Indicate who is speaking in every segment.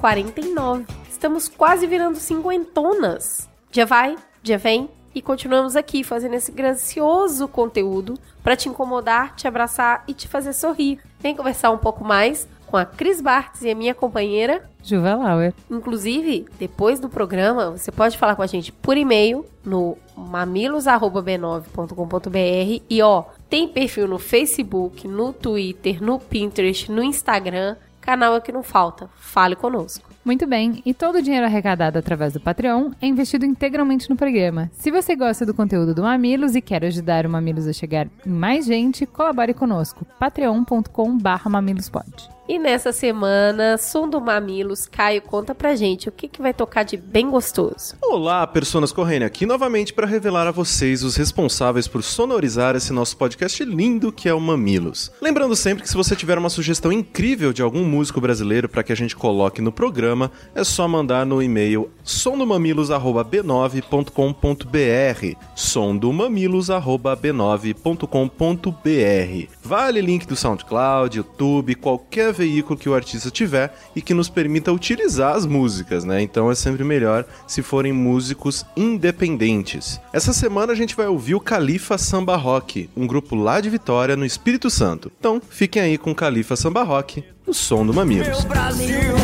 Speaker 1: 49. Estamos quase virando cinquentonas. Dia vai, dia vem e continuamos aqui fazendo esse gracioso conteúdo para te incomodar, te abraçar e te fazer sorrir. Vem conversar um pouco mais com a Cris Bartz e a minha companheira
Speaker 2: Juva Lauer.
Speaker 1: Inclusive, depois do programa, você pode falar com a gente por e-mail no mamilos@b9.com.br e ó, tem perfil no Facebook, no Twitter, no Pinterest, no Instagram, canal é que não falta. Fale conosco.
Speaker 2: Muito bem, e todo o dinheiro arrecadado através do Patreon é investido integralmente no programa. Se você gosta do conteúdo do Mamilos e quer ajudar o Mamilos a chegar em mais gente, colabore conosco. patreon.com/mamilospod.
Speaker 1: E nessa semana, som do Mamilos, Caio conta pra gente o que, que vai tocar de bem gostoso.
Speaker 3: Olá, personas correndo aqui novamente para revelar a vocês os responsáveis por sonorizar esse nosso podcast lindo que é o Mamilos. Lembrando sempre que se você tiver uma sugestão incrível de algum músico brasileiro para que a gente coloque no programa, é só mandar no e-mail sondomamilos@b9.com.br. sondomamilos@b9.com.br. Vale link do SoundCloud, YouTube, qualquer veículo que o artista tiver e que nos permita utilizar as músicas, né? Então é sempre melhor se forem músicos independentes. Essa semana a gente vai ouvir o Califa Samba Rock, um grupo lá de Vitória, no Espírito Santo. Então fiquem aí com o Califa Samba Rock, o som do Mamilos.
Speaker 4: Meu Brasil,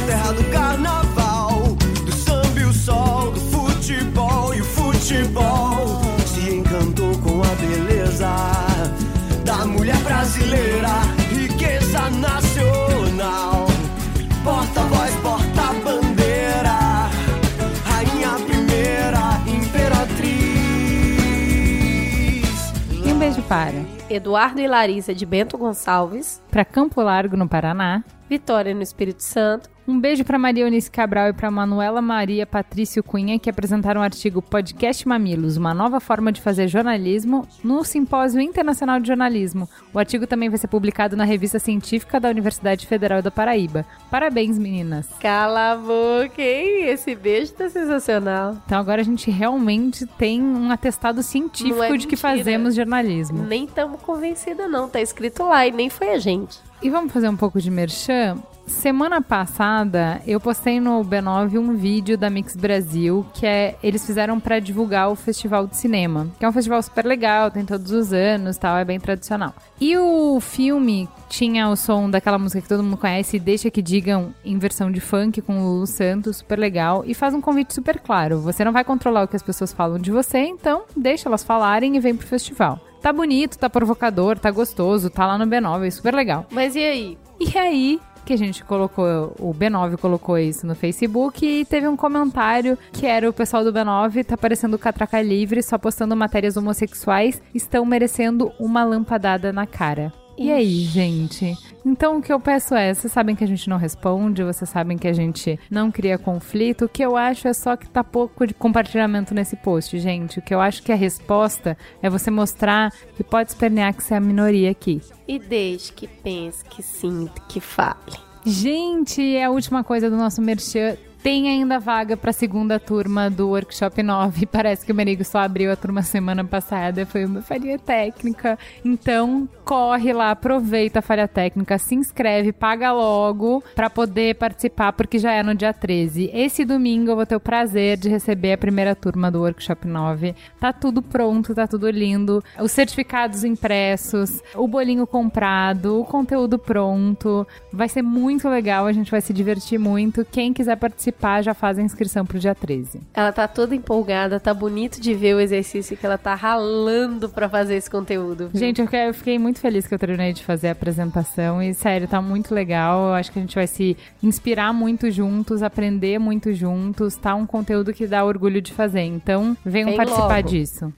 Speaker 2: para.
Speaker 1: Eduardo e Larissa de Bento Gonçalves,
Speaker 2: para Campo Largo, no Paraná.
Speaker 1: Vitória no Espírito Santo,
Speaker 2: Um beijo para Maria Eunice Cabral e para Manuela Maria Patrício Cunha, que apresentaram o artigo Podcast Mamilos, uma nova forma de fazer jornalismo, no Simpósio Internacional de Jornalismo. O artigo também vai ser publicado na Revista Científica da Universidade Federal da Paraíba. Parabéns, meninas!
Speaker 1: Cala a boca, hein? Esse beijo tá sensacional.
Speaker 2: Então agora a gente realmente tem um atestado científico
Speaker 1: é
Speaker 2: de que
Speaker 1: mentira.
Speaker 2: fazemos jornalismo.
Speaker 1: Nem estamos convencida não, tá escrito lá e nem foi a gente.
Speaker 2: E vamos fazer um pouco de merchan? Semana passada eu postei no B9 um vídeo da Mix Brasil que é eles fizeram para divulgar o Festival de Cinema, que é um festival super legal, tem todos os anos, tal, é bem tradicional. E o filme tinha o som daquela música que todo mundo conhece, Deixa que digam, em versão de funk com o Lulu Santos, super legal, e faz um convite super claro. Você não vai controlar o que as pessoas falam de você, então deixa elas falarem e vem pro festival. Tá bonito, tá provocador, tá gostoso, tá lá no B9, é super legal.
Speaker 1: Mas e aí?
Speaker 2: E aí que a gente colocou, o B9 colocou isso no Facebook e teve um comentário que era o pessoal do B9 tá parecendo catraca livre, só postando matérias homossexuais, estão merecendo uma lampadada na cara. E aí, gente? Então o que eu peço é, vocês sabem que a gente não responde, vocês sabem que a gente não cria conflito. O que eu acho é só que tá pouco de compartilhamento nesse post, gente. O que eu acho que a resposta é você mostrar que pode espernear que você é a minoria aqui.
Speaker 1: E deixe que pense, que sinta, que fale.
Speaker 2: Gente, é a última coisa do nosso merchan. Tem ainda vaga para a segunda turma do Workshop 9. Parece que o Merigo só abriu a turma semana passada. Foi uma falha técnica. Então, corre lá, aproveita a falha técnica, se inscreve, paga logo para poder participar, porque já é no dia 13. Esse domingo eu vou ter o prazer de receber a primeira turma do Workshop 9. Tá tudo pronto, tá tudo lindo. Os certificados impressos, o bolinho comprado, o conteúdo pronto. Vai ser muito legal, a gente vai se divertir muito. Quem quiser participar, já faz a inscrição pro dia 13.
Speaker 1: Ela tá toda empolgada, tá bonito de ver o exercício que ela tá ralando pra fazer esse conteúdo. viu?
Speaker 2: Gente, eu fiquei, fiquei muito feliz que eu terminei de fazer a apresentação e, sério, tá muito legal. Eu acho que a gente vai se inspirar muito juntos, aprender muito juntos. Tá um conteúdo que dá orgulho de fazer. Então, venham participar
Speaker 1: logo.
Speaker 2: disso.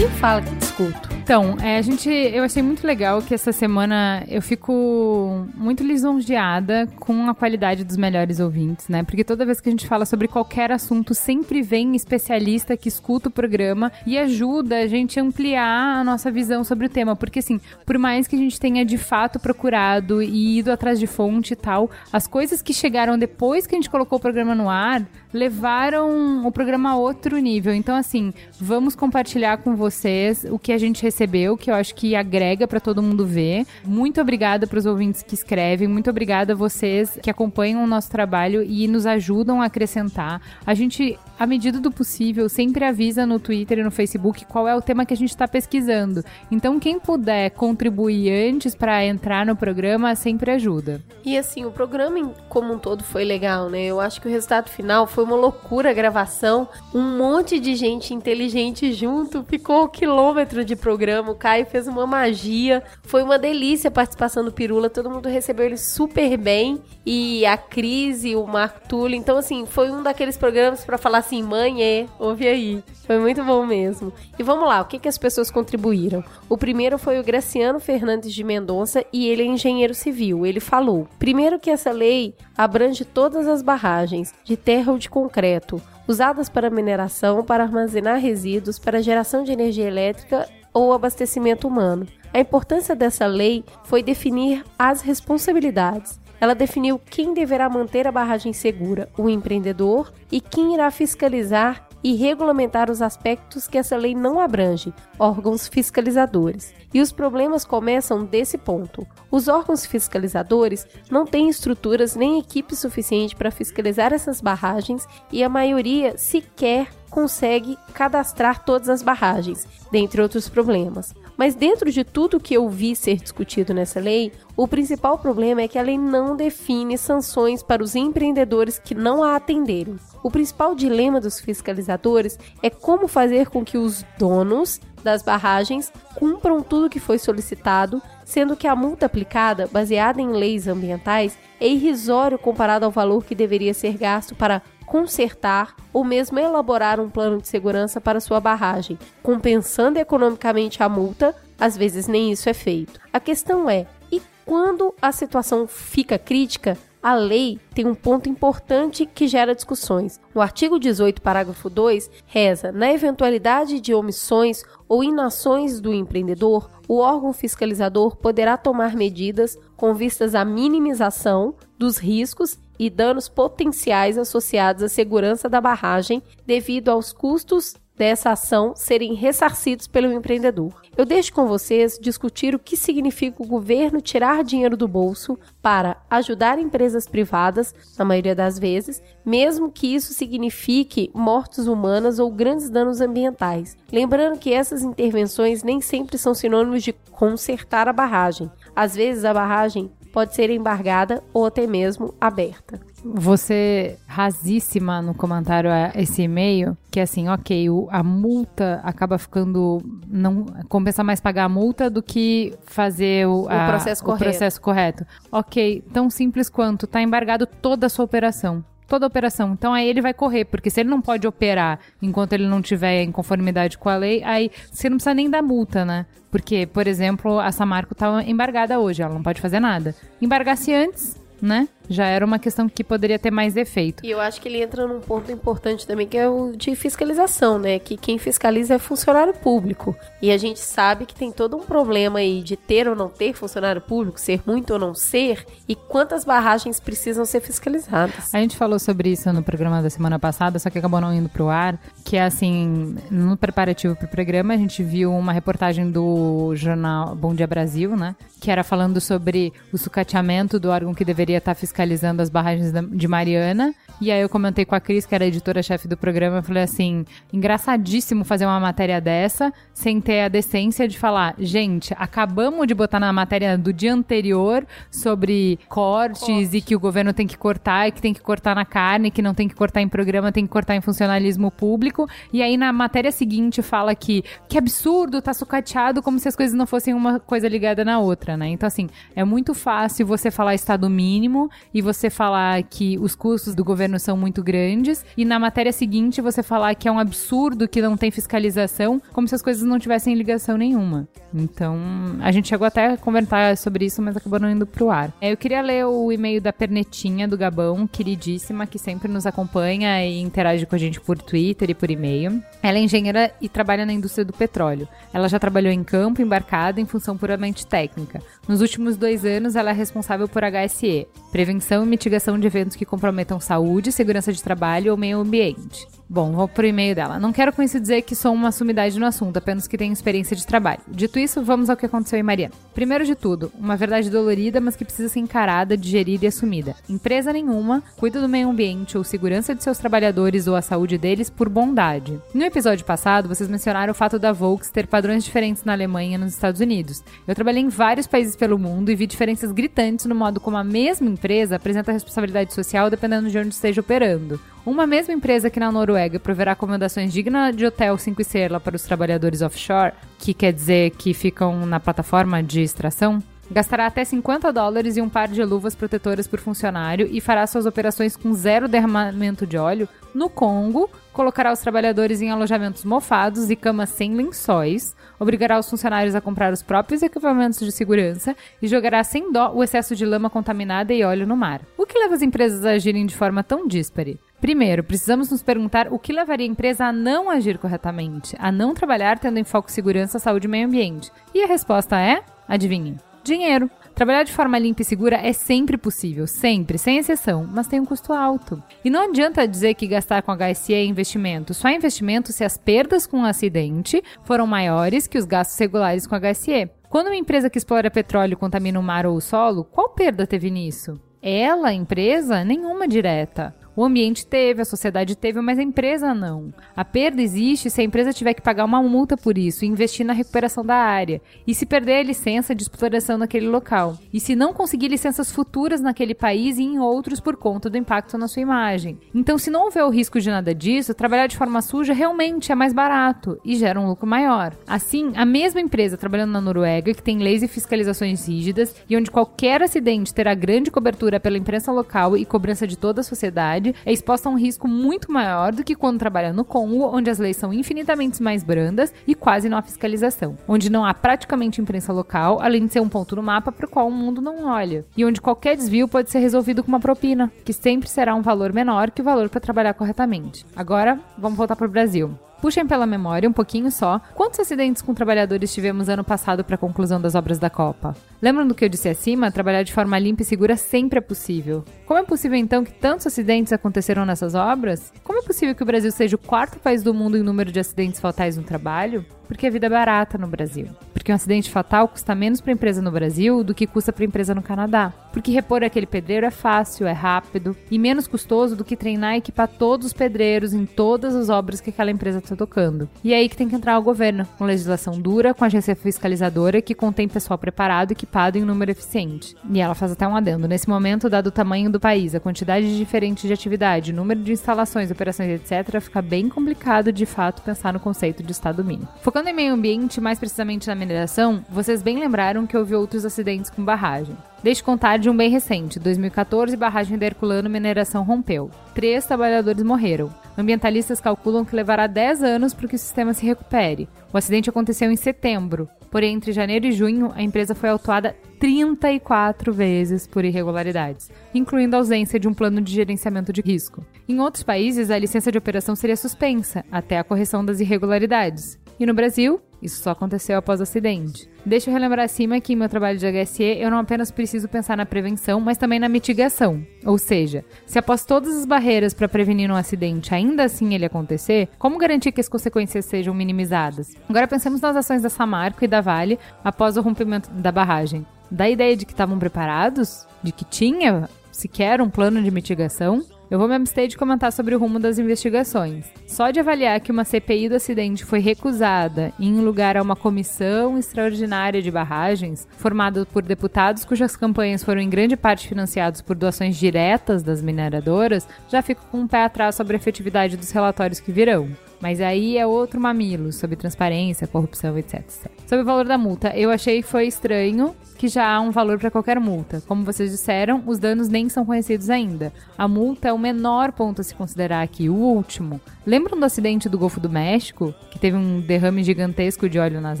Speaker 1: fala que escuto.
Speaker 2: Então, é, a gente, eu achei muito legal que essa semana eu fico muito lisonjeada com a qualidade dos melhores ouvintes, né? Porque toda vez que a gente fala sobre qualquer assunto, sempre vem especialista que escuta o programa e ajuda a gente a ampliar a nossa visão sobre o tema. Porque, assim, por mais que a gente tenha de fato procurado e ido atrás de fonte e tal, as coisas que chegaram depois que a gente colocou o programa no ar levaram o programa a outro nível. Então, assim, vamos compartilhar com vocês o que a gente recebeu, que eu acho que agrega para todo mundo ver. Muito obrigada para os ouvintes que escrevem, muito obrigada a vocês que acompanham o nosso trabalho e nos ajudam a acrescentar. A gente à medida do possível, sempre avisa no Twitter e no Facebook qual é o tema que a gente está pesquisando. Então, quem puder contribuir antes para entrar no programa, sempre ajuda.
Speaker 1: E assim, o programa como um todo foi legal, né? Eu acho que o resultado final foi uma loucura a gravação. Um monte de gente inteligente junto, ficou um quilômetro de programa. O Caio fez uma magia. Foi uma delícia a participação do Pirula, todo mundo recebeu ele super bem. E a Cris e o Marco Túlio. Então, assim, foi um daqueles programas para falar assim, mãe, é, ouve aí. Foi muito bom mesmo. E vamos lá, o que, que as pessoas contribuíram? O primeiro foi o Graciano Fernandes de Mendonça e ele é engenheiro civil. Ele falou: primeiro que essa lei abrange todas as barragens, de terra ou de concreto, usadas para mineração, para armazenar resíduos, para geração de energia elétrica ou abastecimento humano. A importância dessa lei foi definir as responsabilidades. Ela definiu quem deverá manter a barragem segura, o empreendedor, e quem irá fiscalizar e regulamentar os aspectos que essa lei não abrange, órgãos fiscalizadores. E os problemas começam desse ponto. Os órgãos fiscalizadores não têm estruturas nem equipe suficiente para fiscalizar essas barragens e a maioria sequer consegue cadastrar todas as barragens, dentre outros problemas. Mas dentro de tudo que eu vi ser discutido nessa lei, o principal problema é que a lei não define sanções para os empreendedores que não a atenderem. O principal dilema dos fiscalizadores é como fazer com que os donos das barragens cumpram tudo que foi solicitado, sendo que a multa aplicada, baseada em leis ambientais, é irrisório comparado ao valor que deveria ser gasto para consertar ou mesmo elaborar um plano de segurança para sua barragem, compensando economicamente a multa, às vezes nem isso é feito. A questão é: e quando a situação fica crítica, a lei tem um ponto importante que gera discussões. O artigo 18, parágrafo 2, reza: na eventualidade de omissões ou inações do empreendedor, o órgão fiscalizador poderá tomar medidas com vistas à minimização dos riscos e danos potenciais associados à segurança da barragem devido aos custos dessa ação serem ressarcidos pelo empreendedor. Eu deixo com vocês discutir o que significa o governo tirar dinheiro do bolso para ajudar empresas privadas, na maioria das vezes, mesmo que isso signifique mortes humanas ou grandes danos ambientais. Lembrando que essas intervenções nem sempre são sinônimos de consertar a barragem. Às vezes a barragem pode ser embargada ou até mesmo aberta
Speaker 2: você rasíssima no comentário a esse e-mail, que é assim, ok, o, a multa acaba ficando. não Compensa mais pagar a multa do que fazer o, a,
Speaker 1: o, processo,
Speaker 2: o
Speaker 1: correto.
Speaker 2: processo correto. Ok, tão simples quanto tá embargado toda a sua operação toda a operação. Então aí ele vai correr, porque se ele não pode operar enquanto ele não tiver em conformidade com a lei, aí você não precisa nem dar multa, né? Porque, por exemplo, a Samarco tá embargada hoje, ela não pode fazer nada. Embargasse antes, né? Já era uma questão que poderia ter mais efeito.
Speaker 1: E eu acho que ele entra num ponto importante também, que é o de fiscalização, né? Que quem fiscaliza é funcionário público. E a gente sabe que tem todo um problema aí de ter ou não ter funcionário público, ser muito ou não ser, e quantas barragens precisam ser fiscalizadas.
Speaker 2: A gente falou sobre isso no programa da semana passada, só que acabou não indo pro ar, que é assim, no preparativo pro programa, a gente viu uma reportagem do jornal Bom Dia Brasil, né? Que era falando sobre o sucateamento do órgão que deveria estar fiscalizando fiscalizando as barragens de Mariana. E aí eu comentei com a Cris, que era editora-chefe do programa, eu falei assim: engraçadíssimo fazer uma matéria dessa sem ter a decência de falar, gente, acabamos de botar na matéria do dia anterior sobre cortes Corte. e que o governo tem que cortar e que tem que cortar na carne, que não tem que cortar em programa, tem que cortar em funcionalismo público. E aí na matéria seguinte fala que que absurdo, tá sucateado, como se as coisas não fossem uma coisa ligada na outra, né? Então, assim, é muito fácil você falar estado mínimo e você falar que os custos do governo são muito grandes, e na matéria seguinte você falar que é um absurdo que não tem fiscalização, como se as coisas não tivessem ligação nenhuma. Então, a gente chegou até a comentar sobre isso, mas acabou não indo pro ar. É, Eu queria ler o e-mail da Pernetinha do Gabão, queridíssima, que sempre nos acompanha e interage com a gente por Twitter e por e-mail. Ela é engenheira e trabalha na indústria do petróleo. Ela já trabalhou em campo, embarcada, em função puramente técnica. Nos últimos dois anos, ela é responsável por HSE, prevenção e mitigação de eventos que comprometam saúde, segurança de trabalho ou meio ambiente. Bom, vou pro e-mail dela. Não quero com isso dizer que sou uma sumidade no assunto, apenas que tenho experiência de trabalho. Dito isso, vamos ao que aconteceu em Mariana. Primeiro de tudo, uma verdade dolorida, mas que precisa ser encarada, digerida e assumida. Empresa nenhuma cuida do meio ambiente ou segurança de seus trabalhadores ou a saúde deles por bondade. No episódio passado, vocês mencionaram o fato da Volks ter padrões diferentes na Alemanha e nos Estados Unidos. Eu trabalhei em vários países pelo mundo e vi diferenças gritantes no modo como a mesma empresa apresenta responsabilidade social dependendo de onde esteja operando. Uma mesma empresa que na Noruega proverá acomodações dignas de hotel 5 estrelas para os trabalhadores offshore, que quer dizer que ficam na plataforma de extração, gastará até 50 dólares e um par de luvas protetoras por funcionário e fará suas operações com zero derramamento de óleo. No Congo, colocará os trabalhadores em alojamentos mofados e camas sem lençóis, obrigará os funcionários a comprar os próprios equipamentos de segurança e jogará sem dó o excesso de lama contaminada e óleo no mar. O que leva as empresas a agirem de forma tão díspare? Primeiro, precisamos nos perguntar o que levaria a empresa a não agir corretamente, a não trabalhar tendo em foco segurança, saúde e meio ambiente. E a resposta é, adivinhe, dinheiro. Trabalhar de forma limpa e segura é sempre possível, sempre, sem exceção, mas tem um custo alto. E não adianta dizer que gastar com HSE é investimento. Só é investimento se as perdas com o acidente foram maiores que os gastos regulares com HSE. Quando uma empresa que explora petróleo contamina o mar ou o solo, qual perda teve nisso? Ela, a empresa, nenhuma direta. O ambiente teve, a sociedade teve, mas a empresa não. A perda existe se a empresa tiver que pagar uma multa por isso e investir na recuperação da área. E se perder a licença de exploração naquele local. E se não conseguir licenças futuras naquele país e em outros por conta do impacto na sua imagem. Então, se não houver o risco de nada disso, trabalhar de forma suja realmente é mais barato e gera um lucro maior. Assim, a mesma empresa trabalhando na Noruega, que tem leis e fiscalizações rígidas e onde qualquer acidente terá grande cobertura pela imprensa local e cobrança de toda a sociedade, é exposta a um risco muito maior do que quando trabalha no Congo, onde as leis são infinitamente mais brandas e quase não há fiscalização, onde não há praticamente imprensa local, além de ser um ponto no mapa para o qual o mundo não olha, e onde qualquer desvio pode ser resolvido com uma propina, que sempre será um valor menor que o valor para trabalhar corretamente. Agora, vamos voltar para o Brasil. Puxem pela memória um pouquinho só quantos acidentes com trabalhadores tivemos ano passado para a conclusão das obras da Copa. Lembram do que eu disse acima? Trabalhar de forma limpa e segura sempre é possível. Como é possível então que tantos acidentes aconteceram nessas obras? Como é possível que o Brasil seja o quarto país do mundo em número de acidentes fatais no trabalho? Porque a vida é barata no Brasil. Porque um acidente fatal custa menos para a empresa no Brasil do que custa para a empresa no Canadá. Porque repor aquele pedreiro é fácil, é rápido e menos custoso do que treinar e equipar todos os pedreiros em todas as obras que aquela empresa está tocando. E é aí que tem que entrar o governo, com legislação dura, com agência fiscalizadora que contém pessoal preparado e equipado em número eficiente. E ela faz até um adendo. Nesse momento, dado o tamanho do país, a quantidade diferente de atividade, número de instalações, operações, etc., fica bem complicado de fato pensar no conceito de Estado mínimo. Focando em meio ambiente, mais precisamente na mineração, vocês bem lembraram que houve outros acidentes com barragem. Deixe contar de um bem recente. 2014, barragem da Herculano Mineração rompeu. Três trabalhadores morreram. Ambientalistas calculam que levará 10 anos para que o sistema se recupere. O acidente aconteceu em setembro, porém entre janeiro e junho a empresa foi autuada 34 vezes por irregularidades, incluindo a ausência de um plano de gerenciamento de risco. Em outros países, a licença de operação seria suspensa até a correção das irregularidades. E no Brasil, isso só aconteceu após o acidente. Deixa eu relembrar acima que em meu trabalho de HSE eu não apenas preciso pensar na prevenção, mas também na mitigação. Ou seja, se após todas as barreiras para prevenir um acidente ainda assim ele acontecer, como garantir que as consequências sejam minimizadas? Agora pensemos nas ações da Samarco e da Vale após o rompimento da barragem. Da ideia de que estavam preparados? De que tinha sequer um plano de mitigação? Eu vou me abster de comentar sobre o rumo das investigações. Só de avaliar que uma CPI do acidente foi recusada em lugar a uma comissão extraordinária de barragens, formada por deputados cujas campanhas foram em grande parte financiados por doações diretas das mineradoras, já fico com um pé atrás sobre a efetividade dos relatórios que virão. Mas aí é outro mamilo sobre transparência, corrupção, etc. Sobre o valor da multa, eu achei que foi estranho que já há um valor para qualquer multa. Como vocês disseram, os danos nem são conhecidos ainda. A multa é o menor ponto a se considerar aqui, o último. Lembram do acidente do Golfo do México, que teve um derrame gigantesco de óleo nas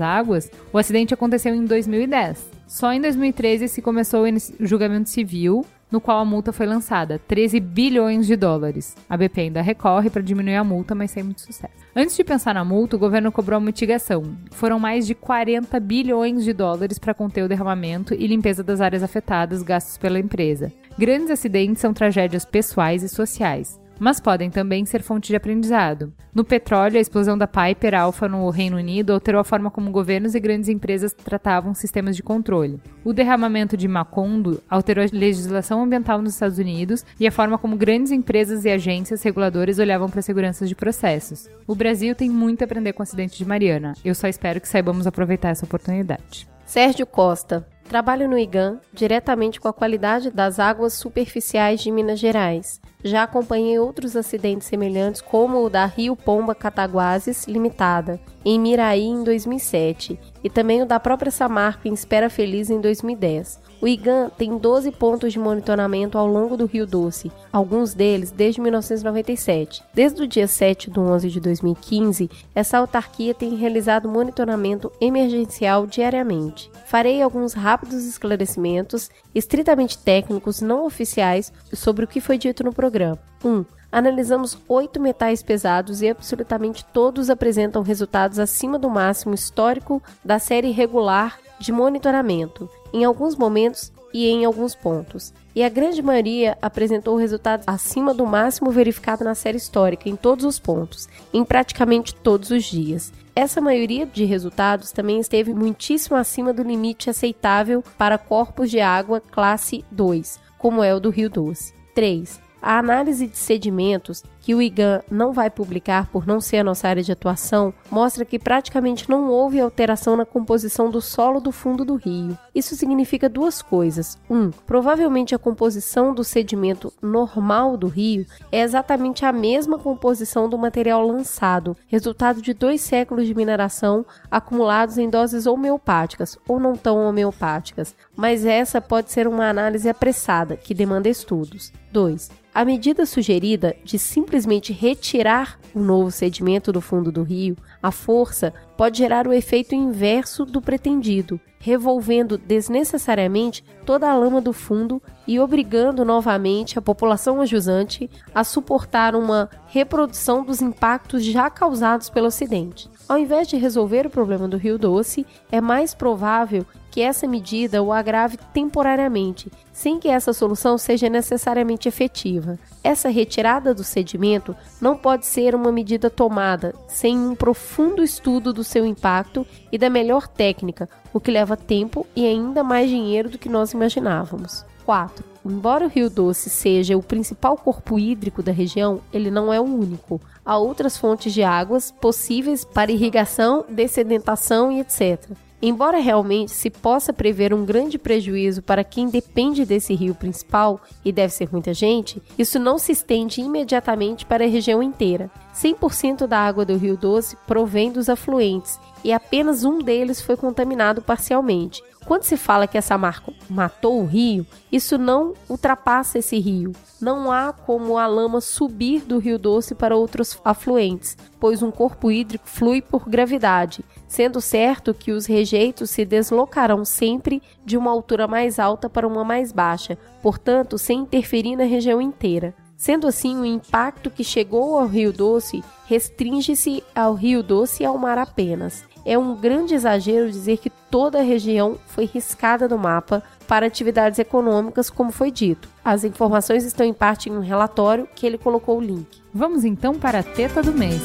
Speaker 2: águas? O acidente aconteceu em 2010. Só em 2013 se começou o julgamento civil no qual a multa foi lançada, 13 bilhões de dólares. A BP ainda recorre para diminuir a multa, mas sem muito sucesso. Antes de pensar na multa, o governo cobrou uma mitigação. Foram mais de 40 bilhões de dólares para conter o derramamento e limpeza das áreas afetadas gastos pela empresa. Grandes acidentes são tragédias pessoais e sociais mas podem também ser fonte de aprendizado. No petróleo, a explosão da Piper Alpha no Reino Unido alterou a forma como governos e grandes empresas tratavam sistemas de controle. O derramamento de Macondo alterou a legislação ambiental nos Estados Unidos e a forma como grandes empresas e agências reguladoras olhavam para a segurança de processos. O Brasil tem muito a aprender com o acidente de Mariana. Eu só espero que saibamos aproveitar essa oportunidade.
Speaker 1: Sérgio Costa. Trabalho no IGAN diretamente com a qualidade das águas superficiais de Minas Gerais. Já acompanhei outros acidentes semelhantes, como o da Rio Pomba Cataguases Limitada, em Miraí em 2007, e também o da própria Samarco em Espera Feliz em 2010. O IGAN tem 12 pontos de monitoramento ao longo do Rio Doce, alguns deles desde 1997. Desde o dia 7 de 11 de 2015, essa autarquia tem realizado monitoramento emergencial diariamente. Farei alguns rápidos esclarecimentos, estritamente técnicos, não oficiais, sobre o que foi dito no programa. 1. Um, analisamos oito metais pesados e absolutamente todos apresentam resultados acima do máximo histórico da série regular de monitoramento, em alguns momentos e em alguns pontos. E a grande maioria apresentou resultados acima do máximo verificado na série histórica em todos os pontos, em praticamente todos os dias. Essa maioria de resultados também esteve muitíssimo acima do limite aceitável para corpos de água classe 2, como é o do Rio Doce. 3. A análise de sedimentos, que o IGAN não vai publicar por não ser a nossa área de atuação, mostra que praticamente não houve alteração na composição do solo do fundo do rio. Isso significa duas coisas. Um, provavelmente a composição do sedimento normal do rio é exatamente a mesma composição do material lançado, resultado de dois séculos de mineração acumulados em doses homeopáticas ou não tão homeopáticas, mas essa pode ser uma análise apressada, que demanda estudos. 2. A medida sugerida de simplesmente retirar o novo sedimento do fundo do rio, a força, pode gerar o efeito inverso do pretendido, revolvendo desnecessariamente toda a lama do fundo e obrigando novamente a população ajusante a suportar uma reprodução dos impactos já causados pelo acidente. Ao invés de resolver o problema do Rio Doce, é mais provável que essa medida o agrave temporariamente, sem que essa solução seja necessariamente efetiva. Essa retirada do sedimento não pode ser uma medida tomada sem um profundo estudo do seu impacto e da melhor técnica, o que leva tempo e ainda mais dinheiro do que nós imaginávamos. 4. Embora o Rio Doce seja o principal corpo hídrico da região, ele não é o único. Há outras fontes de águas possíveis para irrigação, dessedentação e etc. Embora realmente se possa prever um grande prejuízo para quem depende desse rio principal, e deve ser muita gente, isso não se estende imediatamente para a região inteira. 100% da água do Rio Doce provém dos afluentes e apenas um deles foi contaminado parcialmente. Quando se fala que essa marca matou o rio, isso não ultrapassa esse rio. Não há como a lama subir do Rio Doce para outros afluentes, pois um corpo hídrico flui por gravidade, sendo certo que os rejeitos se deslocarão sempre de uma altura mais alta para uma mais baixa, portanto, sem interferir na região inteira. Sendo assim, o impacto que chegou ao Rio Doce restringe-se ao Rio Doce e ao mar apenas. É um grande exagero dizer que toda a região foi riscada do mapa para atividades econômicas, como foi dito. As informações estão em parte em um relatório que ele colocou o link.
Speaker 2: Vamos então para a teta do mês.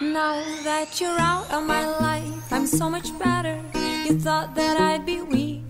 Speaker 2: Now that you're out of my life, I'm so much better. You thought that I'd be weak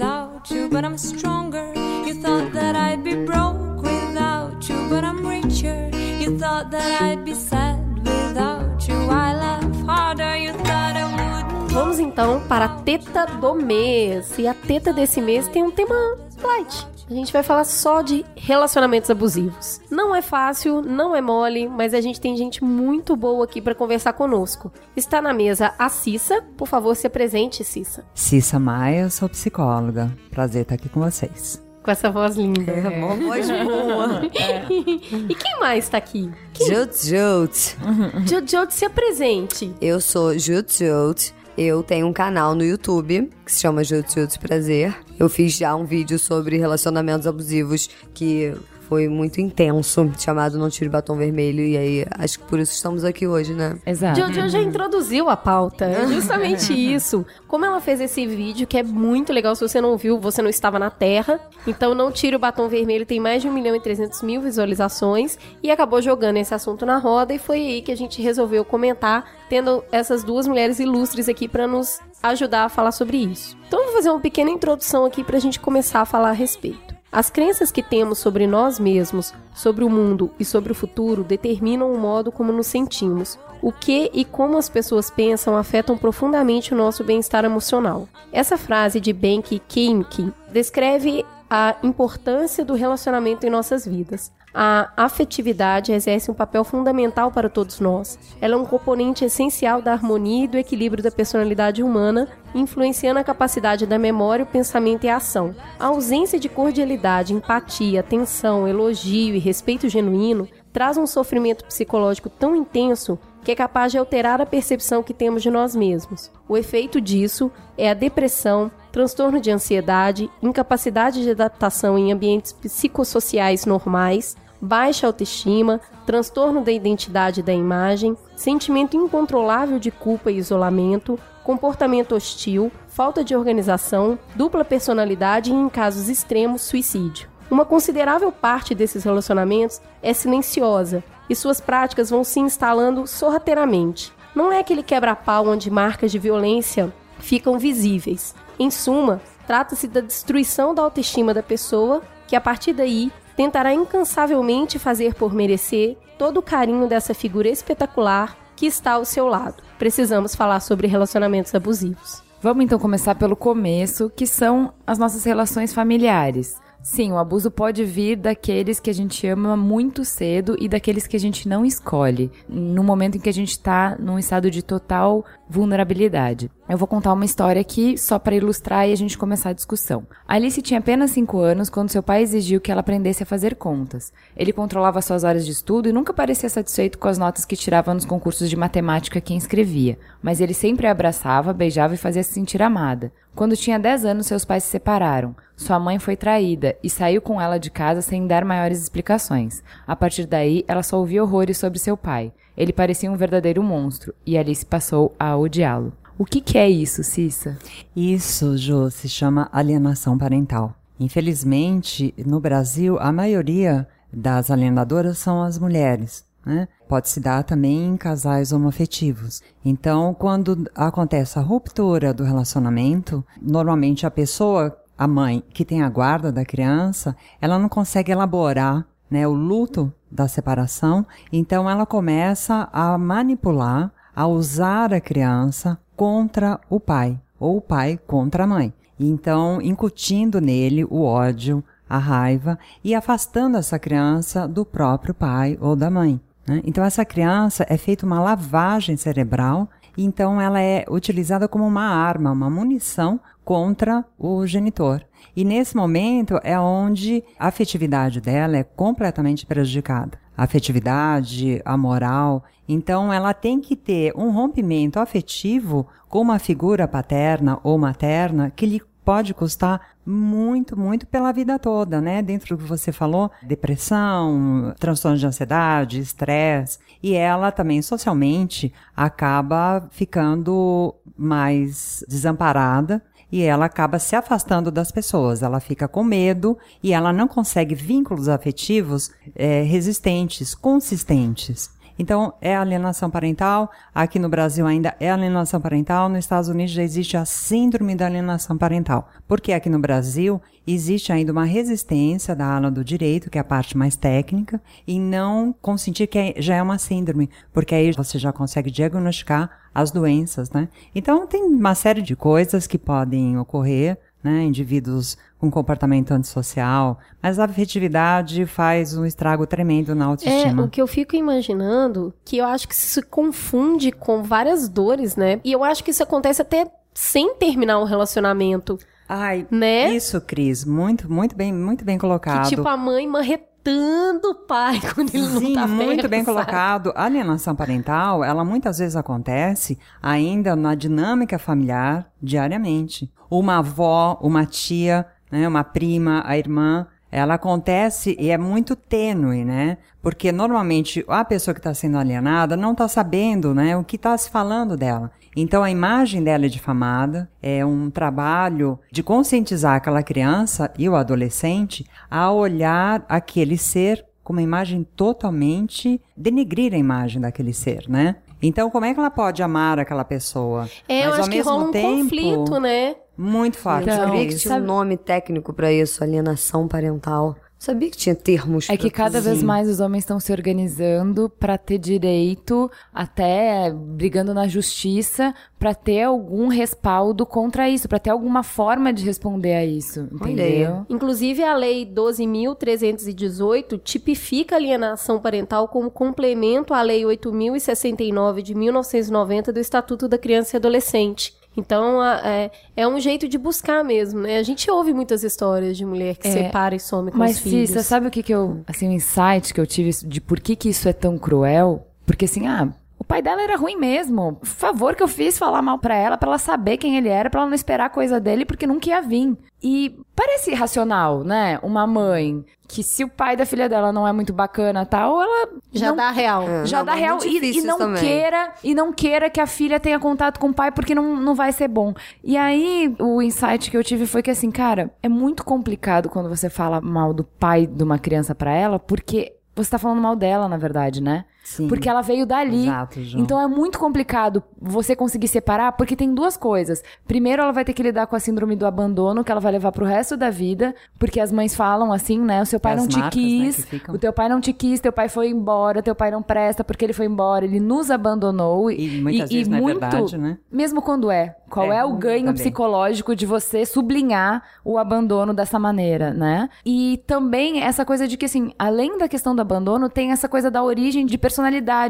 Speaker 2: without you, but I'm stronger. You thought that I'd be broke without you, but I'm richer. You thought that I'd be sad without you. I laugh harder. You thought I wouldn't.
Speaker 1: Vamos então para a teta do mês. E a teta desse mês tem um tema light. A gente vai falar só de relacionamentos abusivos. Não é fácil, não é mole, mas a gente tem gente muito boa aqui para conversar conosco. Está na mesa a Cissa. Por favor, se apresente, Cissa.
Speaker 5: Cissa Maia, sou psicóloga. Prazer estar aqui com vocês.
Speaker 1: Com essa voz linda.
Speaker 5: É, uma voz boa.
Speaker 1: e quem mais tá aqui?
Speaker 6: Jut Jut.
Speaker 1: Se apresente.
Speaker 6: Eu sou Jut Jut. Eu tenho um canal no YouTube que se chama Jut Jut Prazer. Eu fiz já um vídeo sobre relacionamentos abusivos que foi muito intenso, chamado Não Tire Batom Vermelho. E aí, acho que por isso estamos aqui hoje, né?
Speaker 2: Exato.
Speaker 1: Jojo já introduziu a pauta. É justamente isso. Como ela fez esse vídeo, que é muito legal. Se você não viu, você não estava na Terra. Então, Não Tire o Batom Vermelho tem mais de 1 milhão e 300 mil visualizações. E acabou jogando esse assunto na roda. E foi aí que a gente resolveu comentar, tendo essas duas mulheres ilustres aqui para nos ajudar a falar sobre isso. Então, eu vou fazer uma pequena introdução aqui para a gente começar a falar a respeito. As crenças que temos sobre nós mesmos, sobre o mundo e sobre o futuro determinam o modo como nos sentimos. O que e como as pessoas pensam afetam profundamente o nosso bem-estar emocional. Essa frase de Benki Kimki descreve a importância do relacionamento em nossas vidas. A afetividade exerce um papel fundamental para todos nós. Ela é um componente essencial da harmonia e do equilíbrio da personalidade humana, influenciando a capacidade da memória, o pensamento e a ação. A ausência de cordialidade, empatia, atenção, elogio e respeito genuíno traz um sofrimento psicológico tão intenso que é capaz de alterar a percepção que temos de nós mesmos. O efeito disso é a depressão, transtorno de ansiedade, incapacidade de adaptação em ambientes psicossociais normais, baixa autoestima, transtorno da identidade e da imagem, sentimento incontrolável de culpa e isolamento, comportamento hostil, falta de organização, dupla personalidade e, em casos extremos, suicídio. Uma considerável parte desses relacionamentos é silenciosa e suas práticas vão se instalando sorrateiramente. Não é aquele quebra-pau onde marcas de violência ficam visíveis. Em suma, trata-se da destruição da autoestima da pessoa, que a partir daí tentará incansavelmente fazer por merecer todo o carinho dessa figura espetacular que está ao seu lado. Precisamos falar sobre relacionamentos abusivos.
Speaker 2: Vamos então começar pelo começo, que são as nossas relações familiares. Sim, o abuso pode vir daqueles que a gente ama muito cedo e daqueles que a gente não escolhe, no momento em que a gente está num estado de total vulnerabilidade. Eu vou contar uma história aqui só para ilustrar e a gente começar a discussão. Alice tinha apenas 5 anos quando seu pai exigiu que ela aprendesse a fazer contas. Ele controlava suas horas de estudo e nunca parecia satisfeito com as notas que tirava nos concursos de matemática que inscrevia, mas ele sempre a abraçava, beijava e fazia se sentir amada. Quando tinha 10 anos, seus pais se separaram. Sua mãe foi traída e saiu com ela de casa sem dar maiores explicações. A partir daí, ela só ouvia horrores sobre seu pai. Ele parecia um verdadeiro monstro e Alice passou a odiá-lo. O que, que é isso, Cissa?
Speaker 5: Isso, Jo, se chama alienação parental. Infelizmente, no Brasil, a maioria das alienadoras são as mulheres. Né? Pode se dar também em casais homoafetivos. Então, quando acontece a ruptura do relacionamento, normalmente a pessoa, a mãe que tem a guarda da criança, ela não consegue elaborar né, o luto da separação, então ela começa a manipular, a usar a criança contra o pai, ou o pai contra a mãe. Então, incutindo nele o ódio, a raiva e afastando essa criança do próprio pai ou da mãe. Né? Então, essa criança é feita uma lavagem cerebral, então ela é utilizada como uma arma, uma munição contra o genitor. E nesse momento é onde a afetividade dela é completamente prejudicada. A afetividade, a moral. Então ela tem que ter um rompimento afetivo com uma figura paterna ou materna que lhe pode custar muito, muito pela vida toda, né? Dentro do que você falou, depressão, transtorno de ansiedade, estresse. E ela também socialmente acaba ficando mais desamparada e ela acaba se afastando das pessoas. Ela fica com medo e ela não consegue vínculos afetivos é, resistentes, consistentes. Então, é alienação parental. Aqui no Brasil ainda é alienação parental. Nos Estados Unidos já existe a síndrome da alienação parental. Porque aqui no Brasil existe ainda uma resistência da ala do direito, que é a parte mais técnica, e não consentir que já é uma síndrome, porque aí você já consegue diagnosticar as doenças, né? Então, tem uma série de coisas que podem ocorrer né? Indivíduos com comportamento antissocial. Mas a afetividade faz um estrago tremendo na
Speaker 1: É,
Speaker 5: autoestima.
Speaker 1: o que eu fico imaginando, que eu acho que isso se confunde com várias dores, né? E eu acho que isso acontece até sem terminar um relacionamento,
Speaker 5: Ai,
Speaker 1: né?
Speaker 5: isso, Cris, muito, muito bem, muito bem colocado.
Speaker 1: Que tipo a mãe marretando o pai quando ele não
Speaker 5: Sim,
Speaker 1: tá
Speaker 5: muito
Speaker 1: perto,
Speaker 5: bem
Speaker 1: sabe?
Speaker 5: colocado. A alienação parental, ela muitas vezes acontece ainda na dinâmica familiar diariamente. Uma avó, uma tia, né, uma prima, a irmã, ela acontece e é muito tênue, né? Porque normalmente a pessoa que está sendo alienada não está sabendo, né, o que está se falando dela. Então a imagem dela é difamada, é um trabalho de conscientizar aquela criança e o adolescente a olhar aquele ser com uma imagem totalmente denegrir a imagem daquele ser, né? Então como é que ela pode amar aquela pessoa?
Speaker 1: É, eu
Speaker 5: Mas ao
Speaker 1: acho que
Speaker 5: mesmo
Speaker 1: rola um
Speaker 5: tempo,
Speaker 1: conflito, né?
Speaker 5: Muito forte.
Speaker 6: Eu
Speaker 7: Então,
Speaker 6: sabia que
Speaker 5: isso.
Speaker 6: tinha um
Speaker 7: sabe-
Speaker 6: nome técnico pra isso, alienação parental. Sabia que tinha termos
Speaker 7: É que cada vez mais os homens estão se organizando pra ter direito, até brigando na justiça, pra ter algum respaldo contra isso, pra ter alguma forma de responder a isso,
Speaker 6: Olha
Speaker 7: entendeu?
Speaker 1: Inclusive, a Lei 12.318 tipifica a alienação parental como complemento à Lei 8.069 de 1990 do Estatuto da Criança e Adolescente. Então, a- é, é um jeito de buscar mesmo, né? A gente ouve muitas histórias de mulher que
Speaker 7: É,
Speaker 1: separa e some com
Speaker 7: Mas,
Speaker 1: os filhos.
Speaker 7: Cissa, sabe o que que eu... Assim, o insight que eu tive de por que que isso é tão cruel? Porque, assim, ah... O pai dela era ruim mesmo. Por favor que eu fiz falar mal pra ela, pra ela saber quem ele era, pra ela não esperar coisa dele, porque nunca ia vir. E parece irracional, né? Uma mãe que se o pai da filha dela não é muito bacana tal, ela
Speaker 1: Já
Speaker 7: não
Speaker 1: dá real.
Speaker 6: É.
Speaker 7: já
Speaker 6: Não,
Speaker 7: dá
Speaker 6: mas
Speaker 7: real e, e não
Speaker 6: também.
Speaker 7: queira e não queira que a filha tenha contato com o pai porque não, não vai ser bom. E aí o insight que eu tive foi que assim, cara, é muito complicado quando você fala mal do pai de uma criança pra ela, porque você tá falando mal dela, na verdade, né?
Speaker 5: Sim.
Speaker 7: Porque ela veio dali.
Speaker 5: Exato.
Speaker 7: Então é muito complicado você conseguir separar, porque tem duas coisas. Primeiro, ela vai ter que lidar com a síndrome do abandono, que ela vai levar pro resto da vida, porque as mães falam assim, né? O seu pai
Speaker 5: As
Speaker 7: não te
Speaker 5: marcas, né,
Speaker 7: quis,
Speaker 5: ficam.
Speaker 7: o teu pai não te quis, teu pai foi embora, teu pai não presta porque ele foi embora, ele nos abandonou.
Speaker 5: E muitas vezes não é verdade, né?
Speaker 7: Mesmo quando é. Qual é,
Speaker 5: É,
Speaker 7: o ganho
Speaker 5: também.
Speaker 7: psicológico de você sublinhar o abandono dessa maneira, né? E também essa coisa de que, assim, além da questão do abandono, tem essa coisa da origem de personalidade,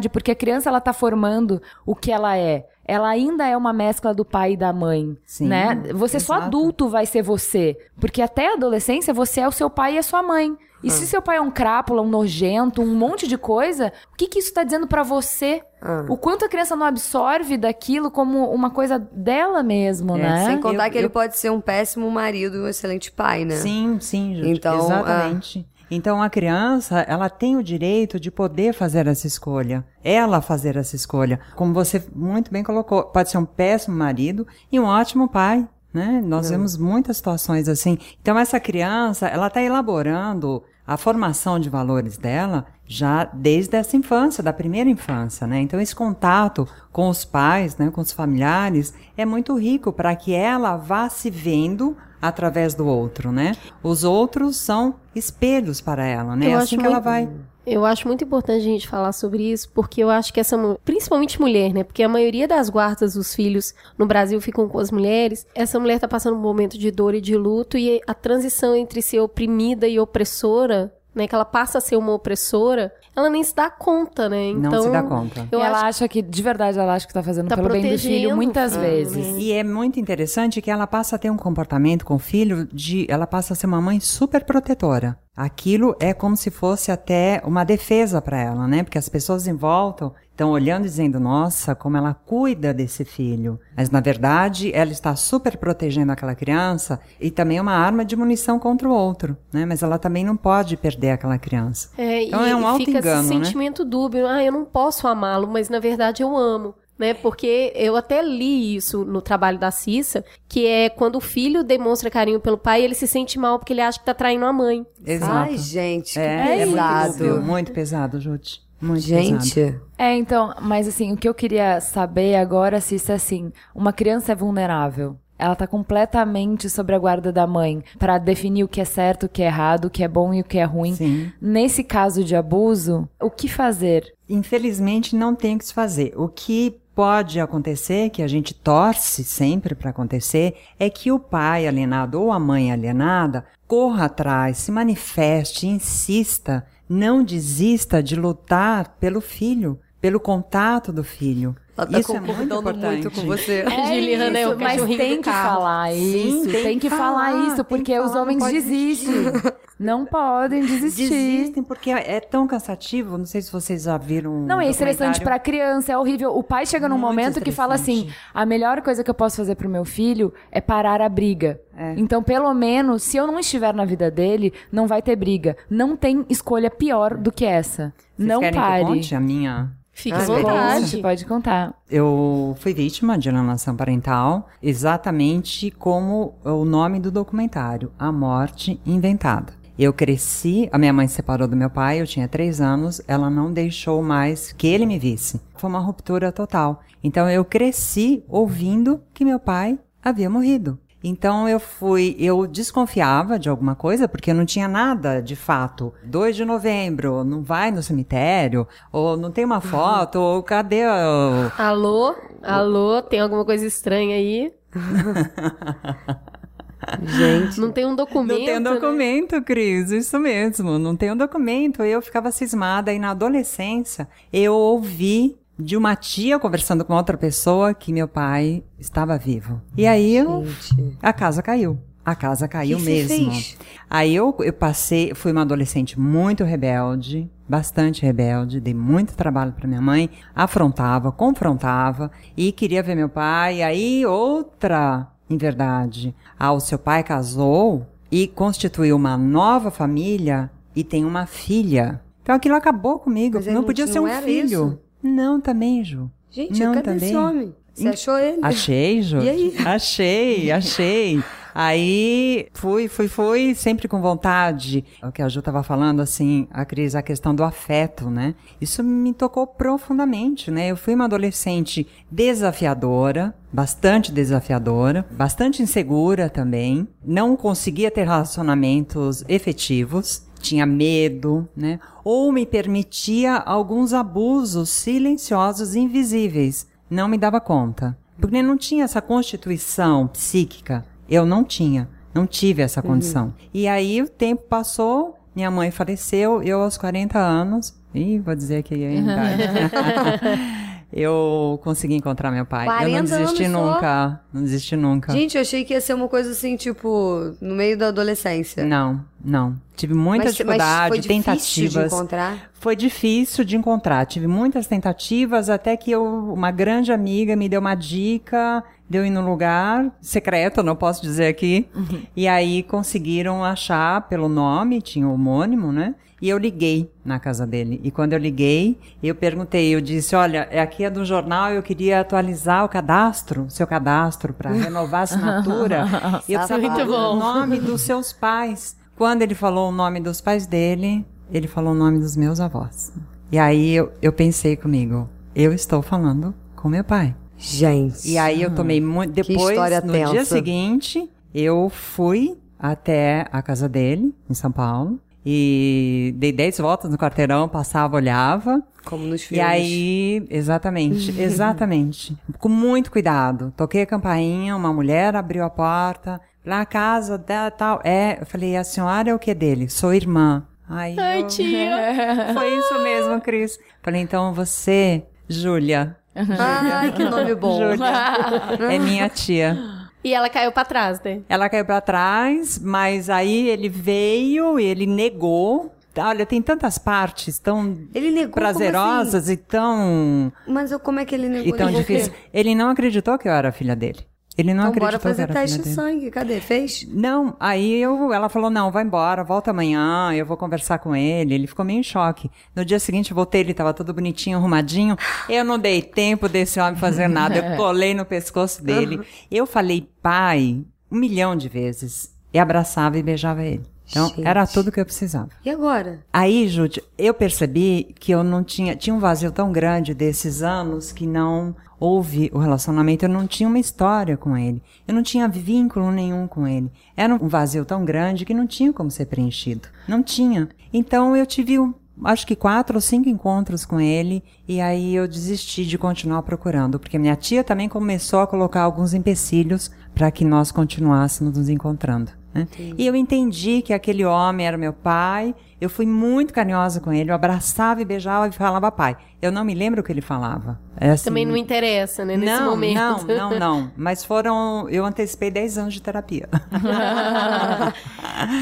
Speaker 7: porque a criança, ela tá formando o que ela é. Ela ainda é uma mescla do pai e da mãe,
Speaker 5: Sim,
Speaker 7: né? Você só
Speaker 5: exato.
Speaker 7: adulto vai ser você, porque até a adolescência você é o seu pai e a sua mãe. E
Speaker 5: Ah.
Speaker 7: se seu pai é um crápula, um nojento, um monte de coisa, o que que isso tá dizendo pra você?
Speaker 6: Ah.
Speaker 7: O quanto a criança não absorve daquilo como uma coisa dela mesmo,
Speaker 5: É,
Speaker 7: né?
Speaker 6: Sem contar
Speaker 5: Eu-
Speaker 6: que ele
Speaker 5: eu-
Speaker 6: pode ser um péssimo marido e um excelente pai, né?
Speaker 5: Sim, sim, Júlia.
Speaker 6: Então,
Speaker 5: Exatamente. Então a criança, ela tem o direito de poder fazer essa escolha. Ela fazer essa escolha. Como você muito bem colocou, pode ser um péssimo marido e um ótimo pai. Né? Nós vemos muitas situações assim. Então essa criança, ela está elaborando a formação de valores dela já desde essa infância, da primeira infância, né? Então esse contato com os pais, né, com os familiares, é muito rico para que ela vá se vendo através do outro, né? Os outros são espelhos para ela, né?
Speaker 1: Eu
Speaker 5: É
Speaker 1: acho
Speaker 5: assim que ela
Speaker 1: muito-
Speaker 5: vai.
Speaker 1: Eu acho muito importante a gente falar sobre isso, porque eu acho que essa, principalmente mulher, né? Porque a maioria das guardas dos filhos no Brasil ficam com as mulheres. Essa mulher tá passando um momento de dor e de luto e a transição entre ser oprimida e opressora, né? Que ela passa a ser uma opressora, ela nem se dá conta, né? Então,
Speaker 5: Não se dá conta.
Speaker 1: Eu
Speaker 7: ela
Speaker 1: acho
Speaker 7: acha que, de verdade, ela acha que tá fazendo
Speaker 1: Tá
Speaker 7: pelo bem do filho muitas
Speaker 1: filho,
Speaker 7: vezes.
Speaker 1: né?
Speaker 5: E é muito interessante que ela passa a ter um comportamento com o filho de. Ela passa a ser uma mãe super protetora. Aquilo é como se fosse até uma defesa para ela, né? Porque as pessoas em volta estão olhando e dizendo: nossa, como ela cuida desse filho. Mas na verdade, ela está super protegendo aquela criança e também é uma arma de munição contra o outro, né? Mas ela também não pode perder aquela criança.
Speaker 1: É,
Speaker 5: Então
Speaker 1: e
Speaker 5: é um
Speaker 1: fica
Speaker 5: auto-engano,
Speaker 1: esse
Speaker 5: né?
Speaker 1: sentimento dúbio. Ah, eu não posso amá-lo, mas na verdade eu amo. Né? Porque eu até li isso no trabalho da Cissa, que é quando o filho demonstra carinho pelo pai, ele se sente mal porque ele acha que tá traindo a mãe.
Speaker 5: Exato.
Speaker 6: Ai, gente, que
Speaker 5: é, é muito
Speaker 6: pesado.
Speaker 5: dúbio, muito pesado, Jute. Muito pesado.
Speaker 6: gente,
Speaker 7: É, então, mas assim, o que eu queria saber agora, Cissa, é assim, uma criança é vulnerável. Ela tá completamente sobre a guarda da mãe pra definir o que é certo, o que é errado, o que é bom e o que é ruim.
Speaker 5: Sim.
Speaker 7: Nesse caso de abuso, o que fazer?
Speaker 5: Infelizmente, não tem o que se fazer. O que pode acontecer, que a gente torce sempre para acontecer, é que o pai alienado ou a mãe alienada corra atrás, se manifeste, insista, não desista de lutar pelo filho, pelo contato do filho.
Speaker 6: Ela tá
Speaker 5: Isso é muito
Speaker 6: concordando
Speaker 5: importante.
Speaker 6: muito com você.
Speaker 2: É
Speaker 1: Juliana é o
Speaker 2: isso, mas tem que
Speaker 1: carro.
Speaker 2: falar isso,
Speaker 5: Sim,
Speaker 2: tem, que falar, isso,
Speaker 5: tem
Speaker 2: porque
Speaker 5: que
Speaker 2: os
Speaker 5: falar, não
Speaker 2: homens desistem. Não podem desistir.
Speaker 5: Desistem porque é tão cansativo. Não sei se vocês já viram. um
Speaker 2: Não, é estressante pra criança, é horrível. O pai chega num
Speaker 5: Muito
Speaker 2: momento que fala assim: a melhor coisa que eu posso fazer pro meu filho é parar a briga.
Speaker 5: É.
Speaker 2: Então, pelo menos, se eu não estiver na vida dele, não vai ter briga. Não tem escolha pior do que essa.
Speaker 5: Vocês
Speaker 2: não
Speaker 5: querem
Speaker 2: pare.
Speaker 5: Que eu conte a minha
Speaker 1: Fica
Speaker 6: Ah,
Speaker 1: à
Speaker 6: meu
Speaker 1: vontade.
Speaker 2: Pode contar.
Speaker 5: Eu fui vítima de alienação parental, exatamente como o nome do documentário, A Morte Inventada. Eu cresci, a minha mãe se separou do meu pai, eu tinha três anos, ela não deixou mais que ele me visse. Foi uma ruptura total. Então eu cresci ouvindo que meu pai havia morrido. Então eu fui, eu desconfiava de alguma coisa, porque eu não tinha nada de fato. 2 de novembro, não vai no cemitério, ou não tem uma foto, ou cadê o...
Speaker 1: Alô? Alô? Tem alguma coisa estranha aí?
Speaker 6: Gente.
Speaker 1: Não tem um documento.
Speaker 5: Não tem um
Speaker 1: né?
Speaker 5: documento, Cris, isso mesmo, não tem um documento. Eu ficava cismada e na adolescência eu ouvi de uma tia conversando com outra pessoa que meu pai estava vivo. E aí eu, a casa caiu. A casa caiu
Speaker 6: Que
Speaker 5: mesmo. Aí eu, eu passei, fui uma adolescente muito rebelde, bastante rebelde, dei muito trabalho para minha mãe, afrontava, confrontava e queria ver meu pai. Aí outra, em verdade, ah, o seu pai casou e constituiu uma nova família e tem uma filha. Então aquilo acabou comigo,
Speaker 6: Mas
Speaker 5: não
Speaker 6: não
Speaker 5: podia
Speaker 6: tinha-
Speaker 5: ser um
Speaker 6: não
Speaker 5: filho.
Speaker 6: isso?
Speaker 5: Não, também, Ju.
Speaker 6: Gente,
Speaker 5: não,
Speaker 6: cadê
Speaker 5: também.
Speaker 6: esse homem? Você achou ele?
Speaker 5: Achei, Ju.
Speaker 6: E aí?
Speaker 5: Achei, achei. Aí fui, fui, fui, sempre com vontade. O que a Ju tava falando, assim, a Cris, a questão do afeto, né? Isso me tocou profundamente, né? Eu fui uma adolescente desafiadora, bastante desafiadora, bastante insegura também. Não conseguia ter relacionamentos efetivos. Tinha medo, né? Ou me permitia alguns abusos silenciosos, invisíveis. Não me dava conta. Porque não tinha essa constituição psíquica. Eu não tinha. Não tive essa condição. E aí o tempo passou, minha mãe faleceu, eu aos 40 anos. Ih, vou dizer que é a idade. Eu consegui encontrar meu pai. Eu
Speaker 6: 40
Speaker 5: não desisti
Speaker 6: anos só?
Speaker 5: nunca. Não desisti nunca.
Speaker 6: Gente, eu achei que ia ser uma coisa assim, tipo, no meio da adolescência.
Speaker 5: Não, não. Tive muita
Speaker 6: Mas- mas
Speaker 5: dificuldade,
Speaker 6: foi difícil de
Speaker 5: tentativas.
Speaker 6: encontrar?
Speaker 5: Foi difícil de encontrar. Tive muitas tentativas até que eu, uma grande amiga me deu uma dica, deu ir num lugar secreto, não posso dizer aqui. E aí conseguiram achar pelo nome, tinha o homônimo, né? E eu liguei na casa dele. E quando eu liguei, eu perguntei, eu disse, olha, é aqui é do jornal, eu queria atualizar o cadastro, seu cadastro, para renovar a assinatura. e eu precisava
Speaker 1: bom.
Speaker 5: nome dos seus pais. Quando ele falou o nome dos pais dele, ele falou o nome dos meus avós. E aí eu, eu pensei comigo, eu estou falando com meu pai.
Speaker 6: Gente.
Speaker 5: E aí eu tomei muito. Depois, no dia
Speaker 6: tensa.
Speaker 5: seguinte, eu fui até a casa dele, em São Paulo. E dei 10 voltas no quarteirão, passava, olhava.
Speaker 6: Como nos
Speaker 5: E
Speaker 6: filmes.
Speaker 5: aí, exatamente, exatamente. Com muito cuidado. Toquei a campainha, uma mulher abriu a porta. Na casa da tal. É, eu falei, a senhora é o que dele? Sou irmã. Aí
Speaker 1: Ai,
Speaker 5: eu-
Speaker 1: tia.
Speaker 5: Foi isso mesmo, Cris. Falei, então você, Júlia.
Speaker 6: Ai, que nome bom.
Speaker 5: Júlia. é minha tia.
Speaker 1: E ela caiu pra trás, né?
Speaker 5: Ela caiu pra trás, mas aí ele veio, ele negou. Olha, tem tantas partes tão
Speaker 6: Ele negou
Speaker 5: prazerosas e tão,
Speaker 6: assim? Mas eu, como é que ele negou?
Speaker 5: e tão difíceis. Ele não acreditou que eu era filha dele. Ele não
Speaker 6: Então
Speaker 5: acreditou
Speaker 6: bora fazer teste de
Speaker 5: dele.
Speaker 6: sangue. Cadê? Fez?
Speaker 5: Não, aí eu, ela falou, não, vai embora, volta amanhã, eu vou conversar com ele. Ele ficou meio em choque. No dia seguinte eu voltei, ele tava todo bonitinho, arrumadinho. Eu não dei tempo desse homem fazer nada, eu colei no pescoço dele. Eu falei, pai, um milhão de vezes. E abraçava e beijava ele. Então,
Speaker 6: Gente.
Speaker 5: era tudo que eu precisava.
Speaker 6: E agora?
Speaker 5: Aí, Júlia, eu percebi que eu não tinha. Tinha um vazio tão grande desses anos que não houve o relacionamento. Eu não tinha uma história com ele. Eu não tinha vínculo nenhum com ele. Era um vazio tão grande que não tinha como ser preenchido. Não tinha. Então eu tive um- acho que quatro ou cinco encontros com ele, e aí eu desisti de continuar procurando, porque minha tia também começou a colocar alguns empecilhos para que nós continuássemos nos encontrando. Né? E eu entendi que aquele homem era meu pai. Eu fui muito carinhosa com ele. Eu abraçava e beijava e falava pai. Eu não me lembro o que ele falava. É assim,
Speaker 1: Também não interessa, né, nesse
Speaker 5: não,
Speaker 1: momento.
Speaker 5: Não, não, não. Mas foram. Eu antecipei 10 anos de terapia.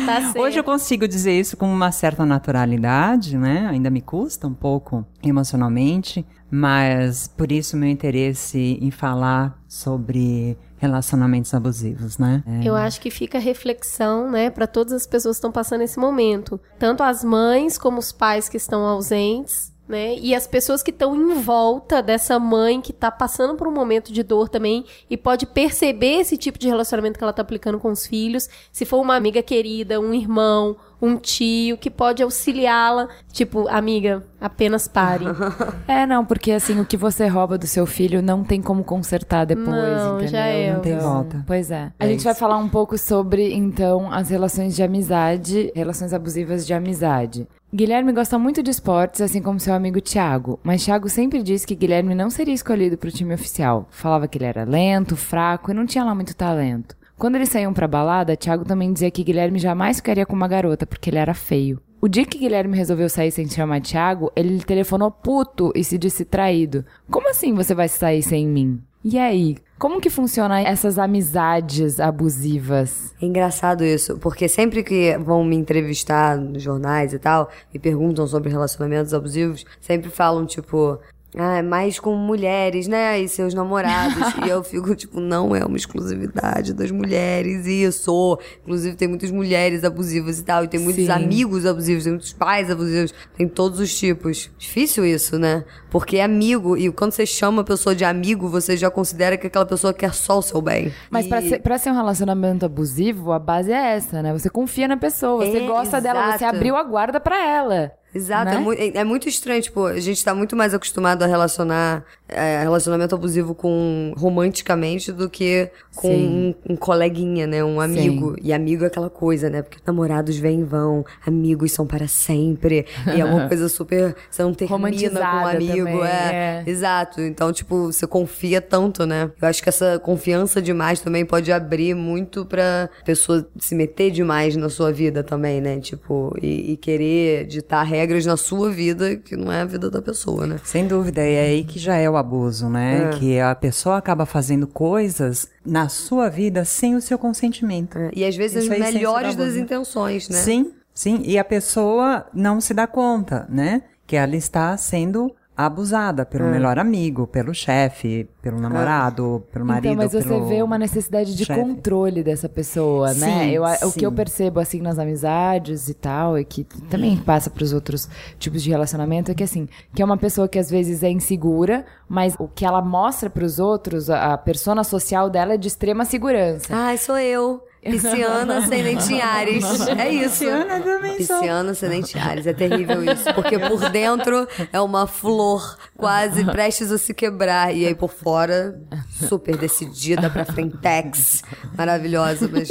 Speaker 1: tá.
Speaker 5: Hoje eu consigo dizer isso com uma certa naturalidade, né? Ainda me custa um pouco emocionalmente, mas por isso meu interesse em falar sobre relacionamentos abusivos, né? É.
Speaker 1: Eu acho que fica reflexão, né, para todas as pessoas que estão passando esse momento, tanto as mães como os pais que estão ausentes, né? E as pessoas que estão em volta dessa mãe que está passando por um momento de dor também e pode perceber esse tipo de relacionamento que ela está aplicando com os filhos, se for uma amiga querida, um irmão, um tio que pode auxiliá-la, tipo, amiga, apenas pare.
Speaker 7: É, não, porque assim, o que você rouba do seu filho não tem como consertar depois,
Speaker 1: Não,
Speaker 7: entendeu?
Speaker 1: já é,
Speaker 5: Não tem
Speaker 1: Elvis.
Speaker 5: volta.
Speaker 7: Pois é. A
Speaker 5: É
Speaker 7: gente vai
Speaker 5: isso.
Speaker 7: falar um pouco sobre, então, as relações de amizade, relações abusivas de amizade. Guilherme gosta muito de esportes, assim como seu amigo Thiago, mas Thiago sempre disse que Guilherme não seria escolhido para o time oficial. Falava que ele era lento, fraco e não tinha lá muito talento. Quando eles saíam pra balada, Thiago também dizia que Guilherme jamais ficaria com uma garota porque ele era feio. O dia que Guilherme resolveu sair sem chamar Thiago, ele telefonou puto e se disse traído. Como assim você vai sair sem mim? E aí, como que funciona essas amizades abusivas?
Speaker 6: É engraçado isso, porque sempre que vão me entrevistar nos jornais e tal, e perguntam sobre relacionamentos abusivos, sempre falam, tipo, ah, é mais com mulheres, né? E seus namorados. e eu fico, tipo, não é uma exclusividade das mulheres, isso. Inclusive, tem muitas mulheres abusivas e tal, e tem muitos
Speaker 7: Sim.
Speaker 6: amigos abusivos, tem muitos pais abusivos, tem todos os tipos. Difícil isso, né? Porque é amigo, e quando você chama a pessoa de amigo, você já considera que aquela pessoa quer só o seu bem.
Speaker 7: Mas
Speaker 6: E-
Speaker 7: pra ser, pra ser um relacionamento abusivo, a base é essa, né? Você confia na pessoa, você
Speaker 6: É,
Speaker 7: gosta dela, você
Speaker 6: exato.
Speaker 7: abriu a guarda pra ela.
Speaker 6: Exato,
Speaker 7: né?
Speaker 6: é, mui- é- muito estranho, tipo, a gente tá muito mais acostumado a relacionar é, relacionamento abusivo com romanticamente do que com
Speaker 7: Sim.
Speaker 6: um, um coleguinha, né? Um amigo. E amigo é aquela coisa, né? Porque namorados vêm e vão, amigos são para sempre. E é uma coisa super. Você não termina com um amigo.
Speaker 7: também,
Speaker 6: é.
Speaker 7: é.
Speaker 6: Exato. Então, tipo, você confia tanto, né? Eu acho que essa confiança demais também pode abrir muito pra pessoa se meter demais na sua vida também, né? Tipo, e, e querer ditar regras na sua vida que não é a vida da pessoa, né?
Speaker 5: Sem dúvida, e é aí que já é o abuso, né?
Speaker 6: É.
Speaker 5: Que a pessoa acaba fazendo coisas na sua vida sem o seu consentimento.
Speaker 6: E às vezes
Speaker 5: Isso
Speaker 6: as
Speaker 5: aí sem
Speaker 6: melhores das intenções, né?
Speaker 5: Sim, sim. E a pessoa não se dá conta, né? Que ela está sendo abusada pelo
Speaker 6: É.
Speaker 5: melhor amigo, pelo chefe, pelo namorado, pelo marido.
Speaker 7: então, mas você
Speaker 5: pelo
Speaker 7: vê uma necessidade de
Speaker 5: chefe.
Speaker 7: controle dessa pessoa, né?
Speaker 5: Sim,
Speaker 7: Eu, a- o que eu
Speaker 5: sim.
Speaker 7: percebo, assim, nas amizades e tal, e que também passa pros outros tipos de relacionamento, é que, assim, que é uma pessoa que às vezes é insegura, mas o que ela mostra pros outros, a, a persona social dela é de extrema segurança.
Speaker 6: Ai, sou eu. Pisciana Ascendente Ares. É isso.
Speaker 5: Pisciana também sou.
Speaker 6: Pisciana Ascendente Ares. É terrível isso. Porque por dentro é uma flor quase prestes a se quebrar. E aí por fora, super decidida pra frentex. Maravilhosa, mas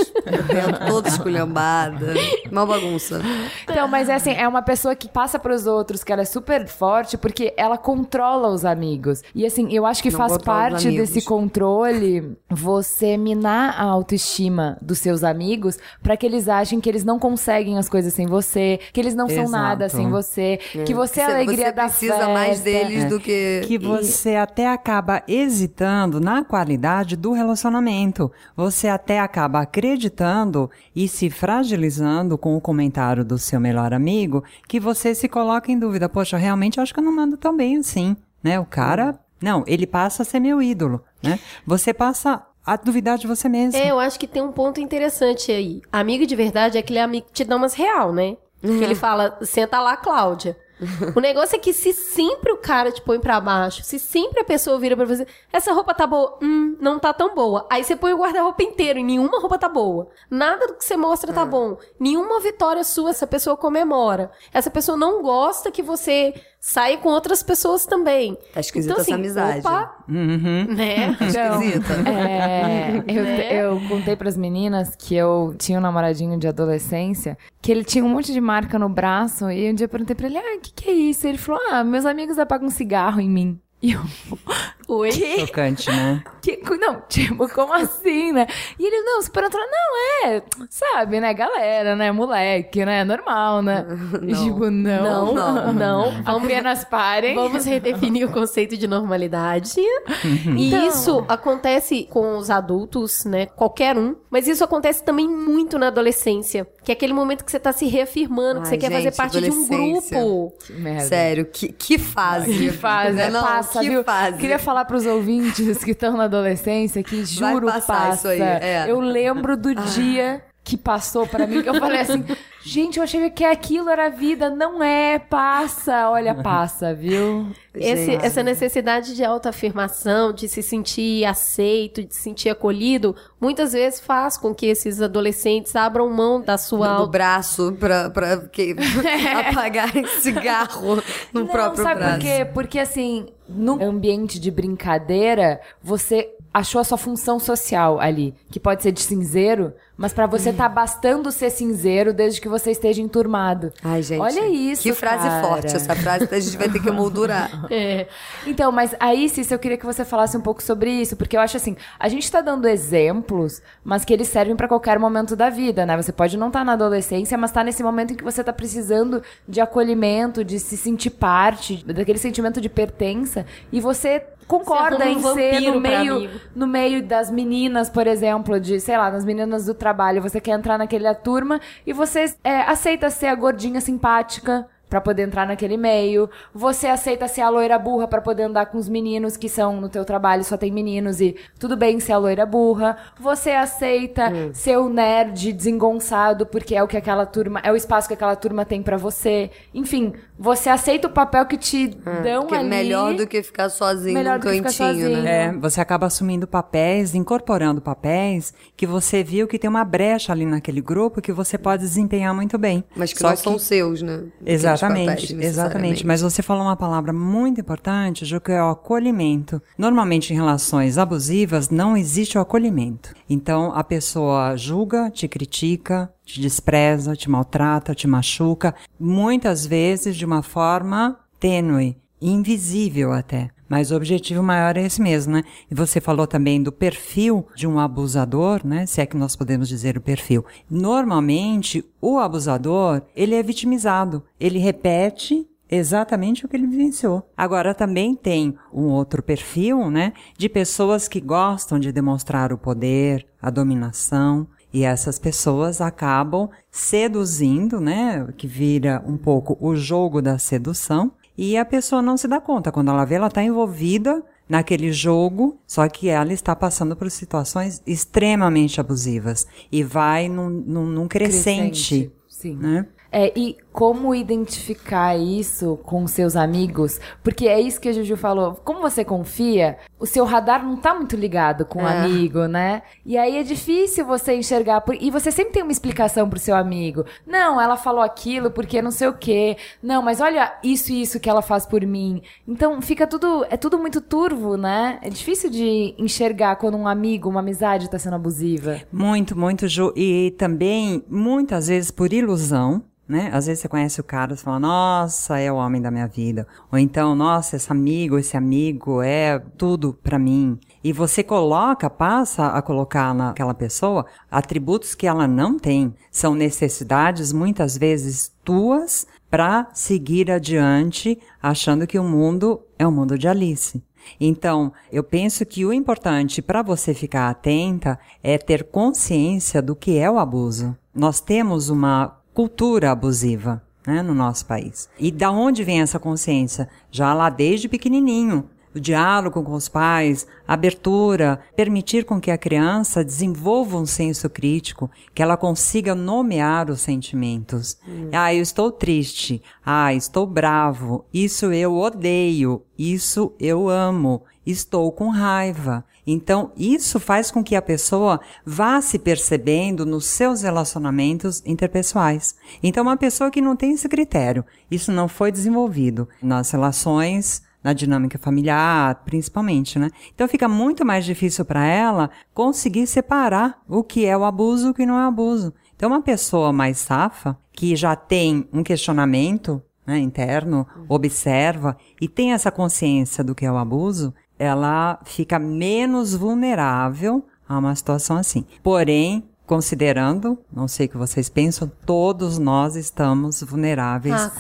Speaker 6: toda esculhambada. Uma bagunça.
Speaker 7: Então, mas é assim, é uma pessoa que passa pros outros que ela é super forte porque ela controla os amigos. E assim, eu acho que
Speaker 6: Não
Speaker 7: faz parte desse controle você minar a autoestima dos seus amigos pra que eles achem que eles não conseguem as coisas sem você, que eles não são
Speaker 5: Exato.
Speaker 7: nada sem você, que você é a
Speaker 6: Você-
Speaker 7: alegria
Speaker 6: você
Speaker 7: da
Speaker 6: precisa
Speaker 7: festa.
Speaker 6: mais deles do que...
Speaker 5: que você até acaba hesitando na qualidade do relacionamento. Você até acaba acreditando e se fragilizando com o comentário do seu melhor amigo, que você se coloca em dúvida. Poxa, realmente acho que eu não mando tão bem assim, né? O cara, não, ele passa a ser meu ídolo, né? Você passa a duvidar de você mesmo.
Speaker 1: É, eu acho que tem um ponto interessante aí. Amigo de verdade é aquele amigo que te dá umas real, né? Que ele fala, senta lá, Cláudia. O negócio é que se sempre o cara te põe pra baixo, se sempre a pessoa vira pra você, essa roupa tá boa, hum, não tá tão boa. Aí você põe o guarda-roupa inteiro e nenhuma roupa tá boa. Nada do que você mostra tá bom. Nenhuma vitória sua essa pessoa comemora. Essa pessoa não gosta que você sai com outras pessoas também.
Speaker 6: Tá esquisita
Speaker 1: então, assim,
Speaker 6: essa amizade.
Speaker 1: Opa,
Speaker 5: Uhum.
Speaker 1: né?
Speaker 7: Então,
Speaker 6: Esquisita.
Speaker 7: é, eu,
Speaker 1: Né?
Speaker 7: eu contei pras meninas que eu tinha um namoradinho de adolescência que ele tinha um monte de marca no braço e um dia eu perguntei pra ele, ah, o que, que é isso? Ele falou, ah, meus amigos apagam um cigarro em mim. E eu,
Speaker 1: Oi.
Speaker 5: Chocante, né?
Speaker 7: que, não, tipo, como assim, né? E ele, não, super natural, não, é, sabe, né, galera, né, moleque, né, normal, né? E, tipo, não,
Speaker 1: Não, não. Vamos,
Speaker 7: apenas parem.
Speaker 1: vamos redefinir o conceito de normalidade. E
Speaker 7: Então.
Speaker 1: isso acontece com os adultos, né? Qualquer um. Mas isso acontece também muito na adolescência. Que é aquele momento que você tá se reafirmando, que
Speaker 6: Ai,
Speaker 1: você quer fazer
Speaker 6: gente,
Speaker 1: parte de um grupo.
Speaker 7: Que merda.
Speaker 6: Sério, que, que fase.
Speaker 7: Que fase,
Speaker 6: Não,
Speaker 7: passa,
Speaker 6: que
Speaker 7: viu?
Speaker 6: fase.
Speaker 7: Queria falar pros ouvintes que estão na adolescência que
Speaker 6: Vai
Speaker 7: juro
Speaker 6: passar
Speaker 7: passa.
Speaker 6: isso aí, é.
Speaker 7: Eu lembro do dia que passou pra mim que eu falei assim, gente, eu achei que aquilo era vida, não é, passa, olha, passa, viu?
Speaker 1: Esse- essa necessidade de autoafirmação, de se sentir aceito, de se sentir acolhido, muitas vezes faz com que esses adolescentes abram mão da sua
Speaker 6: do
Speaker 1: auto
Speaker 6: braço pra, pra que, apagar cigarro no
Speaker 7: não,
Speaker 6: próprio
Speaker 7: sabe
Speaker 6: braço.
Speaker 7: por quê? Porque assim, no ambiente de brincadeira, você achou a sua função social ali, que pode ser de cinzeiro, mas pra você tá bastando ser cinzeiro desde que você esteja enturmado.
Speaker 6: Ai, gente.
Speaker 7: Olha isso,
Speaker 6: Que frase
Speaker 7: cara.
Speaker 6: forte. Essa frase a gente vai ter que moldurar.
Speaker 1: É.
Speaker 7: Então, mas aí, Cícero, eu queria que você falasse um pouco sobre isso, porque eu acho assim, a gente tá dando exemplos, mas que eles servem pra qualquer momento da vida, né? Você pode não estar na adolescência, mas tá nesse momento em que você tá precisando de acolhimento, de se sentir parte, daquele sentimento de pertença, e você concorda em
Speaker 1: um
Speaker 7: ser
Speaker 1: vampiro
Speaker 7: no meio, no meio das meninas, por exemplo, de, sei lá, nas meninas do trabalho, você quer entrar naquela turma e você é, aceita ser a gordinha simpática pra poder entrar naquele meio. Você aceita ser a loira burra pra poder andar com os meninos que são no teu trabalho, só tem meninos e tudo bem ser a loira burra. Você aceita
Speaker 6: Hum.
Speaker 7: ser o nerd desengonçado porque é o que aquela turma, é o espaço que aquela turma tem pra você. Enfim, você aceita o papel que te dão
Speaker 6: Que é
Speaker 7: ali.
Speaker 6: melhor do que ficar sozinho
Speaker 7: Melhor
Speaker 6: no
Speaker 7: do que ficar
Speaker 6: cantinho,
Speaker 7: sozinho.
Speaker 6: né?
Speaker 5: É, você acaba assumindo papéis, incorporando papéis que você viu que tem uma brecha ali naquele grupo que você pode desempenhar muito bem.
Speaker 6: Mas que
Speaker 5: Só
Speaker 6: não são seus, né? Aqueles
Speaker 5: Exatamente, exatamente. Mas você falou uma palavra muito importante, Ju, que é o acolhimento. Normalmente, em relações abusivas, não existe o acolhimento. Então, a pessoa julga, te critica, te despreza, te maltrata, te machuca, muitas vezes de uma forma tênue, invisível até. Mas o objetivo maior é esse mesmo, né? E você falou também do perfil de um abusador, né? Se é que nós podemos dizer o perfil. Normalmente, o abusador, ele é vitimizado. Ele repete exatamente o que ele vivenciou. Agora também tem um outro perfil, né? De pessoas que gostam de demonstrar o poder, a dominação, e essas pessoas acabam seduzindo, né? Que vira um pouco o jogo da sedução. E a pessoa não se dá conta. Quando ela vê, ela está envolvida naquele jogo, só que ela está passando por situações extremamente abusivas. E vai num, num, num crescente,
Speaker 7: Sim.
Speaker 5: né?
Speaker 7: É, e como identificar isso com seus amigos? Porque é isso que a Juju falou. Como você confia, o seu radar não tá muito ligado com o
Speaker 6: É.
Speaker 7: amigo, né? E aí é difícil você enxergar. por- E você sempre tem uma explicação pro seu amigo. Não, ela falou aquilo porque não sei o quê. Não, mas olha isso e isso que ela faz por mim. Então fica tudo. É tudo muito turvo, né? É difícil de enxergar quando um amigo, uma amizade tá sendo abusiva.
Speaker 5: Muito, muito, Ju. E também, muitas vezes, por ilusão, né? Às vezes você conhece o cara e fala, nossa, é o homem da minha vida. Ou então, nossa, esse amigo, esse amigo é tudo pra mim. E você coloca, passa a colocar naquela pessoa atributos que ela não tem. São necessidades, muitas vezes, tuas para seguir adiante, achando que o mundo é o mundo de Alice. Então, eu penso que o importante para você ficar atenta é ter consciência do que é o abuso. Nós temos uma cultura abusiva né, no nosso país. E da onde vem essa consciência? Já lá desde pequenininho. do diálogo com os pais, abertura, permitir com que a criança desenvolva um senso crítico, que ela consiga nomear os sentimentos. Ah, eu estou triste. Ah, estou bravo. Isso eu odeio. Isso eu amo. Estou com raiva. Então, isso faz com que a pessoa vá se percebendo nos seus relacionamentos interpessoais. Então, uma pessoa que não tem esse critério, isso não foi desenvolvido nas relações na dinâmica familiar, principalmente, né? Então fica muito mais difícil para ela conseguir separar o que é o abuso e o que não é abuso. Então uma pessoa mais safa, que já tem um questionamento né, interno, observa e tem essa consciência do que é o abuso, ela fica menos vulnerável a uma situação assim. Porém, considerando, não sei o que vocês pensam, todos nós estamos vulneráveis
Speaker 1: Ah,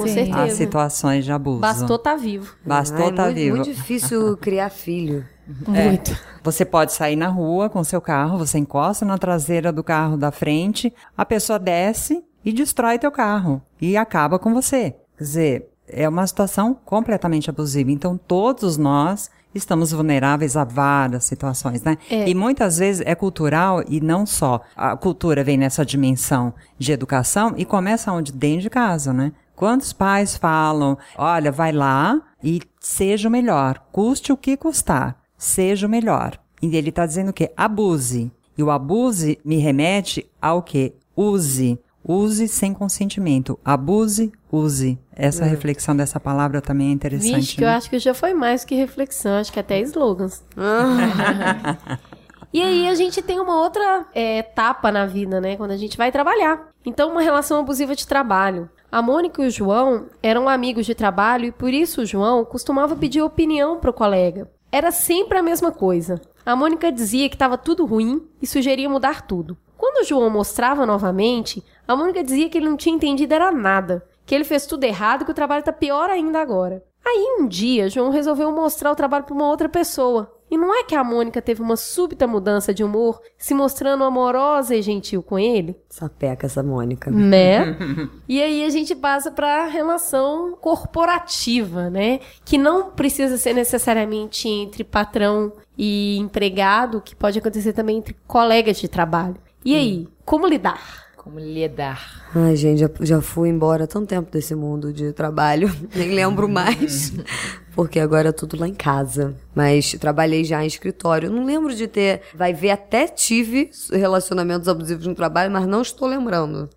Speaker 5: a situações de abuso.
Speaker 1: Bastou tá vivo.
Speaker 5: Bastou estar
Speaker 6: muito,
Speaker 5: vivo.
Speaker 6: muito difícil criar filho.
Speaker 1: Muito.
Speaker 5: Você pode sair na rua com seu carro, você encosta na traseira do carro da frente, a pessoa desce e destrói teu carro e acaba com você. Quer dizer, é uma situação completamente abusiva. Então, todos nós estamos vulneráveis a várias situações, né?
Speaker 1: É.
Speaker 5: E muitas vezes é cultural e não só. A cultura vem nessa dimensão de educação e começa onde? Dentro de casa, né? Quantos pais falam, olha, vai lá e seja o melhor, custe o que custar, seja o melhor. E ele está dizendo o quê? Abuse. E o abuse me remete ao quê? Use. Use sem consentimento. Abuse, use. Essa reflexão dessa palavra também é interessante.
Speaker 1: Vixe, que eu
Speaker 5: né?
Speaker 1: acho que já foi mais que reflexão, acho que até slogans. e aí a gente tem uma outra é, etapa na vida, né? Quando a gente vai trabalhar. Então, uma relação abusiva de trabalho. A Mônica e o João eram amigos de trabalho e por isso o João costumava pedir opinião pro colega. Era sempre a mesma coisa. A Mônica dizia que estava tudo ruim e sugeria mudar tudo. Quando o João mostrava novamente, a Mônica dizia que ele não tinha entendido era nada, que ele fez tudo errado e que o trabalho tá pior ainda agora. Aí um dia, João resolveu mostrar o trabalho para uma outra pessoa. E não é que a Mônica teve uma súbita mudança de humor, se mostrando amorosa e gentil com ele?
Speaker 6: Sapeca essa Mônica.
Speaker 1: Né? e aí a gente passa para relação corporativa, né? Que não precisa ser necessariamente entre patrão e empregado, que pode acontecer também entre colegas de trabalho. E aí, como lidar?
Speaker 7: Como lidar?
Speaker 6: Ai, gente, já, já fui embora há tanto tempo desse mundo de trabalho, nem lembro mais. Porque agora é tudo lá em casa. Mas trabalhei já em escritório. Não lembro de ter. Vai ver, até tive relacionamentos abusivos no trabalho, mas não estou lembrando.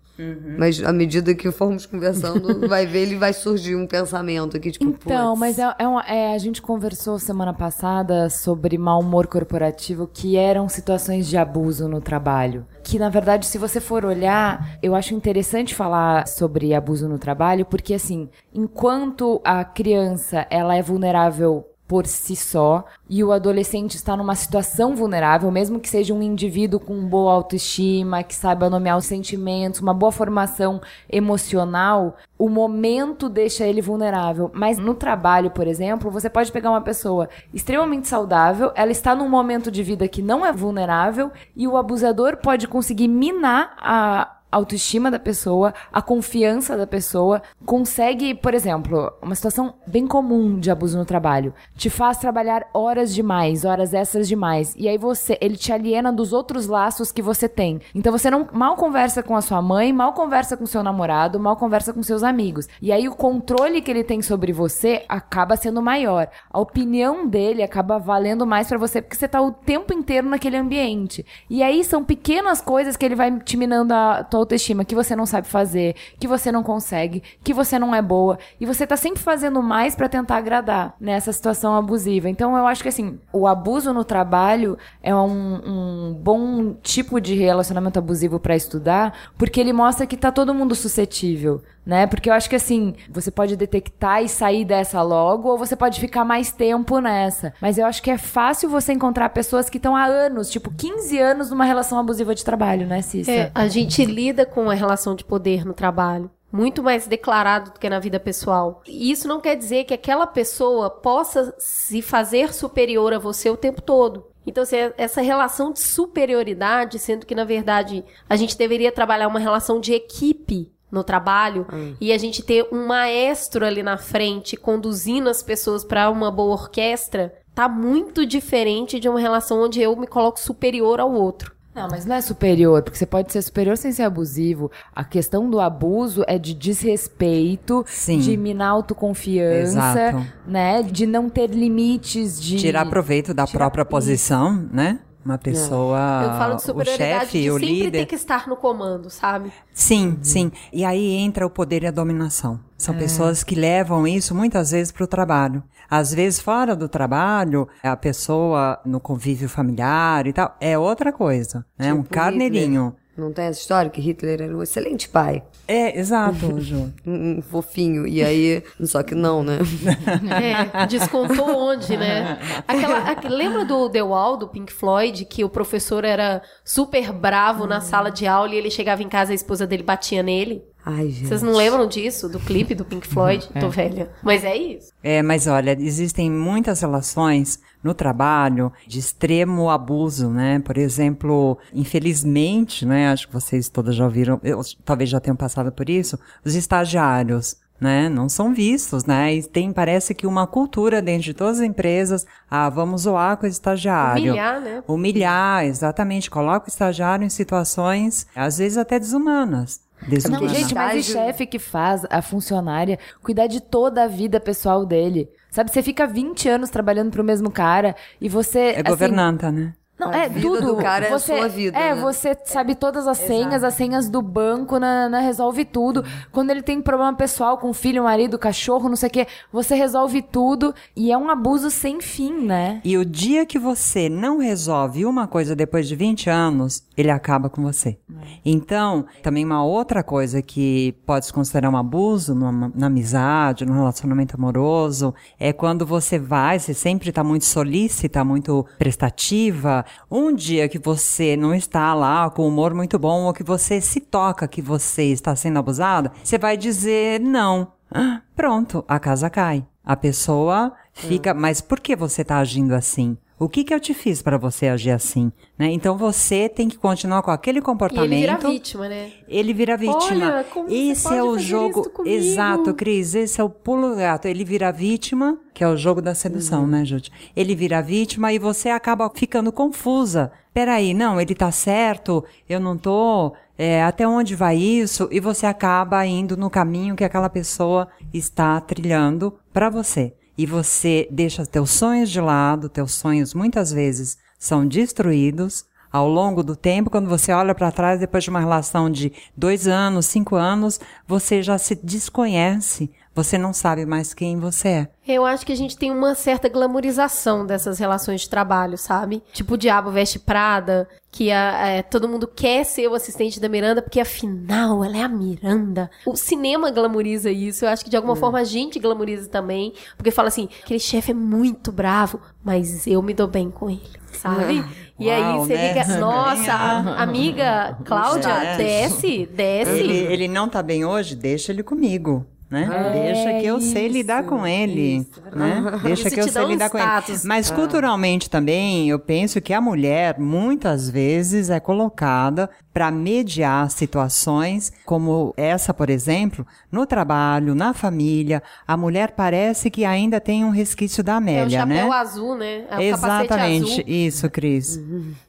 Speaker 6: Mas à medida que formos conversando, vai ver, ele vai surgir um pensamento aqui, tipo,
Speaker 7: Então, mas é, é uma- é, a gente conversou semana passada sobre mau humor corporativo, que eram situações de abuso no trabalho. Que, na verdade, se você for olhar, eu acho interessante falar sobre abuso no trabalho, porque, assim, enquanto a criança ela é vulnerável por si só e o adolescente está numa situação vulnerável, mesmo que seja um indivíduo com boa autoestima, que saiba nomear os sentimentos, uma boa formação emocional, o momento deixa ele vulnerável. Mas no trabalho, por exemplo, você pode pegar uma pessoa extremamente saudável, ela está num momento de vida que não é vulnerável e o abusador pode conseguir minar a autoestima da pessoa, a confiança da pessoa, consegue, por exemplo, uma situação bem comum de abuso no trabalho, te faz trabalhar horas demais, horas extras demais, e aí você, ele te aliena dos outros laços que você tem. Então você não mal conversa com a sua mãe, mal conversa com seu namorado, mal conversa com seus amigos. E aí o controle que ele tem sobre você acaba sendo maior. A opinião dele acaba valendo mais pra você porque você tá o tempo inteiro naquele ambiente. E aí são pequenas coisas que ele vai te minando a autoestima, que você não sabe fazer, que você não consegue, que você não é boa, e você tá sempre fazendo mais pra tentar agradar nessa situação abusiva. Então eu acho que assim, o abuso no trabalho é um, um bom tipo de relacionamento abusivo pra estudar, porque ele mostra que tá todo mundo suscetível, né? Porque eu acho que assim, você pode detectar e sair dessa logo, ou você pode ficar mais tempo nessa. Mas eu acho que é fácil você encontrar pessoas que estão há anos, tipo 15 anos numa relação abusiva de trabalho, né, Cissa?
Speaker 1: É, a gente lida com a relação de poder no trabalho. Muito mais declarado do que na vida pessoal. E isso não quer dizer que aquela pessoa possa se fazer superior a você o tempo todo. Então, assim, essa relação de superioridade, sendo que, na verdade, a gente deveria trabalhar uma relação de equipe no trabalho e a gente ter um maestro ali na frente conduzindo as pessoas para uma boa orquestra, tá muito diferente de uma relação onde eu me coloco superior ao outro.
Speaker 7: Não, mas não é superior, porque você pode ser superior sem ser abusivo. A questão do abuso é de desrespeito,
Speaker 5: Sim.
Speaker 7: de minar autoconfiança,
Speaker 5: Exato.
Speaker 7: né? De não ter limites, de
Speaker 5: Tirar proveito da
Speaker 7: Tirar-
Speaker 5: própria posição, né? Uma pessoa,
Speaker 1: eu falo de
Speaker 5: o
Speaker 1: superioridade
Speaker 5: chefe,
Speaker 1: de
Speaker 5: o
Speaker 1: sempre
Speaker 5: líder.
Speaker 1: ter que estar no comando, sabe?
Speaker 5: Sim, sim. E aí entra o poder e a dominação. São pessoas que levam isso muitas vezes para o trabalho. Às vezes, fora do trabalho, a pessoa no convívio familiar e tal, é outra coisa. Né? um
Speaker 6: Tipo
Speaker 5: carneirinho.
Speaker 6: Não tem essa história que Hitler era um excelente pai,
Speaker 5: É, exato, Ju.
Speaker 6: um, um fofinho, e aí, só que não, né?
Speaker 1: É, descontou onde, né? Aquela, aque- lembra do The Wall, do Pink Floyd, que o professor era super bravo na sala de aula e ele chegava em casa e a esposa dele batia nele?
Speaker 6: Ai, gente.
Speaker 1: Vocês não lembram disso? Do clipe do Pink Floyd? Tô velha. Mas é isso.
Speaker 5: É, mas olha, existem muitas relações no trabalho de extremo abuso, né? Por exemplo, infelizmente, né? Acho que vocês todas já ouviram, eu, talvez já tenham passado por isso, os estagiários. Né? Não são vistos, né? E tem, parece que uma cultura dentro de todas as empresas, ah, vamos zoar com o estagiário.
Speaker 1: Humilhar, né?
Speaker 5: Humilhar, exatamente. Coloca o estagiário em situações, às vezes até desumanas.
Speaker 7: Não,
Speaker 5: Desumanas.
Speaker 7: gente, mas o chefe que faz a funcionária cuidar de toda a vida pessoal dele. Sabe, você fica 20 anos trabalhando pro mesmo cara e você.
Speaker 5: É
Speaker 7: assim,
Speaker 5: governanta, né?
Speaker 7: Não,
Speaker 6: A
Speaker 7: é
Speaker 6: vida
Speaker 7: tudo.
Speaker 6: do cara é a
Speaker 7: você,
Speaker 6: sua vida,
Speaker 7: É,
Speaker 6: né?
Speaker 7: você sabe todas as senhas, as senhas do banco, na, na- resolve tudo. Quando ele tem problema pessoal com filho, marido, cachorro, não sei o quê, você resolve tudo e é um abuso sem fim, né?
Speaker 5: E o dia que você não resolve uma coisa depois de 20 anos, ele acaba com você. Então, também uma outra coisa que pode se considerar um abuso numa, na amizade, no relacionamento amoroso, é quando você vai, você sempre está muito solícita, muito prestativa. Um dia que você não está lá com humor muito bom, ou que você se toca que você está sendo abusada, você vai dizer não. Ah, Pronto, a casa cai. A pessoa fica, mas por que você está agindo assim? O que que eu te fiz para você agir assim? Né? Então você tem que continuar com aquele
Speaker 1: E
Speaker 5: comportamento.
Speaker 1: ele vira vítima, né?
Speaker 5: Ele vira vítima.
Speaker 1: Olha, como
Speaker 5: esse é o jogo. Exato, Cris. Esse é o pulo do gato. Ele vira vítima, que é o jogo da sedução,
Speaker 1: Uhum.
Speaker 5: né, Júlia? Ele vira vítima e você acaba ficando confusa. Peraí, não, ele tá certo, eu não tô. É, até onde vai isso? E você acaba indo no caminho que aquela pessoa está trilhando para você. E você deixa teus sonhos de lado, teus sonhos muitas vezes são destruídos ao longo do tempo, quando você olha para trás, depois de uma relação de dois anos, cinco anos, você já se desconhece, você não sabe mais quem você é.
Speaker 1: Eu acho que a gente tem uma certa glamorização dessas relações de trabalho, sabe? Tipo o Diabo Veste Prada, que a- é, todo mundo quer ser o assistente da Miranda, porque afinal ela é a Miranda. O cinema glamoriza isso, eu acho que de
Speaker 5: Hum.
Speaker 1: alguma forma a gente glamoriza também, porque fala assim, aquele chefe é muito bravo, mas eu me dou bem com ele, sabe? E aí
Speaker 5: Uau,
Speaker 1: você
Speaker 5: né?
Speaker 1: liga, nossa, amiga Cláudia, desce, desce.
Speaker 5: Ele, ele não tá bem hoje? Deixa ele comigo. Né? Deixa que eu sei lidar com ele. né? Deixa
Speaker 1: Isso
Speaker 5: que eu sei
Speaker 1: um
Speaker 5: lidar com ele.
Speaker 1: status.
Speaker 5: Mas culturalmente também, eu penso que a mulher, muitas vezes, é colocada para mediar situações como essa, por exemplo, no trabalho, na família. A mulher parece que ainda tem um resquício da
Speaker 1: É o
Speaker 5: Amélia,
Speaker 1: chapéu
Speaker 5: né?
Speaker 1: azul, né? É o
Speaker 5: Exatamente, isso, Cris.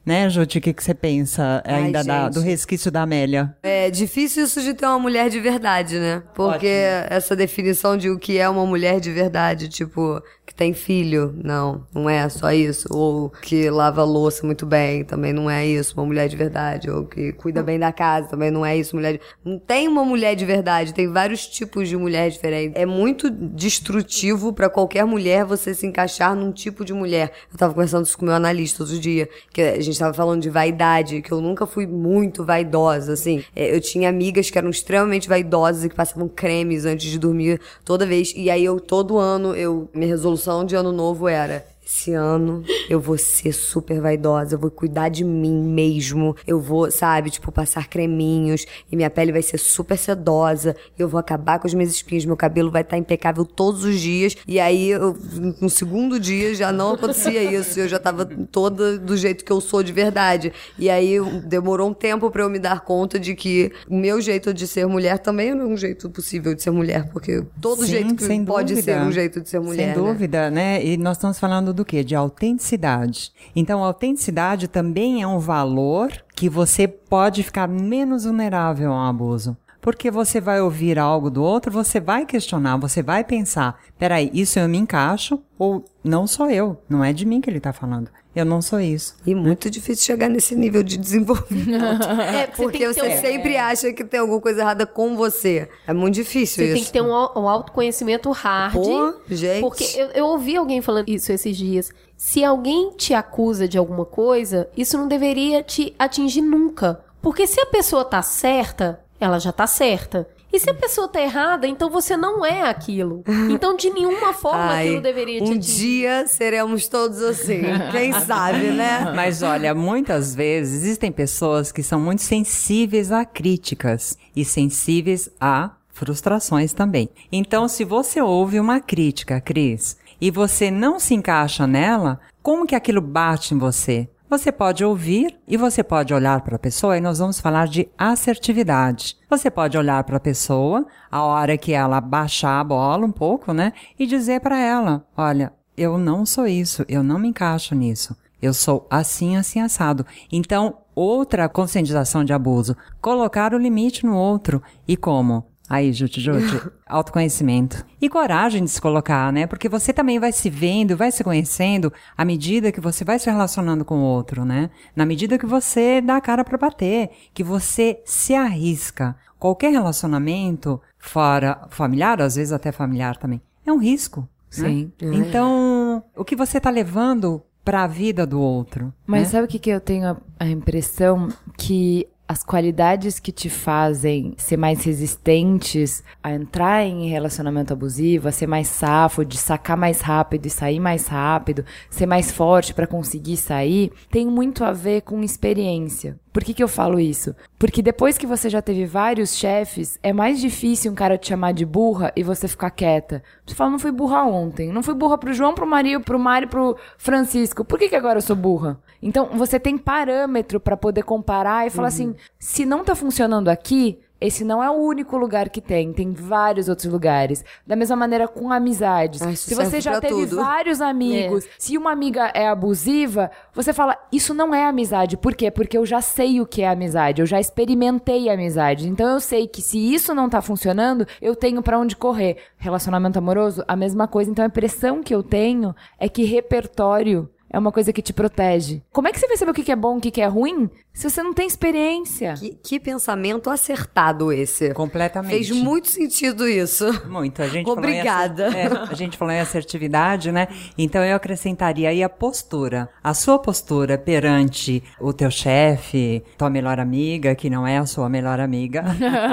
Speaker 5: Né, Juti, o que, que você pensa
Speaker 6: Ai,
Speaker 5: ainda da- do resquício da Amélia?
Speaker 6: É difícil isso de ter uma mulher de verdade, né? Porque essa definição de o que é uma mulher de verdade, tipo, que tem filho, não, não é só isso. Ou que lava louça muito bem, também não é isso, uma mulher de verdade. Ou que cuida bem da casa, também não é isso, mulher de... Não tem uma mulher de verdade, tem vários tipos de mulher diferentes. É muito destrutivo pra qualquer mulher você se encaixar num tipo de mulher. Eu tava conversando isso com meu analista outro dia, que a gente tava falando de vaidade, que eu nunca fui muito vaidosa, assim. É, Eu tinha amigas que eram extremamente vaidosas e que passavam cremes antes de dormir toda vez. E aí eu, todo ano, eu, minha resolução de ano novo era. Esse ano eu vou ser super vaidosa, eu vou cuidar de mim mesmo, eu vou, sabe, tipo, passar creminhos e minha pele vai ser super sedosa, eu vou acabar com as minhas espinhas, meu cabelo vai estar impecável todos os dias. E aí, eu, no segundo dia já não acontecia isso, eu já tava toda do jeito que eu sou de verdade. E aí demorou um tempo pra eu me dar conta de que o meu jeito de ser mulher também é um jeito possível de ser mulher, porque todo
Speaker 5: Sim,
Speaker 6: jeito que pode
Speaker 5: dúvida.
Speaker 6: ser um jeito de ser mulher.
Speaker 5: Sem
Speaker 6: né?
Speaker 5: dúvida, né? E nós estamos falando do quê? De autenticidade. Então, a autenticidade também é um valor que você pode ficar menos vulnerável ao abuso. Porque você vai ouvir algo do outro, você vai questionar, você vai pensar: peraí, isso eu me encaixo ou não sou eu? Não é de mim que ele está falando. Eu não sou isso.
Speaker 6: E muito difícil chegar nesse nível de desenvolvimento.
Speaker 1: É, você
Speaker 6: Porque você
Speaker 1: ter um-
Speaker 6: sempre acha que tem alguma coisa errada com você. É muito difícil
Speaker 1: Você
Speaker 6: isso.
Speaker 1: tem que ter um, um autoconhecimento hard.
Speaker 6: Pô, gente.
Speaker 1: Porque eu, eu ouvi alguém falando isso esses dias. Se alguém te acusa de alguma coisa, isso não deveria te atingir nunca. Porque se a pessoa tá certa, ela já tá certa. E se a pessoa tá errada, então você não é aquilo. Então, de nenhuma forma
Speaker 6: Ai,
Speaker 1: aquilo deveria te
Speaker 6: um
Speaker 1: atingir.
Speaker 6: dia seremos todos assim. Quem sabe, né?
Speaker 5: Mas olha, muitas vezes existem pessoas que são muito sensíveis a críticas e sensíveis a frustrações também. Então, se você ouve uma crítica, Cris, e você não se encaixa nela, como que aquilo bate em você? Você pode ouvir e você pode olhar para a pessoa e nós vamos falar de assertividade. Você pode olhar para a pessoa a hora que ela baixar a bola um pouco, né? E dizer para ela: olha, eu não sou isso, eu não me encaixo nisso. Eu sou assim, assim, assado. Então, outra conscientização de abuso, colocar o limite no outro. E como? Aí, Jute Jute, autoconhecimento. E coragem de se colocar, né? Porque você também vai se vendo, vai se conhecendo à medida que você vai se relacionando com o outro, né? Na medida que você dá a cara para bater, que você se arrisca. Qualquer relacionamento, fora familiar, às vezes até familiar também, é um risco. né?
Speaker 7: Sim.
Speaker 5: Então, o que você tá levando para a vida do outro?
Speaker 7: Mas
Speaker 5: né?
Speaker 7: sabe o que, que eu tenho a, a impressão? Que as qualidades que te fazem ser mais resistentes a entrar em relacionamento abusivo, a ser mais safo, de sacar mais rápido e sair mais rápido, ser mais forte pra conseguir sair, tem muito a ver com experiência. Por que, que eu falo isso? Porque depois que você já teve vários chefes, é mais difícil um cara te chamar de burra e você ficar quieta. Você fala, não fui burra ontem, não fui burra pro João, pro Mario, pro Mário, pro Francisco. Por que, que agora eu sou burra? Então, você tem parâmetro pra poder comparar e falar assim, se não tá funcionando aqui, esse não é o único lugar que tem, tem vários outros lugares. Da mesma maneira com amizades.
Speaker 6: Ah,
Speaker 7: se você já teve
Speaker 6: tudo.
Speaker 7: vários amigos, se uma amiga é abusiva, você fala, isso não é amizade. Por quê? Porque eu já sei o que é amizade, eu já experimentei amizade. Então eu sei que se isso não tá funcionando, eu tenho pra onde correr. Relacionamento amoroso, a mesma coisa. Então a impressão que eu tenho é que repertório é uma coisa que te protege. Como é que você vai saber o que é bom e o que é ruim se você não tem experiência?
Speaker 6: Que, que pensamento acertado esse.
Speaker 5: Completamente.
Speaker 6: Fez muito sentido isso.
Speaker 5: Muito. A gente falou em
Speaker 6: Obrigada.
Speaker 5: é, a gente falou em assertividade, né? Então eu acrescentaria aí a postura. A sua postura perante o teu chefe, tua melhor amiga, que não é a sua melhor amiga.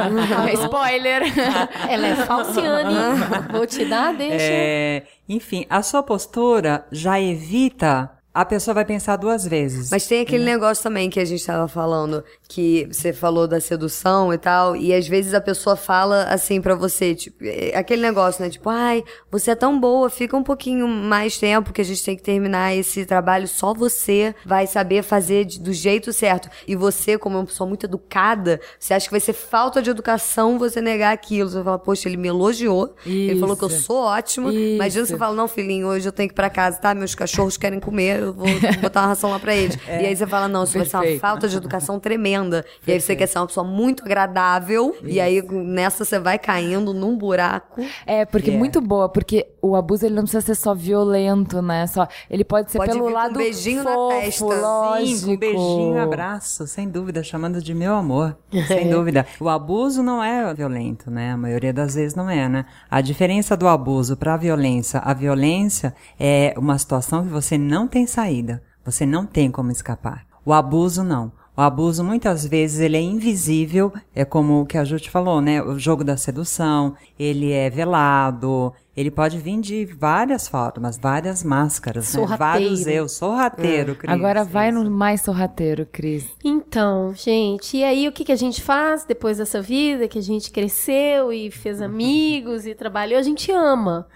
Speaker 7: Spoiler!
Speaker 1: Ela é falciane. Vou te dar, deixa.
Speaker 5: É, enfim, a sua postura já evita. A pessoa vai pensar duas vezes.
Speaker 6: Mas tem aquele negócio também que a gente tava falando, que você falou da sedução e tal, e às vezes a pessoa fala assim pra você, tipo, é aquele negócio, né? Tipo, ai, você é tão boa, fica um pouquinho mais tempo que a gente tem que terminar esse trabalho, só você vai saber fazer de- do jeito certo. E você, como uma pessoa muito educada, você acha que vai ser falta de educação você negar aquilo. Você fala, poxa, ele me elogiou, ele falou que eu
Speaker 7: Isso.
Speaker 6: sou ótima. Imagina
Speaker 7: Isso.
Speaker 6: você fala, não, filhinho, hoje eu tenho que ir pra casa, tá? Meus cachorros querem comer, eu vou botar uma ração lá pra eles. E aí você fala, não, isso vai ser uma
Speaker 7: Perfeito.
Speaker 6: falta de educação tremenda. E aí você quer ser uma pessoa muito agradável, e aí nessa você vai caindo num buraco.
Speaker 7: É, porque
Speaker 5: Yeah.
Speaker 7: muito boa, porque o abuso ele não precisa ser só violento, né? Só, ele pode ser
Speaker 6: Pode
Speaker 7: pelo
Speaker 6: vir com um
Speaker 7: lado
Speaker 6: beijinho na
Speaker 7: fofo,
Speaker 6: testa.
Speaker 7: lógico.
Speaker 5: Sim, um beijinho, abraço, sem dúvida, chamando de meu amor, sem dúvida. O abuso não é violento, né? A maioria das vezes não é, né? A diferença do abuso para a violência, a violência é uma situação que você não tem saída, você não tem como escapar. O abuso não. O abuso muitas vezes ele é invisível, é como o que a Jute falou, né? O jogo da sedução, ele é velado, ele pode vir de várias formas, várias máscaras, né?
Speaker 1: Sorrateiro.
Speaker 5: Vários eu, sorrateiro, Cris.
Speaker 7: Agora vai
Speaker 5: Isso.
Speaker 7: no mais sorrateiro, Cris.
Speaker 1: Então, gente, e aí o que, que a gente faz depois dessa vida que a gente cresceu e fez amigos e trabalhou? A gente ama.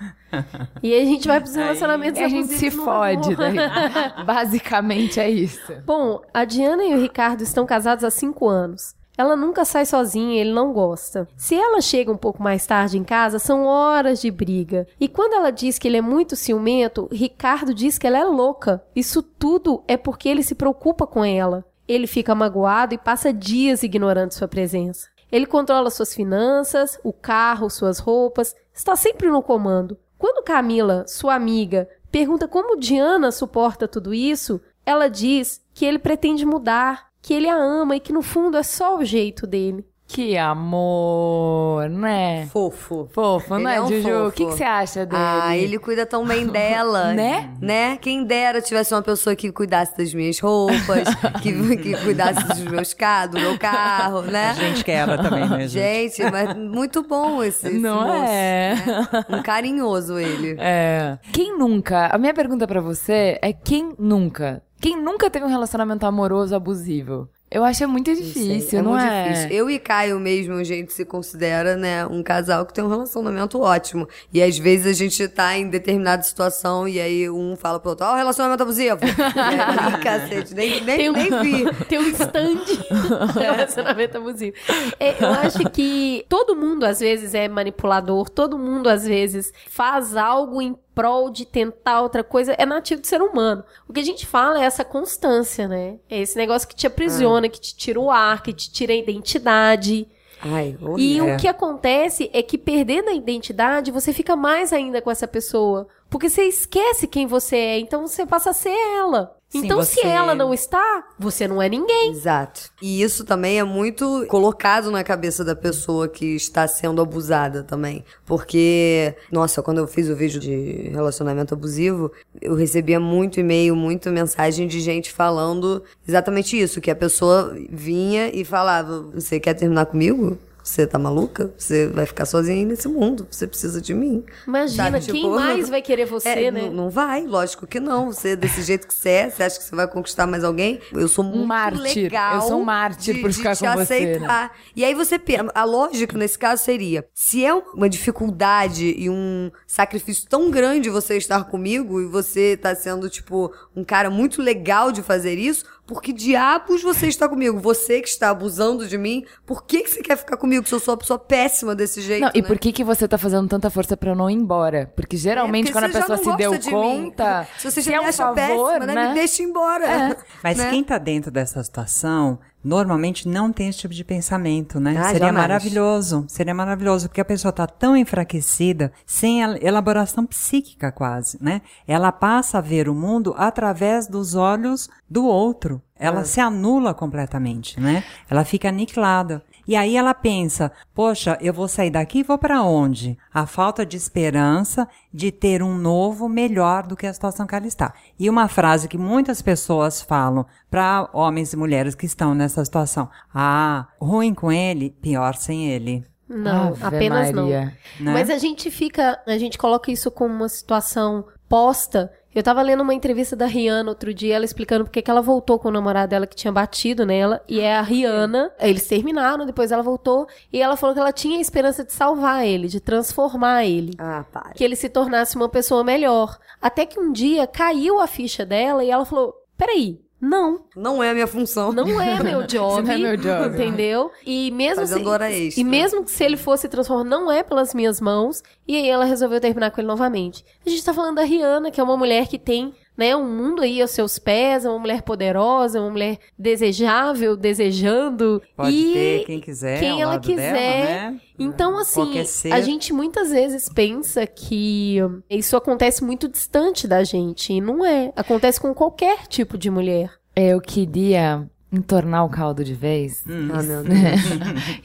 Speaker 1: E aí a gente vai pros relacionamentos
Speaker 7: E a gente se
Speaker 1: abusivos
Speaker 7: fode daí. Basicamente é isso.
Speaker 1: Bom, a Diana e o Ricardo estão casados há cinco anos. Ela nunca sai sozinha, ele não gosta. Se ela chega um pouco mais tarde em casa, são horas de briga. E quando ela diz que ele é muito ciumento, Ricardo diz que ela é louca. Isso tudo é porque ele se preocupa com ela. Ele fica magoado e passa dias ignorando sua presença. Ele controla suas finanças, o carro, suas roupas, está sempre no comando. Quando Camila, sua amiga, pergunta como Diana suporta tudo isso, ela diz que ele pretende mudar, que ele a ama e que no fundo é só o jeito dele.
Speaker 7: Que amor, né?
Speaker 6: Fofo.
Speaker 7: Fofo,
Speaker 6: Ele
Speaker 7: não é,
Speaker 6: é um
Speaker 7: Juju? O que que você acha dele?
Speaker 6: Ah, ele cuida tão bem dela.
Speaker 7: Né?
Speaker 6: Né? Quem dera tivesse uma pessoa que cuidasse das minhas roupas, que, que cuidasse dos meus carros, do meu carro, né?
Speaker 5: A gente quer ela também, né, gente?
Speaker 6: Gente, mas muito bom esse, esse
Speaker 7: Não
Speaker 6: moço,
Speaker 7: é?
Speaker 6: né? Um carinhoso ele.
Speaker 7: É. Quem nunca? A minha pergunta pra você é quem nunca? Quem nunca teve um relacionamento amoroso abusivo? Eu acho é muito difícil,
Speaker 6: é
Speaker 7: não
Speaker 6: muito
Speaker 7: é?
Speaker 6: difícil. Eu e Caio mesmo, a gente se considera, né, um casal que tem um relacionamento ótimo. E às vezes a gente tá em determinada situação e aí um fala pro outro, ó, o relacionamento abusivo. aí, cacete, nem, nem,
Speaker 1: Tem um-
Speaker 6: nem vi.
Speaker 1: Tem um stand de relacionamento abusivo. É, eu acho que todo mundo às vezes é manipulador, todo mundo às vezes faz algo em prol de tentar outra coisa, é nativo do ser humano. O que a gente fala é essa constância, né? É esse negócio que te aprisiona, que te tira o ar, que te tira a identidade.
Speaker 6: Ai,
Speaker 1: E
Speaker 6: horrível.
Speaker 1: o que acontece é que perdendo a identidade, você fica mais ainda com essa pessoa. Porque você esquece quem você é, então você passa a ser ela.
Speaker 5: Sim,
Speaker 1: então, se
Speaker 5: você-
Speaker 1: ela não está, você não é ninguém.
Speaker 6: Exato. E isso também é muito colocado na cabeça da pessoa que está sendo abusada também. Porque, nossa, quando eu fiz o vídeo de relacionamento abusivo, eu recebia muito e-mail, muita mensagem de gente falando exatamente isso: que a pessoa vinha e falava: Você quer terminar comigo? Você tá maluca? Você vai ficar sozinha aí nesse mundo. Você precisa de mim.
Speaker 1: Imagina, quem
Speaker 6: tipo,
Speaker 1: mais vai querer você,
Speaker 6: É,
Speaker 1: né?
Speaker 6: Não, vai, lógico que não. Você é desse jeito que você é, você acha que você vai conquistar mais alguém? Eu sou muito
Speaker 7: mártir.
Speaker 6: legal.
Speaker 7: Eu sou um mártir
Speaker 6: de,
Speaker 7: por
Speaker 6: de
Speaker 7: ficar
Speaker 6: te
Speaker 7: com você, né?
Speaker 6: aceitar. E aí você pensa, a lógica nesse caso seria: se é uma dificuldade e um sacrifício tão grande você estar comigo e você tá sendo, tipo, um cara muito legal de fazer isso, por que diabos você está comigo? Você que está abusando de mim, por que, que você quer ficar comigo? Se eu sou uma pessoa péssima desse jeito.
Speaker 7: Não, e
Speaker 6: né?
Speaker 7: por que, que você tá fazendo tanta força pra eu não ir embora? Porque geralmente
Speaker 6: É, porque
Speaker 7: quando a pessoa se deu
Speaker 6: de mim.
Speaker 7: conta,
Speaker 6: Se você
Speaker 7: se
Speaker 6: já
Speaker 7: é
Speaker 6: me
Speaker 7: um
Speaker 6: acha
Speaker 7: favor,
Speaker 6: péssima, né?
Speaker 7: né?
Speaker 6: Me deixa embora.
Speaker 5: Mas
Speaker 6: né?
Speaker 5: quem tá dentro dessa situação, normalmente não tem esse tipo de pensamento, né?
Speaker 6: Ah,
Speaker 5: Seria
Speaker 6: jamais.
Speaker 5: maravilhoso. Seria maravilhoso, porque a pessoa tá tão enfraquecida, sem el- elaboração psíquica quase, né? Ela passa a ver o mundo através dos olhos do outro. Ela
Speaker 6: É.
Speaker 5: se anula completamente, né? Ela fica aniquilada. E aí ela pensa, poxa, eu vou sair daqui e vou para onde? A falta de esperança de ter um novo melhor do que a situação que ela está. E uma frase que muitas pessoas falam para homens e mulheres que estão nessa situação: ah, ruim com ele, pior sem ele.
Speaker 1: Não,
Speaker 7: Ave
Speaker 1: apenas
Speaker 7: Maria.
Speaker 1: não.
Speaker 5: Né?
Speaker 1: Mas a gente fica, a gente coloca isso como uma situação posta. Eu tava lendo uma entrevista da Rihanna outro dia, ela explicando porque que ela voltou com o namorado dela que tinha batido nela, e é a Rihanna. Eles terminaram, depois ela voltou, e ela falou que ela tinha a esperança de salvar ele, de transformar ele.
Speaker 6: Ah, para.
Speaker 1: Que ele se tornasse uma pessoa melhor. Até que um dia caiu a ficha dela e ela falou: peraí, não,
Speaker 6: Não é a minha função.
Speaker 1: não é meu job.
Speaker 7: não é meu job.
Speaker 1: Entendeu? E mesmo
Speaker 6: Fazendo
Speaker 1: se,
Speaker 6: hora extra.
Speaker 1: E mesmo que se ele fosse transformar, não é pelas minhas mãos. E aí ela resolveu terminar com ele novamente. A gente tá falando da Rihanna, que é uma mulher que tem, né, um mundo aí aos seus pés, é uma mulher poderosa, uma mulher desejável, desejando.
Speaker 5: Pode
Speaker 1: e
Speaker 5: ter quem quiser,
Speaker 1: quem
Speaker 5: ao
Speaker 1: ela
Speaker 5: lado
Speaker 1: quiser.
Speaker 5: dela, né?
Speaker 1: Então, assim,
Speaker 5: Qualquer ser.
Speaker 1: a gente muitas vezes pensa que isso acontece muito distante da gente. E não é. Acontece com qualquer tipo de mulher.
Speaker 7: Eu queria entornar o caldo de vez?
Speaker 6: Meu Deus.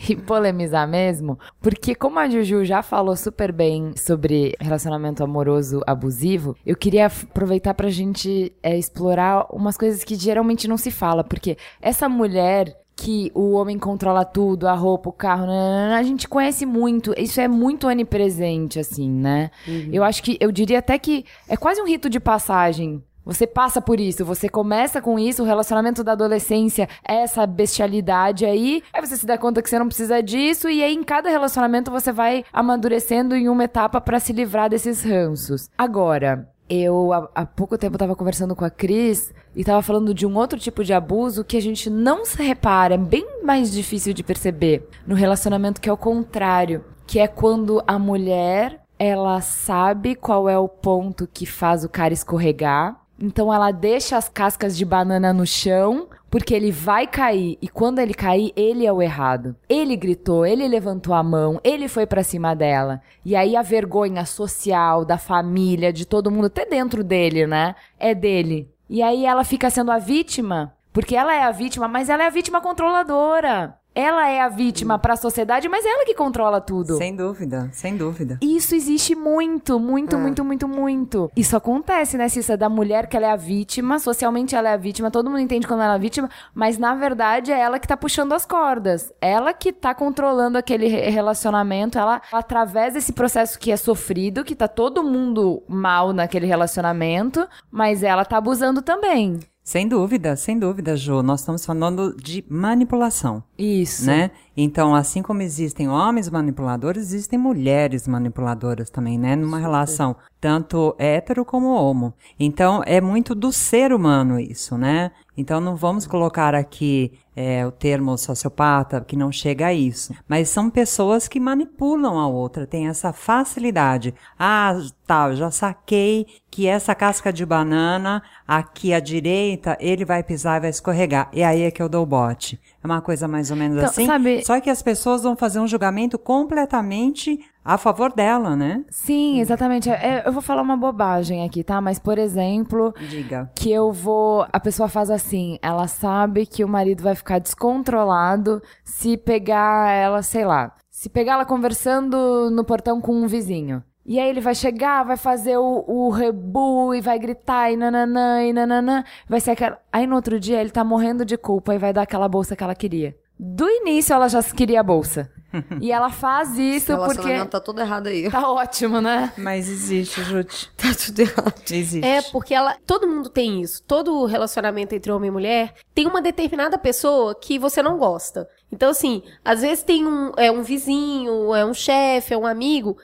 Speaker 7: e polemizar mesmo, porque como a Juju já falou super bem sobre relacionamento amoroso abusivo, eu queria aproveitar pra gente é, explorar umas coisas que geralmente não se fala, porque essa mulher que o homem controla tudo, a roupa, o carro, nananana, a gente conhece muito, isso é muito onipresente, assim, né? Eu acho que, eu diria até que é quase um rito de passagem você passa por isso, você começa com isso, o relacionamento da adolescência é essa bestialidade aí, aí você se dá conta que você não precisa disso, e aí em cada relacionamento você vai amadurecendo em uma etapa pra se livrar desses ranços. Agora, Eu, há, pouco tempo, tava conversando com a Cris e tava falando de um outro tipo de abuso que a gente não se repara, é bem mais difícil de perceber no relacionamento, que é o contrário. Que é quando a mulher, ela sabe qual é o ponto que faz o cara escorregar. Então ela deixa as cascas de banana no chão, porque ele vai cair e quando ele cair, ele é o errado. Ele gritou, ele levantou a mão, ele foi pra cima dela. E aí a vergonha social da família, de todo mundo, até dentro dele, né? É dele. E aí ela fica sendo a vítima, porque ela é a vítima, mas ela é a vítima controladora. Ela é a vítima pra sociedade, mas é ela que controla tudo.
Speaker 5: Sem dúvida, sem dúvida.
Speaker 7: Isso existe muito, muito, muito, muito, muito. Isso acontece, né, Cissa? Da mulher que ela é a vítima, socialmente ela é a vítima, todo mundo entende quando ela é a vítima, mas na verdade é ela que tá puxando as cordas. Ela que tá controlando aquele re- relacionamento, ela, através desse processo que é sofrido, que tá todo mundo mal naquele relacionamento, mas ela tá abusando também.
Speaker 5: Sem dúvida, sem dúvida, Jo. Nós estamos falando de manipulação,
Speaker 7: Isso.
Speaker 5: né? Então, assim como existem homens manipuladores, existem mulheres manipuladoras também, né? Numa relação tanto hétero como homo. Então, é muito do ser humano isso, né? Então, não vamos colocar aqui é, o termo sociopata, que não chega a isso. Mas são pessoas que manipulam a outra, têm essa facilidade. Ah, tá, já saquei que essa casca de banana aqui à direita, ele vai pisar e vai escorregar. E aí é que eu dou o bote. É uma coisa mais ou menos
Speaker 7: Então,
Speaker 5: assim.
Speaker 7: sabe-
Speaker 5: Só que as pessoas vão fazer um julgamento completamente a favor dela, né?
Speaker 7: Sim, exatamente. É, eu vou falar uma bobagem aqui, tá? Mas, por exemplo,
Speaker 5: Diga.
Speaker 7: que eu vou. A pessoa faz assim, ela sabe que o marido vai ficar descontrolado se pegar ela, sei lá, se pegar ela conversando no portão com um vizinho. E aí ele vai chegar, vai fazer o, o rebu e vai gritar e nananã e nananã. Vai ser aquela. Aí no outro dia ele tá morrendo de culpa e vai dar aquela bolsa que ela queria. Do início ela já queria a bolsa. e ela faz
Speaker 6: Esse
Speaker 7: isso porque.
Speaker 6: relacionamento tá todo errado aí.
Speaker 7: Tá ótimo, né?
Speaker 5: Mas existe, Jute.
Speaker 6: Tá tudo errado.
Speaker 5: Existe.
Speaker 1: É, porque ela. Todo mundo tem isso. Todo relacionamento entre homem e mulher tem uma determinada pessoa que você não gosta. Então, assim, às vezes tem um, é um vizinho, é um chefe, é um amigo,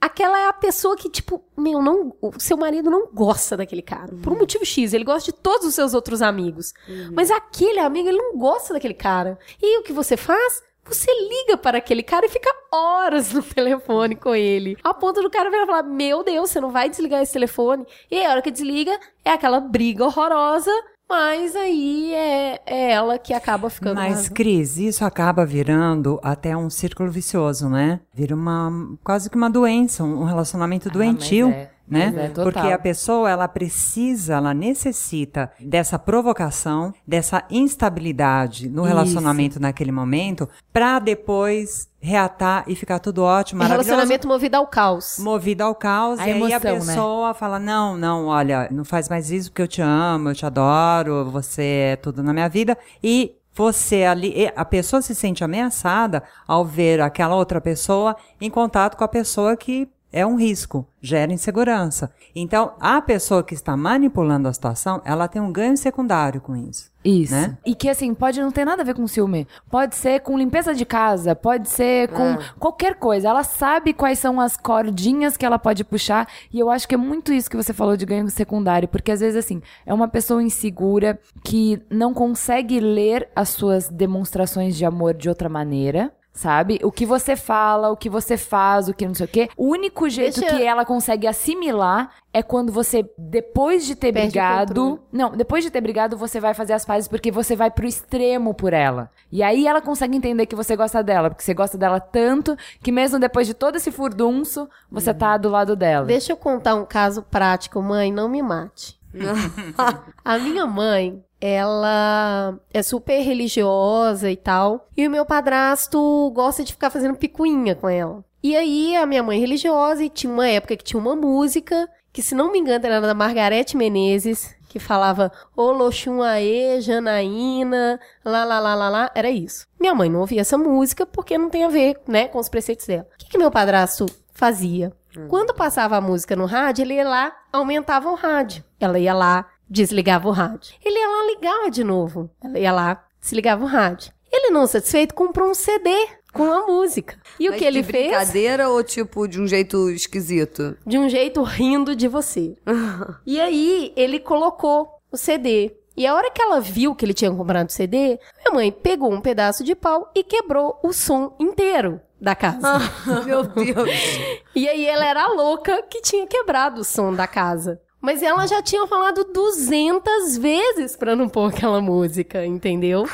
Speaker 1: aquela é a pessoa que, tipo, meu, não, o seu marido não gosta daquele cara. Por um motivo X, ele gosta de todos os seus outros amigos. Mas aquele amigo, ele não gosta daquele cara. E o que você faz? Você liga para aquele cara e fica horas no telefone com ele. A ponto do cara virar e falar: Meu Deus, você não vai desligar esse telefone. E aí, a hora que desliga, é aquela briga horrorosa. Mas aí é, é ela que acaba ficando.
Speaker 5: Mas, Cris, isso acaba virando até um círculo vicioso, né? Vira uma quase que uma doença, um relacionamento doentio.
Speaker 7: mas é,
Speaker 5: Né?
Speaker 7: é.
Speaker 5: Porque a pessoa ela precisa, ela necessita dessa provocação, dessa instabilidade no
Speaker 7: Isso.
Speaker 5: relacionamento naquele momento, pra depois reatar e ficar tudo ótimo,
Speaker 1: É
Speaker 5: maravilhoso.
Speaker 1: relacionamento movido ao caos.
Speaker 5: movido ao caos,
Speaker 7: A
Speaker 5: e aí a
Speaker 7: emoção, né?
Speaker 5: pessoa fala, não, não, olha, não faz mais isso porque eu te amo, eu te adoro, você é tudo na minha vida, e você ali, a pessoa se sente ameaçada ao ver aquela outra pessoa em contato com a pessoa que é um risco, gera insegurança. Então, a pessoa que está manipulando a situação, ela tem um ganho secundário com isso.
Speaker 7: Isso.
Speaker 5: Né?
Speaker 7: E que assim, pode não ter nada a ver com ciúme. Pode ser com limpeza de casa, pode ser com qualquer coisa. Ela sabe quais são as cordinhas que ela pode puxar. E eu acho que é muito isso que você falou de ganho secundário. Porque às vezes, assim, é uma pessoa insegura que não consegue ler as suas demonstrações de amor de outra maneira. Sabe? O que você fala, o que você faz, o que não sei o quê. O único jeito
Speaker 1: Deixa-
Speaker 7: que ela consegue assimilar é quando você, depois de ter
Speaker 1: Perde
Speaker 7: brigado, não, depois de ter brigado, você vai fazer as pazes porque você vai pro extremo por ela. E aí ela consegue entender que você gosta dela, porque você gosta dela tanto que mesmo depois de todo esse furdunço, você tá do lado dela.
Speaker 1: Deixa eu contar um caso prático, mãe, não me mate. a minha mãe, ela é super religiosa e tal. E o meu padrasto gosta de ficar fazendo picuinha com ela. E aí, a minha mãe é religiosa e tinha uma época que tinha uma música, que se não me engano era da Margarete Menezes, que falava Ô Loxum Aê, Janaína, lá, lá, lá, lá, lá. Era isso. Minha mãe não ouvia essa música porque não tem a ver, né, com os preceitos dela. O que, que meu padrasto fazia? Quando passava a música no rádio, ele ia lá, aumentava o rádio. Ela ia lá, desligava o rádio. Ele ia lá, ligava de novo. Ela ia lá, desligava o rádio. Ele, não satisfeito, comprou um CD com a música. E o
Speaker 6: Mas
Speaker 1: que ele
Speaker 6: de
Speaker 1: fez?
Speaker 6: brincadeira ou tipo de um jeito esquisito?
Speaker 1: de um jeito rindo de você. e aí, ele colocou o CD. E a hora que ela viu que ele tinha comprado o CD, minha mãe pegou um pedaço de pau e quebrou o som inteiro da casa.
Speaker 6: Meu Deus.
Speaker 1: e aí ela era a louca que tinha quebrado o som da casa. Mas ela já tinha falado 200 vezes pra não pôr aquela música, entendeu?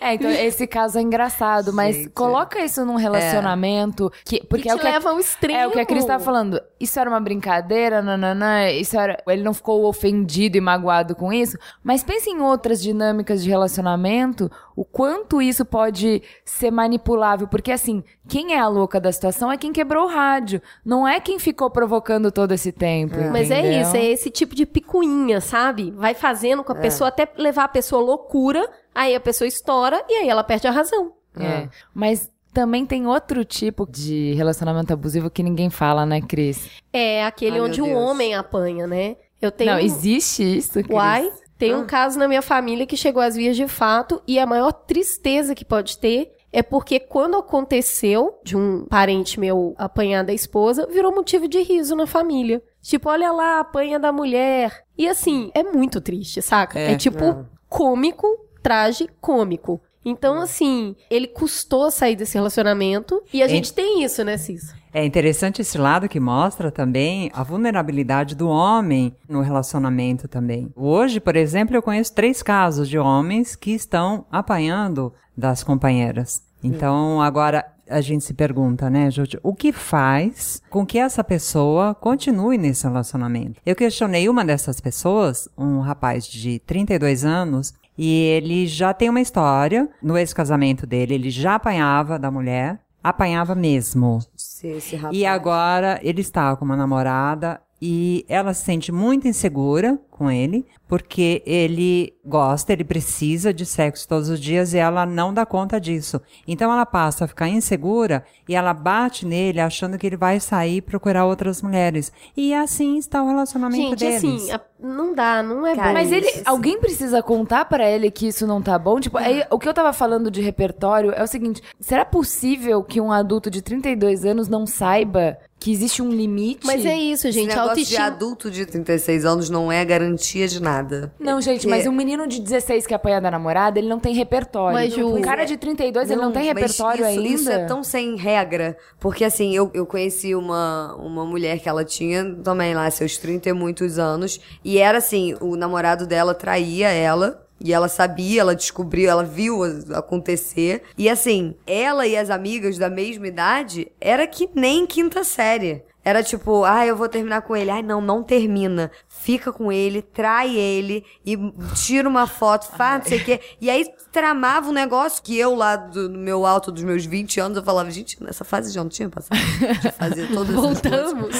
Speaker 7: É, então esse caso é engraçado, mas
Speaker 6: Gente.
Speaker 7: coloca isso num relacionamento que porque
Speaker 1: e
Speaker 7: é o que a-
Speaker 1: leva ao extremo.
Speaker 7: É o que a Cris tá falando. Isso era uma brincadeira, nananã, isso era. Ele não ficou ofendido e magoado com isso. Mas pense em outras dinâmicas de relacionamento, o quanto isso pode ser manipulável. Porque assim, quem é a louca da situação é quem quebrou o rádio. Não é quem ficou provocando todo esse tempo.
Speaker 1: Mas é isso, é esse tipo de picuinha, sabe? Vai fazendo com a pessoa até levar a pessoa loucura, aí a pessoa estoura e aí ela perde a razão.
Speaker 7: É. Mas também tem outro tipo de relacionamento abusivo que ninguém fala, né, Cris?
Speaker 1: É aquele
Speaker 6: Ai,
Speaker 1: onde o
Speaker 6: Deus.
Speaker 1: homem apanha, né? Eu tenho.
Speaker 7: Não, existe isso, Cris.
Speaker 1: Uai, tem um caso na minha família que chegou às vias de fato e a maior tristeza que pode ter é porque quando aconteceu de um parente meu apanhar da esposa, virou motivo de riso na família. Tipo, olha lá, apanha da mulher. E assim, é muito triste, saca? É, tipo cômico, traje cômico. Então, assim, ele custou sair desse relacionamento e a gente tem isso, né, Cis?
Speaker 5: É interessante esse lado que mostra também a vulnerabilidade do homem no relacionamento também. Hoje, por exemplo, eu conheço três casos de homens que estão apanhando das companheiras. Então, agora a gente se pergunta, né, Júlio, o que faz com que essa pessoa continue nesse relacionamento? Eu questionei uma dessas pessoas, um rapaz de 32 anos, e ele já tem uma história no ex-casamento dele, ele já apanhava da mulher, apanhava mesmo.
Speaker 6: Esse, esse rapaz.
Speaker 5: E agora ele está com uma namorada e ela se sente muito insegura com ele, porque ele gosta, ele precisa de sexo todos os dias e ela não dá conta disso. Então ela passa a ficar insegura e ela bate nele achando que ele vai sair e procurar outras mulheres. E assim está o relacionamento
Speaker 1: Gente,
Speaker 5: deles.
Speaker 1: assim, a- não dá, não é
Speaker 6: Cara,
Speaker 1: bom.
Speaker 7: Mas ele,
Speaker 6: Isso,
Speaker 7: alguém precisa contar pra ele que isso não tá bom? Tipo, aí, o que eu tava falando de repertório é o seguinte: será possível que um adulto de 32 anos não saiba que existe um limite?
Speaker 1: Mas é isso,
Speaker 6: Esse
Speaker 1: gente. A
Speaker 6: negócio de
Speaker 1: autoestima.
Speaker 6: adulto de 36 anos não é garantia de nada.
Speaker 7: Não, gente, mas um menino de 16 que apanha da namorada, ele não tem repertório.
Speaker 1: Mas, Ju,
Speaker 7: um cara de 32, ele não tem
Speaker 6: mas
Speaker 7: repertório
Speaker 6: isso,
Speaker 7: ainda.
Speaker 6: Isso é tão sem regra. Porque assim, eu, eu conheci uma, uma mulher que ela tinha também lá seus 30 e muitos anos. E era assim, o namorado dela traía ela. E ela sabia, ela descobriu, ela viu acontecer. E assim, ela e as amigas da mesma idade era que nem quinta série. Era tipo, ah, eu vou terminar com ele. Ai, não, não termina. Fica com ele, trai ele e tira uma foto, faz não sei o quê. E aí tramava um negócio que eu lá do, no meu alto dos meus 20 anos, eu falava, gente, nessa fase já não tinha passado de fazer todas.
Speaker 1: Voltamos.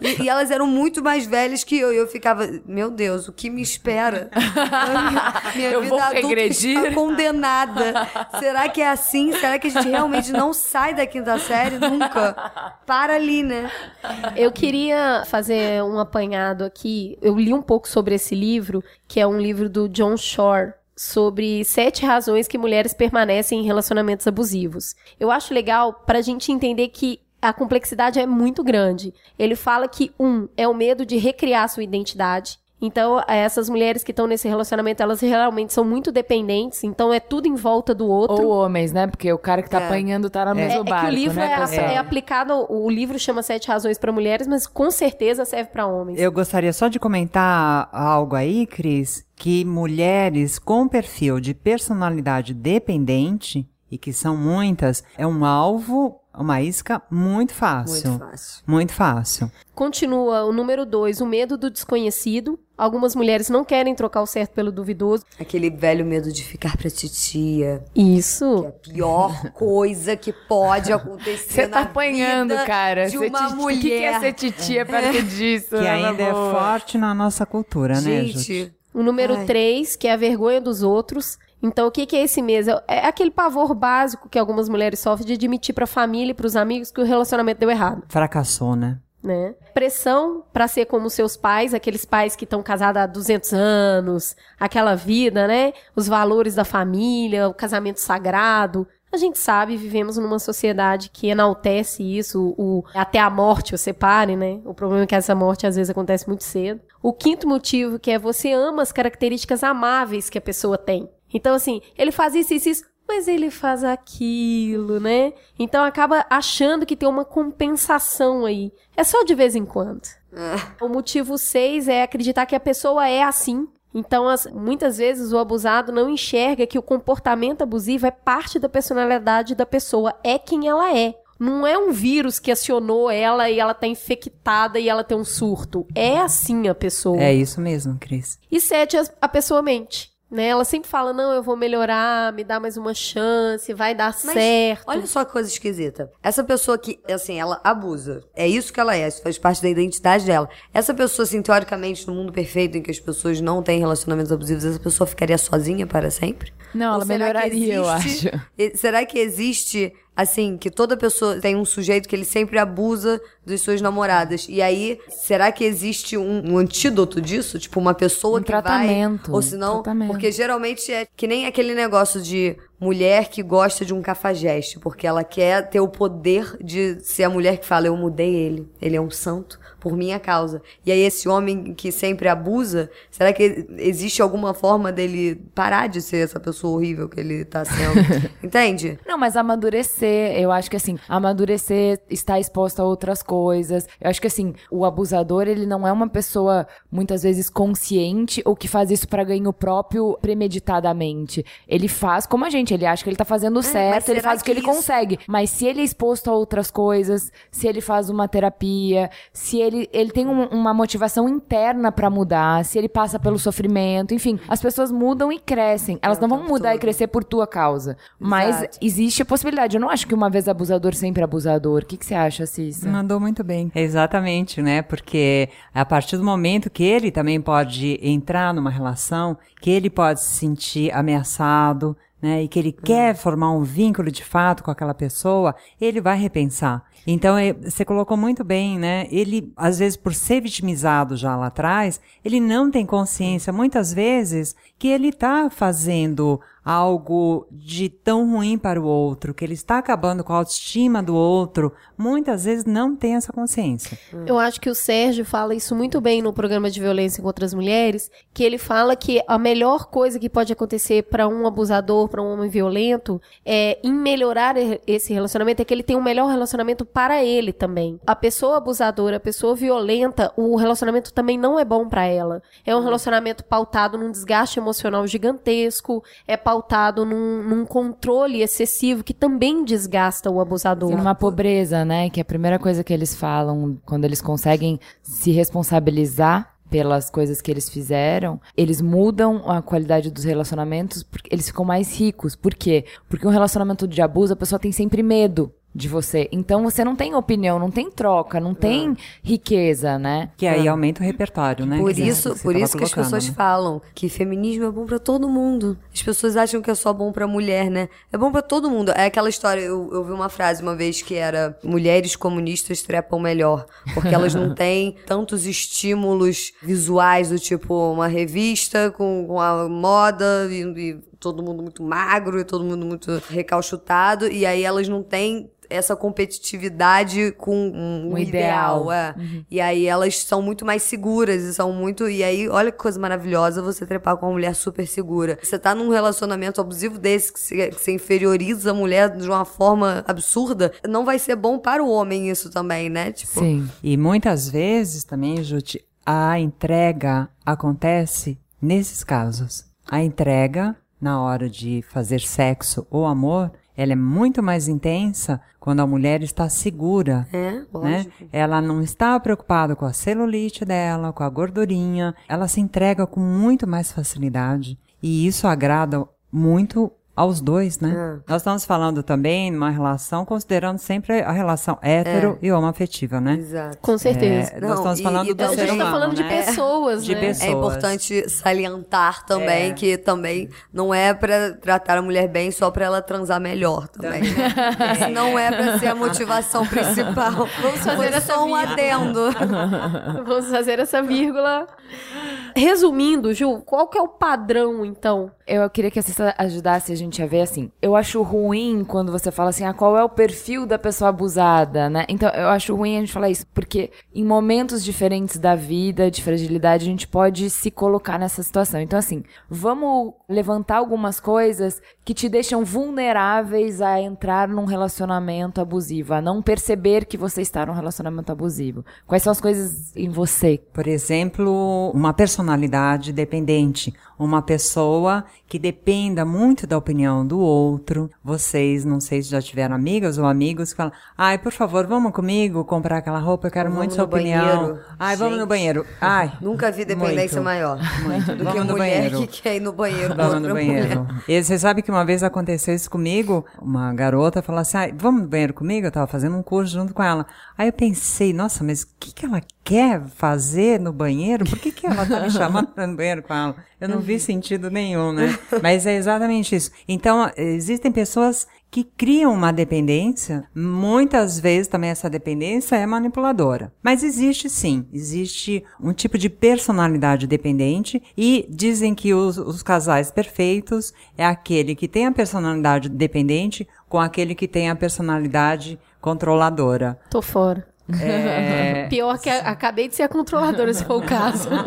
Speaker 6: E, e elas eram muito mais velhas que eu. E eu ficava, meu Deus, o que me espera? Minha
Speaker 7: Eu
Speaker 6: vida
Speaker 7: vou
Speaker 6: adulta
Speaker 7: regredir?
Speaker 6: está condenada. Será que é assim? Será que a gente realmente não sai da quinta série nunca? Para ali, né?
Speaker 1: Eu queria fazer um apanhado aqui. Eu li um pouco sobre esse livro, que é um livro do John Shore. Sobre sete razões que mulheres permanecem em relacionamentos abusivos. Eu acho legal para a gente entender que a complexidade é muito grande. Ele fala que, um, é o medo de recriar sua identidade. Então, essas mulheres que estão nesse relacionamento, elas realmente são muito dependentes, então é tudo em volta do outro.
Speaker 7: Ou homens, né? Porque o cara que tá
Speaker 6: É.
Speaker 7: apanhando tá no
Speaker 1: É,
Speaker 7: mesmo
Speaker 1: é
Speaker 7: barco,
Speaker 1: que o livro
Speaker 7: né,
Speaker 1: é, é aplicado, o livro chama Sete Razões para Mulheres, mas com certeza serve para homens.
Speaker 5: Eu gostaria só de comentar algo aí, Cris, que mulheres com perfil de personalidade dependente, e que são muitas, é um alvo, uma isca muito fácil.
Speaker 6: Muito fácil.
Speaker 5: Muito fácil.
Speaker 1: Continua o número dois, o medo do desconhecido. Algumas mulheres não querem trocar o certo pelo duvidoso.
Speaker 6: Aquele velho medo de ficar pra titia.
Speaker 1: Isso.
Speaker 6: A pior coisa que pode acontecer
Speaker 7: Você tá
Speaker 6: na
Speaker 7: apanhando,
Speaker 6: vida
Speaker 7: cara.
Speaker 6: de
Speaker 7: Ser
Speaker 6: uma mulher.
Speaker 7: O que, que é ser titia perto disso?
Speaker 5: Que ainda é forte na nossa cultura, né, Júlia?
Speaker 6: Gente,
Speaker 1: O número
Speaker 6: Ai.
Speaker 1: três, que é a vergonha dos outros. Então, o que, que é esse mês? É aquele pavor básico que algumas mulheres sofrem de admitir pra família e pros amigos que o relacionamento deu errado.
Speaker 5: Fracassou, né?
Speaker 1: né? Pressão pra ser como seus pais, aqueles pais que estão casados há 200 anos, aquela vida, né? Os valores da família, o casamento sagrado. A gente sabe, vivemos numa sociedade que enaltece isso, o, até a morte o separe, né? O problema é que essa morte às vezes acontece muito cedo. O quinto motivo que é você ama as características amáveis que a pessoa tem. Então, assim, ele faz isso, isso, isso, mas ele faz aquilo, né? Então acaba achando que tem uma compensação aí. É só de vez em quando. O motivo seis é acreditar que a pessoa é assim. Então, as- muitas vezes o abusado não enxerga que o comportamento abusivo é parte da personalidade da pessoa, é quem ela é. Não é um vírus que acionou ela e ela tá infectada e ela tem um surto. É assim a pessoa.
Speaker 5: É isso mesmo, Cris.
Speaker 1: E sete, a pessoa mente. Né? Ela sempre fala, não, eu vou melhorar, me dá mais uma chance, vai dar
Speaker 6: Mas
Speaker 1: certo.
Speaker 6: Olha só que coisa esquisita. Essa pessoa que, assim, ela abusa. É isso que ela é, isso faz parte da identidade dela. Essa pessoa, assim, teoricamente, no mundo perfeito em que as pessoas não têm relacionamentos abusivos, essa pessoa ficaria sozinha para sempre?
Speaker 7: Não,
Speaker 6: Ou
Speaker 7: ela melhoraria, eu acho.
Speaker 6: Será que existe, assim, que toda pessoa tem um sujeito que ele sempre abusa das suas namoradas? E aí, será que existe um, um antídoto disso? Tipo, uma pessoa
Speaker 7: Um
Speaker 6: que
Speaker 7: tratamento,
Speaker 6: vai... Ou senão...
Speaker 7: tratamento.
Speaker 6: Porque geralmente é que nem aquele negócio de mulher que gosta de um cafajeste, porque ela quer ter o poder de ser a mulher que fala, eu mudei ele, ele é um santo por minha causa. E aí esse homem que sempre abusa, será que existe alguma forma dele parar de ser essa pessoa horrível que ele tá sendo? Entende?
Speaker 7: Não, mas amadurecer, eu acho que assim, amadurecer, estar exposto a outras coisas. Eu acho que assim, o abusador, ele não é uma pessoa muitas vezes consciente ou que faz isso pra ganho próprio premeditadamente. Ele faz como a gente, ele acha que ele tá fazendo certo, ele faz o que,
Speaker 6: que
Speaker 7: ele
Speaker 6: isso-
Speaker 7: consegue. Mas se ele é exposto a outras coisas, se ele faz uma terapia, se ele, ele tem um- uma motivação interna pra mudar, se ele passa pelo sofrimento, enfim, as pessoas mudam e crescem. Elas não vão mudar e crescer por tua causa. Mas
Speaker 6: Exato.
Speaker 7: existe a possibilidade. Eu não acho que uma vez abusador, sempre abusador. O que, que você acha, Cissa?
Speaker 5: Mandou muito bem. Exatamente, né? Porque a partir do momento que ele também pode entrar numa relação, que ele pode se sentir ameaçado, né? E que ele quer formar um vínculo de fato com aquela pessoa, ele vai repensar. Então, é- você colocou muito bem, né? Ele, às vezes, por ser vitimizado já lá atrás, ele não tem consciência, muitas vezes, que ele está fazendo algo de tão ruim para o outro, que ele está acabando com a autoestima do outro, muitas vezes não tem essa consciência.
Speaker 1: Eu acho que o Sérgio fala isso muito bem no programa de violência contra as mulheres, que ele fala que a melhor coisa que pode acontecer para um abusador, para um homem violento, é em melhorar esse relacionamento é que ele tem um melhor relacionamento para ele também. A pessoa abusadora, a pessoa violenta, o relacionamento também não é bom para ela. É um relacionamento pautado num desgaste emocional gigantesco, é pautado num, num controle excessivo que também desgasta o abusador.
Speaker 7: Numa pobreza, né? Que é a primeira coisa que eles falam quando eles conseguem se responsabilizar pelas coisas que eles fizeram, eles mudam a qualidade dos relacionamentos, porque eles ficam mais ricos. Por quê? Porque um relacionamento de abuso, a pessoa tem sempre medo de você. Então você não tem opinião, não tem troca, não tem riqueza, né?
Speaker 5: Que aí aumenta o repertório, né?
Speaker 6: Por
Speaker 5: que
Speaker 6: isso, por
Speaker 5: tava
Speaker 6: isso que as pessoas
Speaker 5: né?
Speaker 6: falam que feminismo é bom pra todo mundo. As pessoas acham que é só bom pra mulher, né? É bom pra todo mundo. É aquela história, eu, eu vi uma frase uma vez que era mulheres comunistas trepam melhor, porque elas não têm tantos estímulos visuais do tipo uma revista com, com a moda e, e todo mundo muito magro e todo mundo muito recalchutado e aí elas não têm essa competitividade com um,
Speaker 7: Um
Speaker 6: ideal,
Speaker 7: ideal.
Speaker 6: é. E aí elas são muito mais seguras e são muito. E aí, olha que coisa maravilhosa você trepar com uma mulher super segura. Você tá num relacionamento abusivo desse, que você, que você inferioriza a mulher de uma forma absurda, não vai ser bom para o homem isso também, né? Tipo,
Speaker 7: Sim.
Speaker 5: E muitas vezes também, Jute, a entrega acontece nesses casos. A entrega, na hora de fazer sexo ou amor, ela é muito mais intensa quando a mulher está segura.
Speaker 6: é,
Speaker 5: Né? Ela não está preocupada com a celulite dela, com a gordurinha. Ela se entrega com muito mais facilidade. E isso agrada muito aos dois, né?
Speaker 6: É.
Speaker 5: Nós estamos falando também numa relação, considerando sempre a relação hétero e homoafetiva, né?
Speaker 6: Exato.
Speaker 1: Com certeza.
Speaker 5: É,
Speaker 6: Não,
Speaker 5: nós estamos
Speaker 6: e-
Speaker 5: falando
Speaker 6: e
Speaker 5: do
Speaker 1: a
Speaker 6: a
Speaker 1: gente
Speaker 5: humano,
Speaker 1: tá falando de
Speaker 5: né?
Speaker 1: pessoas,
Speaker 5: De
Speaker 1: né?
Speaker 5: pessoas.
Speaker 6: É importante salientar também
Speaker 5: É.
Speaker 6: que também não é pra tratar a mulher bem só pra ela transar melhor também, né? Isso não é pra ser a motivação principal. Vamos
Speaker 1: fazer essa
Speaker 6: só um
Speaker 1: vírgula.
Speaker 6: adendo.
Speaker 1: Vamos fazer essa vírgula. Resumindo, Ju, qual que é o padrão, então?
Speaker 7: Eu queria que a Cissa ajudasse a gente gente ia ver assim. Eu acho ruim quando você fala assim, ah, qual é o perfil da pessoa abusada, né? Então, eu acho ruim a gente falar isso, porque em momentos diferentes da vida, de fragilidade, a gente pode se colocar nessa situação. Então, assim, vamos levantar algumas coisas que te deixam vulneráveis a entrar num relacionamento abusivo, a não perceber que você está num relacionamento abusivo. Quais são as coisas em você?
Speaker 5: Por exemplo, uma personalidade dependente, uma pessoa que dependa muito da opinião do outro. Vocês, não sei se já tiveram amigas ou amigos que falam: "Ai, por favor, vamos comigo comprar aquela roupa, eu quero
Speaker 6: Vamos
Speaker 5: muito sua opinião".
Speaker 6: banheiro.
Speaker 5: Ai, vamos no
Speaker 6: Gente.
Speaker 5: banheiro. Ai,
Speaker 6: Nunca vi dependência
Speaker 5: muito.
Speaker 6: maior
Speaker 5: Muito.
Speaker 6: do que
Speaker 5: no
Speaker 6: mulher
Speaker 5: banheiro.
Speaker 6: que quer ir no banheiro
Speaker 5: Vamos no banheiro.
Speaker 6: mulher.
Speaker 5: E você sabe que uma vez aconteceu isso comigo? Uma garota falou assim: "Ai, vamos no banheiro comigo? Eu tava fazendo um curso junto com ela. Aí eu pensei, nossa, mas o que, que ela quer fazer no banheiro? Por que, que ela tá me chamando no banheiro com ela? Eu não vi sentido nenhum, né? Mas é exatamente isso. Então, existem pessoas que criam uma dependência. Muitas vezes também essa dependência é manipuladora. Mas existe sim, existe um tipo de personalidade dependente e dizem que os, os casais perfeitos é aquele que tem a personalidade dependente com aquele que tem a personalidade controladora.
Speaker 1: Tô fora.
Speaker 5: É,
Speaker 1: Pior que a- acabei de ser a controladora, se for o caso.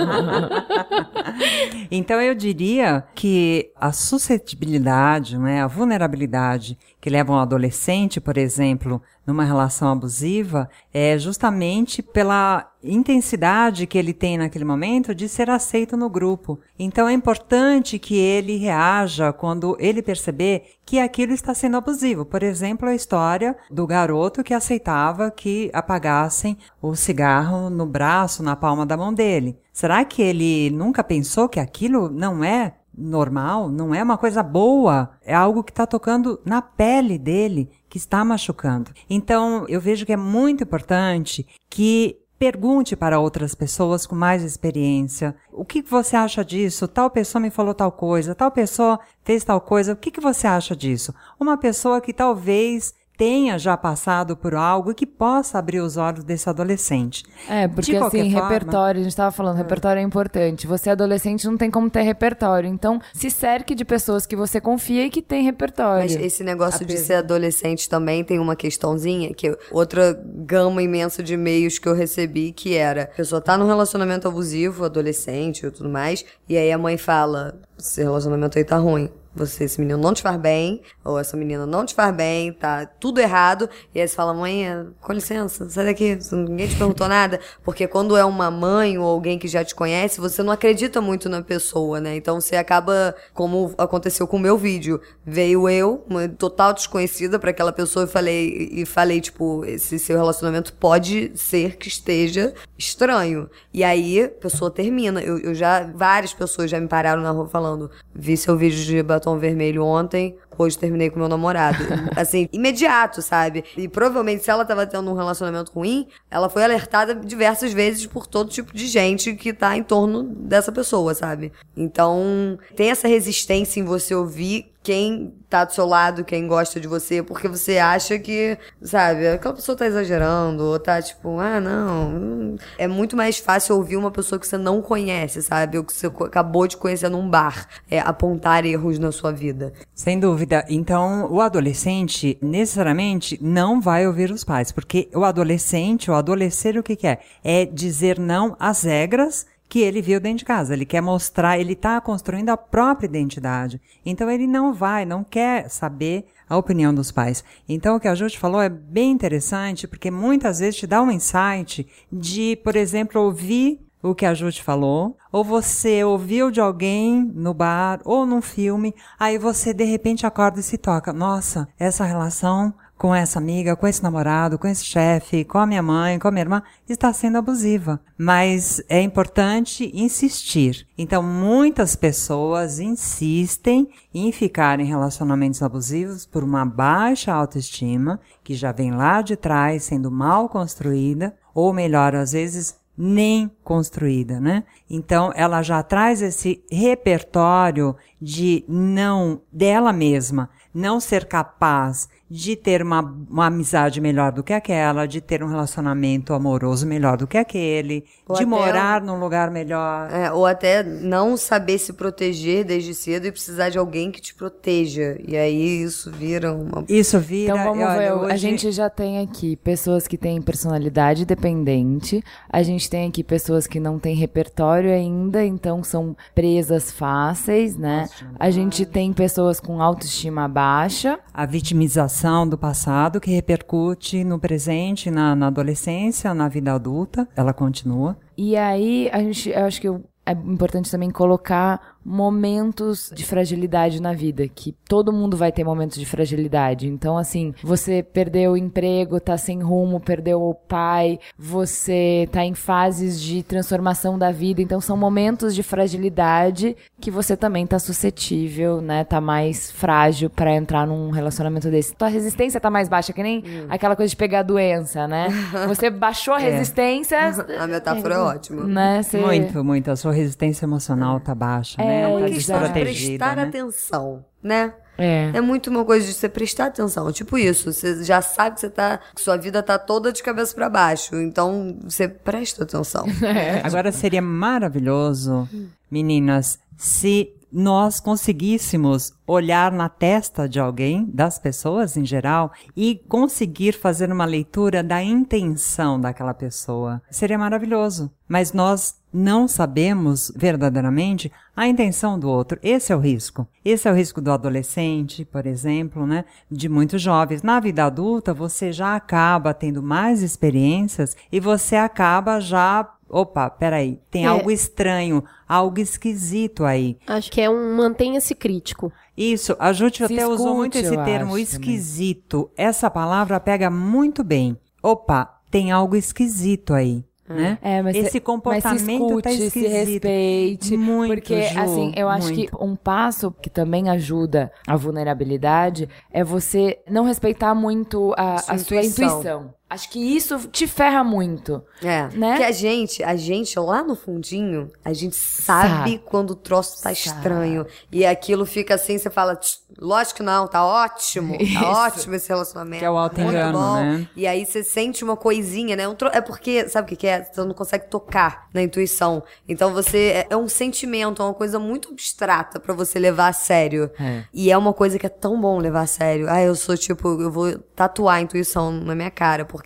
Speaker 5: Então eu diria que a suscetibilidade, né, a vulnerabilidade que leva um adolescente, por exemplo, numa relação abusiva, é justamente pela intensidade que ele tem naquele momento de ser aceito no grupo. Então é importante que ele reaja quando ele perceber que aquilo está sendo abusivo. Por exemplo, a história do garoto que aceitava que apagassem o cigarro no braço, na palma da mão dele. Será que ele nunca pensou que aquilo não é normal, não é uma coisa boa, é algo que está tocando na pele dele, que está machucando. Então, eu vejo que é muito importante que pergunte para outras pessoas com mais experiência. O que você acha disso? Tal pessoa me falou tal coisa, tal pessoa fez tal coisa. O que você acha disso? Uma pessoa que talvez tenha já passado por algo e que possa abrir os olhos desse adolescente.
Speaker 7: É, porque assim,
Speaker 5: forma-
Speaker 7: repertório, a gente tava falando, repertório é importante. Você é adolescente, não tem como ter repertório. Então, se cerque de pessoas que você confia e que tem repertório.
Speaker 6: Mas esse negócio de ser adolescente também tem uma questãozinha, que outra gama imensa de e-mails que eu recebi, que era, a pessoa tá num relacionamento abusivo, adolescente e tudo mais, e aí a mãe fala, esse relacionamento aí tá ruim. Você, esse menino não te faz bem, ou essa menina não te faz bem, tá tudo errado. E aí você fala, mãe, com licença, sai daqui, ninguém te perguntou nada. Porque quando é uma mãe ou alguém que já te conhece, você não acredita muito na pessoa, né? Então você acaba, como aconteceu com o meu vídeo, veio eu, uma total desconhecida pra aquela pessoa, e falei, e falei, tipo, esse seu relacionamento pode ser que esteja estranho. E aí a pessoa termina. Eu, eu já, várias pessoas já me pararam na rua falando, vi seu vídeo de batom vermelho ontem, hoje terminei com meu namorado. assim, imediato, sabe? E provavelmente, se ela tava tendo um relacionamento ruim, ela foi alertada diversas vezes por todo tipo de gente que tá em torno dessa pessoa, sabe? Então, tem essa resistência em você ouvir quem tá do seu lado, quem gosta de você, porque você acha que, sabe, aquela pessoa tá exagerando, ou tá tipo, ah, não. É muito mais fácil ouvir uma pessoa que você não conhece, sabe? Ou que você acabou de conhecer num bar, é, apontar erros na sua vida.
Speaker 5: Sem dúvida. Então, o adolescente necessariamente não vai ouvir os pais, porque o adolescente, o adolescer, o que, que é? É dizer não às regras que ele viu dentro de casa. Ele quer mostrar, ele está construindo a própria identidade. Então, ele não vai, não quer saber a opinião dos pais. Então, o que a te falou é bem interessante, porque muitas vezes te dá um insight de, por exemplo, ouvir o que a Ju te falou, ou você ouviu de alguém no bar ou num filme, aí você de repente acorda e se toca. Nossa, essa relação com essa amiga, com esse namorado, com esse chefe, com a minha mãe, com a minha irmã, está sendo abusiva. Mas é importante insistir. Então, muitas pessoas insistem em ficar em relacionamentos abusivos por uma baixa autoestima, que já vem lá de trás sendo mal construída, ou melhor, às vezes nem construída, né? Então ela já traz esse repertório de não dela mesma, não ser capaz de ter uma, uma amizade melhor do que aquela, de ter um relacionamento amoroso melhor do que aquele,
Speaker 6: Ou
Speaker 5: de morar num lugar melhor.
Speaker 6: É, ou até não saber se proteger desde cedo e precisar de alguém que te proteja. E aí isso vira uma.
Speaker 5: Isso vira.
Speaker 7: Então vamos
Speaker 5: olha,
Speaker 7: ver, a
Speaker 5: hoje-
Speaker 7: gente já tem aqui pessoas que têm personalidade dependente, a gente tem aqui pessoas que não têm repertório ainda, então são presas fáceis, né? A gente tem pessoas com autoestima baixa,
Speaker 5: a vitimização do passado que repercute no presente, na, na adolescência, na vida adulta, ela continua.
Speaker 7: E aí, a gente, eu acho que eu- é importante também colocar momentos de fragilidade na vida, que todo mundo vai ter momentos de fragilidade. Então, assim, você perdeu o emprego, tá sem rumo, perdeu o pai, você tá em fases de transformação da vida. Então, são momentos de fragilidade que você também tá suscetível, né? Tá mais frágil pra entrar num relacionamento desse. Tua resistência tá mais baixa, que nem aquela coisa de pegar doença, né? Você baixou a resistência,
Speaker 6: A metáfora é ótima.
Speaker 7: né? Você...
Speaker 5: Muito, muito. A sua resistência emocional tá baixa, né?
Speaker 7: É,
Speaker 5: Tá
Speaker 6: uma questão de
Speaker 5: desprotegida,
Speaker 6: prestar
Speaker 5: né?
Speaker 6: atenção, né?
Speaker 7: É.
Speaker 6: É muito uma coisa de você prestar atenção. Tipo isso, você já sabe que você tá. que sua vida tá toda de cabeça pra baixo. Então, você presta atenção.
Speaker 5: Agora seria maravilhoso, meninas, se nós conseguíssemos olhar na testa de alguém, das pessoas em geral, e conseguir fazer uma leitura da intenção daquela pessoa. Seria maravilhoso. Mas nós não sabemos verdadeiramente a intenção do outro. Esse é o risco. Esse é o risco do adolescente, por exemplo, né? De muitos jovens. Na vida adulta, você já acaba tendo mais experiências e você acaba já Opa, peraí, tem
Speaker 1: É.
Speaker 5: algo estranho, algo esquisito aí.
Speaker 1: Acho que é um mantenha-se crítico.
Speaker 5: Isso, a Júti
Speaker 7: Se
Speaker 5: até usou muito
Speaker 7: escute,
Speaker 5: esse termo,
Speaker 7: acho,
Speaker 5: esquisito. Essa palavra pega muito bem. Opa, tem algo esquisito aí. Né?
Speaker 7: É, mas
Speaker 5: Esse
Speaker 7: se-
Speaker 5: comportamento
Speaker 7: mas se escute,
Speaker 5: tá
Speaker 7: se respeite.
Speaker 5: Muito,
Speaker 7: porque,
Speaker 5: Ju,
Speaker 7: assim, eu acho
Speaker 5: muito.
Speaker 7: que um passo que também ajuda a vulnerabilidade é você não respeitar muito a,
Speaker 6: Sua
Speaker 7: a sua
Speaker 6: intuição.
Speaker 7: Acho que isso te ferra muito.
Speaker 6: É.
Speaker 7: Né?
Speaker 6: Porque a gente, a gente lá no fundinho, a gente sabe,
Speaker 7: Sabe.
Speaker 6: quando o troço tá estranho. E aquilo fica assim, você fala, "Tch, lógico que não, tá ótimo.
Speaker 7: Isso.
Speaker 6: Tá ótimo esse relacionamento.
Speaker 5: Que é o
Speaker 6: muito
Speaker 5: auto-engano,
Speaker 6: bom."
Speaker 5: né?
Speaker 6: E aí você sente uma coisinha, né? Um tro- É porque, sabe o que que é? Você não consegue tocar na intuição. Então você, é- é um sentimento, é uma coisa muito abstrata pra você levar a sério.
Speaker 7: É.
Speaker 6: E é uma coisa que é tão bom levar a sério. Ah, eu sou tipo, eu vou tatuar a intuição na minha cara, porque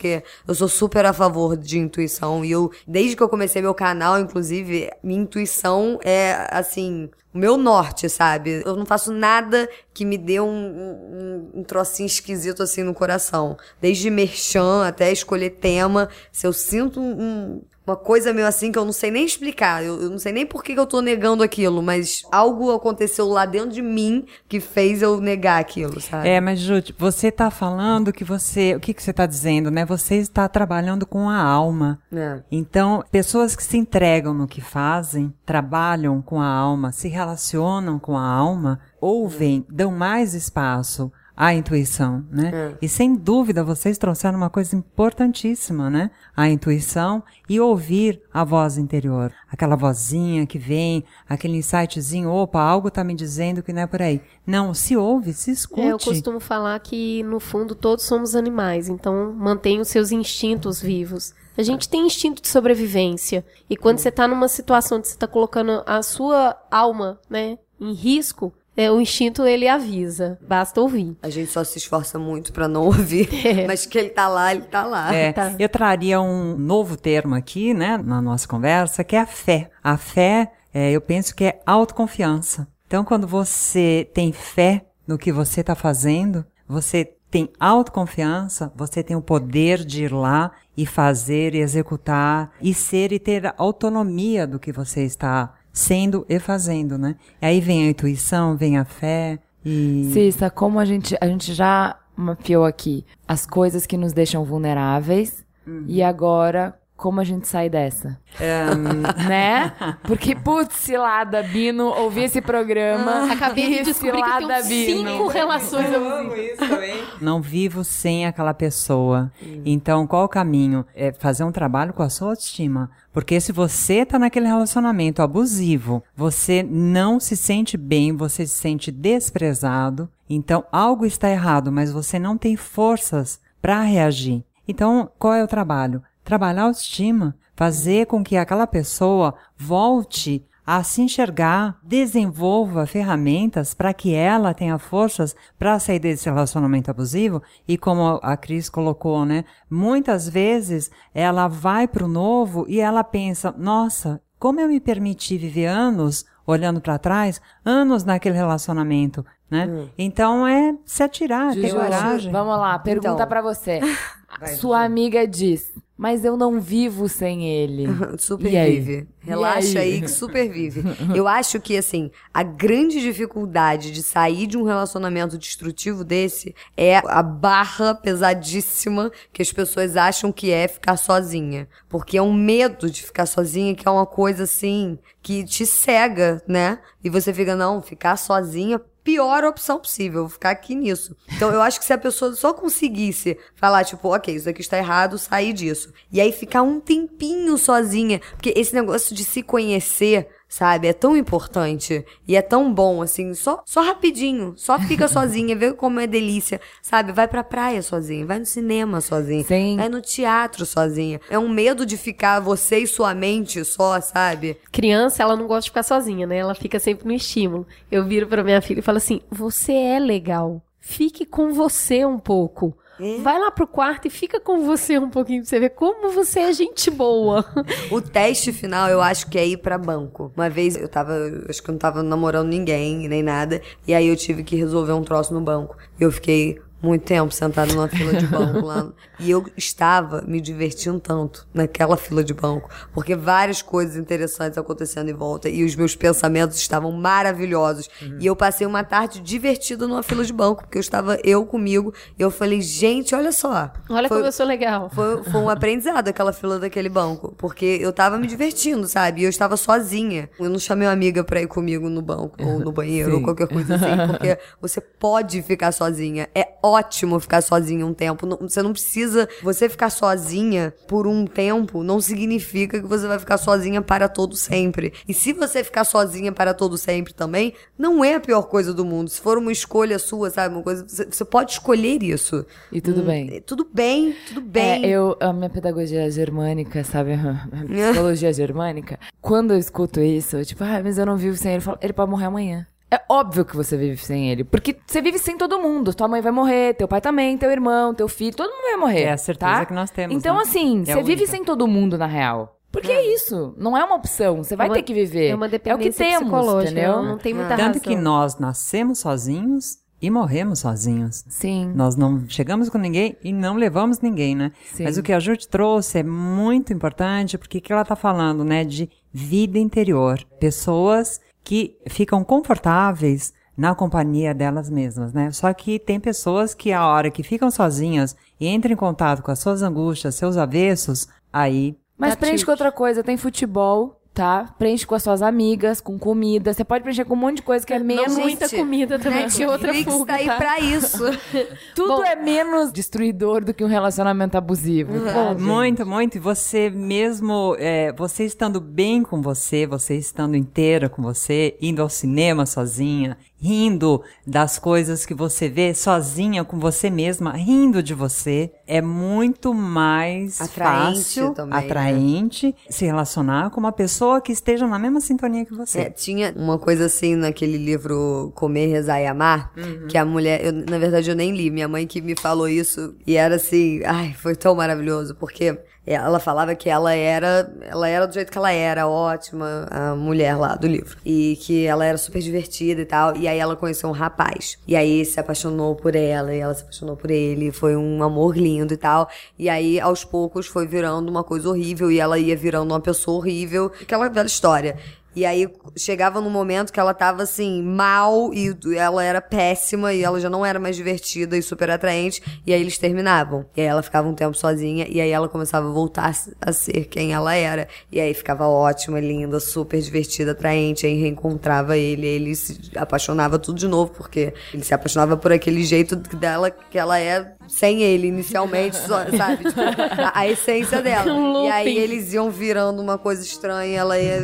Speaker 6: eu sou super a favor de intuição. E eu, desde que eu comecei meu canal, inclusive, minha intuição é, assim, o meu norte, sabe? Eu não faço nada que me dê um, um, um trocinho esquisito assim no coração. Desde merchan até escolher tema. Se eu sinto um, uma coisa meio assim que eu não sei nem explicar. Eu, eu não sei nem por que que eu tô negando aquilo, mas algo aconteceu lá dentro de mim que fez eu negar aquilo, sabe?
Speaker 5: É, mas Júti, você tá falando que você. O que, que você tá dizendo, né? Você está trabalhando com a alma.
Speaker 6: É.
Speaker 5: Então, pessoas que se entregam no que fazem, trabalham com a alma, se relacionam com a alma, ouvem, dão mais espaço à intuição, né? E sem dúvida vocês trouxeram uma coisa importantíssima, né? A intuição e ouvir a voz interior. Aquela vozinha que vem, aquele insightzinho, opa, algo tá me dizendo que não é por aí. Não, se ouve, se escute.
Speaker 1: É, eu costumo falar que, no fundo, todos somos animais, então mantenha os seus instintos vivos. A gente tem instinto de sobrevivência. E quando você tá numa situação de você tá colocando a sua alma, né, em risco, é, o instinto ele avisa. Basta ouvir.
Speaker 6: A gente só se esforça muito pra não ouvir, mas que ele tá lá, ele tá lá.
Speaker 5: É,
Speaker 1: Tá.
Speaker 5: Eu traria um novo termo aqui, né, na nossa conversa, que é a fé. A fé, é, eu penso que é autoconfiança. Então, quando você tem fé no que você está fazendo, você tem autoconfiança, você tem o poder de ir lá e fazer, e executar, e ser e ter autonomia do que você está sendo e fazendo, né? E aí vem a intuição, vem a fé e...
Speaker 7: Cissa, como a gente, a gente já mapeou aqui as coisas que nos deixam vulneráveis e agora como a gente sai dessa? né? Porque, putz, cilada, Bino, ouvi esse programa.
Speaker 1: Acabei de descobrir que eu tenho
Speaker 7: Bino.
Speaker 1: cinco relações abusivas.
Speaker 5: Não vivo sem aquela pessoa. Então, qual o caminho? É fazer um trabalho com a sua autoestima. Porque se você tá naquele relacionamento abusivo, você não se sente bem, você se sente desprezado. Então, algo está errado, mas você não tem forças para reagir. Então, qual é o trabalho? Trabalhar a autoestima, fazer com que aquela pessoa volte a se enxergar, desenvolva ferramentas para que ela tenha forças para sair desse relacionamento abusivo. E como a Cris colocou, né? Muitas vezes ela vai para o novo e ela pensa: nossa, como eu me permiti viver anos olhando para trás, anos naquele relacionamento, né? Então é se atirar, ter
Speaker 7: Juju,
Speaker 5: coragem.
Speaker 7: Vamos lá, pergunta
Speaker 6: Então.
Speaker 7: pra você. Sua amiga diz, mas eu não vivo sem ele.
Speaker 6: Super
Speaker 7: E aí?
Speaker 6: vive. Relaxa
Speaker 7: aí?
Speaker 6: aí? que super vive. Eu acho que, assim, a grande dificuldade de sair de um relacionamento destrutivo desse é a barra pesadíssima que as pessoas acham que é ficar sozinha. Porque é um medo de ficar sozinha que é uma coisa, assim, que te cega, né? E você fica, não, ficar sozinha pior opção possível, vou ficar aqui nisso. Então eu acho que se a pessoa só conseguisse falar, tipo, ok, isso aqui está errado, sair disso. E aí ficar um tempinho sozinha. Porque esse negócio de se conhecer, sabe, é tão importante. E é tão bom, assim, só, só rapidinho. Só fica sozinha, vê como é delícia. Sabe, vai pra praia sozinha, vai no cinema sozinha.
Speaker 7: Sim.
Speaker 6: Vai no teatro sozinha. É um medo de ficar você e sua mente só, sabe?
Speaker 1: Criança, ela não gosta de ficar sozinha, né? Ela fica sempre no estímulo. Eu viro pra minha filha e falo assim: você é legal. Fique com você um pouco.
Speaker 6: É?
Speaker 1: Vai lá pro quarto e fica com você um pouquinho pra você ver como você é gente boa.
Speaker 6: O teste final, eu acho que é ir pra banco. Uma vez eu tava, acho que eu não tava namorando ninguém, nem nada, e aí eu tive que resolver um troço no banco. E eu fiquei muito tempo sentada numa fila de banco lá. E eu estava me divertindo tanto naquela fila de banco, porque várias coisas interessantes acontecendo em volta e os meus pensamentos estavam maravilhosos. E eu passei uma tarde divertida numa fila de banco, porque eu estava eu comigo, e eu falei, gente, olha só.
Speaker 1: Olha
Speaker 6: Foi-
Speaker 1: como eu sou legal.
Speaker 6: foi, foi um aprendizado aquela fila daquele banco. Porque eu tava me divertindo, sabe? E eu estava sozinha. Eu não chamei uma amiga pra ir comigo no banco, ou no banheiro, ou qualquer coisa assim. Porque você pode ficar sozinha. É ótimo ficar sozinha um tempo. Não- você não precisa. Você ficar sozinha por um tempo não significa que você vai ficar sozinha para todo sempre. E se você ficar sozinha para todo sempre também, não é a pior coisa do mundo. Se for uma escolha sua, sabe? Uma coisa. Você, você pode escolher isso.
Speaker 7: E tudo
Speaker 6: Hum,
Speaker 7: bem.
Speaker 6: Tudo bem, tudo bem.
Speaker 7: É, eu, a minha pedagogia germânica, sabe? A psicologia germânica. Quando eu escuto isso, eu tipo, ah, mas eu não vivo sem ele. Ele pode morrer amanhã. É óbvio que você vive sem ele. Porque você vive sem todo mundo. Tua mãe vai morrer, teu pai também, teu irmão, teu filho, todo mundo vai morrer.
Speaker 5: É a certeza
Speaker 7: tá?
Speaker 5: que nós temos,
Speaker 7: Então,
Speaker 5: né?
Speaker 7: assim,
Speaker 5: É
Speaker 7: você vive sem todo mundo, na real. Porque é isso. Não é uma opção. Você vai
Speaker 1: É uma-
Speaker 7: ter que viver.
Speaker 1: É uma
Speaker 7: é o que
Speaker 1: dependência
Speaker 7: temos,
Speaker 1: psicológica.
Speaker 7: entendeu?
Speaker 1: Não tem muita
Speaker 5: Tanto
Speaker 1: razão.
Speaker 5: que nós nascemos sozinhos e morremos sozinhos.
Speaker 7: Sim.
Speaker 5: Nós não chegamos com ninguém e não levamos ninguém, né?
Speaker 7: Sim.
Speaker 5: Mas o que a Jute trouxe é muito importante, porque o que ela está falando, né, de vida interior. Pessoas que ficam confortáveis na companhia delas mesmas, né? Só que tem pessoas que a hora que ficam sozinhas e entram em contato com as suas angústias, seus avessos, aí
Speaker 7: Mas preenche com outra coisa. Tem futebol, tá? Preenche com as suas amigas, com comida. Você pode preencher com um monte de coisa que é menos...
Speaker 1: muita comida também, que é outra
Speaker 6: Netflix
Speaker 1: fuga,
Speaker 6: tá aí
Speaker 1: tá?
Speaker 6: pra isso.
Speaker 7: Tudo
Speaker 1: Bom.
Speaker 7: é menos destruidor do que um relacionamento abusivo. tá, gente?
Speaker 5: Muito, muito. E você mesmo, é, você estando bem com você, você estando inteira com você, indo ao cinema sozinha, rindo das coisas que você vê sozinha com você mesma, rindo de você, é muito mais
Speaker 6: Atraente
Speaker 5: fácil,
Speaker 6: também, né?
Speaker 5: atraente, se relacionar com uma pessoa que esteja na mesma sintonia que você.
Speaker 6: É, tinha uma coisa assim naquele livro Comer, Rezar e Amar, que a mulher, eu, na verdade eu nem li, minha mãe que me falou isso, e era assim, ai, foi tão maravilhoso, porque ela falava que ela era, ela era do jeito que ela era, ótima, a mulher lá do livro, e que ela era super divertida e tal, e aí ela conheceu um rapaz, e aí se apaixonou por ela, e ela se apaixonou por ele, foi um amor lindo e tal, e aí aos poucos foi virando uma coisa horrível, e ela ia virando uma pessoa horrível, aquela velha história. E aí chegava num momento que ela tava assim, mal e ela era péssima e ela já não era mais divertida e super atraente. E aí eles terminavam. E aí ela ficava um tempo sozinha e aí ela começava a voltar a ser quem ela era. E aí ficava ótima, linda, super divertida, atraente. Aí reencontrava ele, ele se apaixonava tudo de novo, porque ele se apaixonava por aquele jeito dela que ela é sem ele inicialmente, só, sabe? Tipo, a, a essência dela.
Speaker 1: Um
Speaker 6: e aí eles iam virando uma coisa estranha, ela ia.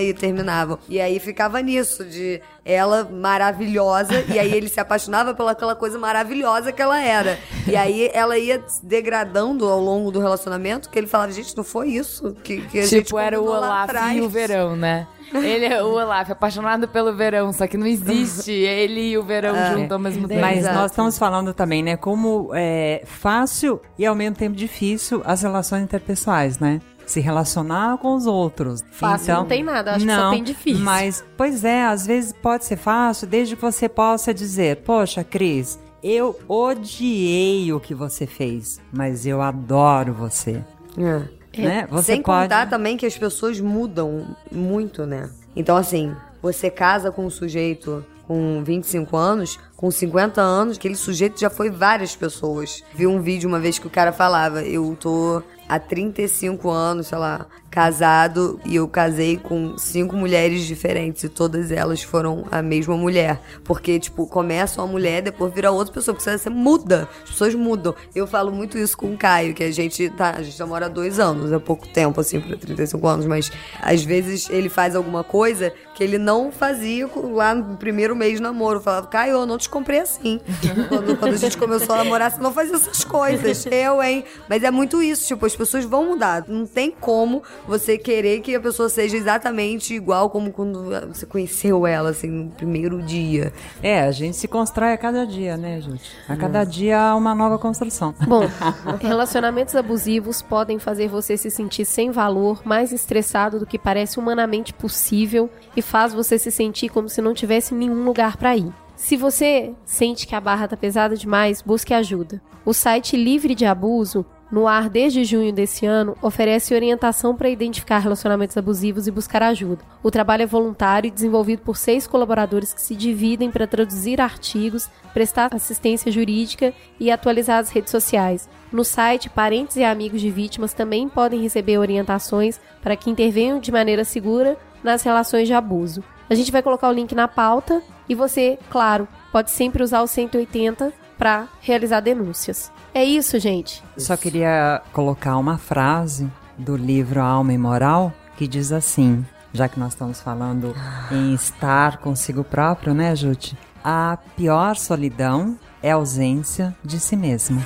Speaker 6: E terminavam. E aí ficava nisso, de ela maravilhosa, e aí ele se apaixonava pelaquela coisa maravilhosa que ela era. E aí ela ia se degradando ao longo do relacionamento, que ele falava, gente, não foi isso que, que a gente
Speaker 7: Tipo, era o Olaf
Speaker 6: atrás."
Speaker 7: e o verão, né? Ele é o Olaf, apaixonado pelo verão, só que não existe ele e o verão junto ao mesmo tempo.
Speaker 5: Mas nós estamos falando também, né, como é fácil e ao mesmo tempo difícil as relações interpessoais, né? Se relacionar com os outros.
Speaker 1: Fácil
Speaker 5: então,
Speaker 1: não tem nada, acho que só
Speaker 5: não,
Speaker 1: tem difícil.
Speaker 5: Mas, pois é, às vezes pode ser fácil, desde que você possa dizer, poxa, Cris, eu odiei o que você fez, mas eu adoro você.
Speaker 6: É.
Speaker 5: Né? Você
Speaker 6: Sem
Speaker 5: pode...
Speaker 6: contar também que as pessoas mudam muito, né? Então, assim, você casa com um sujeito com 25 anos, com 50 anos, aquele sujeito já foi várias pessoas. Vi um vídeo uma vez que o cara falava, eu tô há 35 anos, sei lá, casado e eu casei com cinco mulheres diferentes e todas elas foram a mesma mulher. Porque, tipo, começa uma mulher, depois vira outra pessoa, porque você muda, as pessoas mudam. Eu falo muito isso com o Caio, que a gente tá, a gente namora há dois anos, é pouco tempo, assim, pra 35 anos, mas às vezes ele faz alguma coisa que ele não fazia lá no primeiro mês de namoro. Eu falava, Caio, eu não te comprei assim. quando, quando a gente começou a namorar, você não fazia essas coisas. Eu, hein? Mas é muito isso, tipo, as pessoas vão mudar. Não tem como você querer que a pessoa seja exatamente igual como quando você conheceu ela, assim, no primeiro dia.
Speaker 5: É, a gente se constrói a cada dia, né, gente? A cada dia há uma nova construção.
Speaker 1: Bom, relacionamentos abusivos podem fazer você se sentir sem valor, mais estressado do que parece humanamente possível e faz você se sentir como se não tivesse nenhum lugar para ir. Se você sente que a barra tá pesada demais, busque ajuda. O site Livre de Abuso, no ar desde junho desse ano, oferece orientação para identificar relacionamentos abusivos e buscar ajuda. O trabalho é voluntário e desenvolvido por seis colaboradores que se dividem para traduzir artigos, prestar assistência jurídica e atualizar as redes sociais. No site, parentes e amigos de vítimas também podem receber orientações para que intervenham de maneira segura nas relações de abuso. A gente vai colocar o link na pauta e você, claro, pode sempre usar o 180 para realizar denúncias. É isso, gente.
Speaker 5: Só queria colocar uma frase do livro Alma e Moral que diz assim, já que nós estamos falando em estar consigo próprio, né, Jute? A pior solidão é a ausência de si mesmo.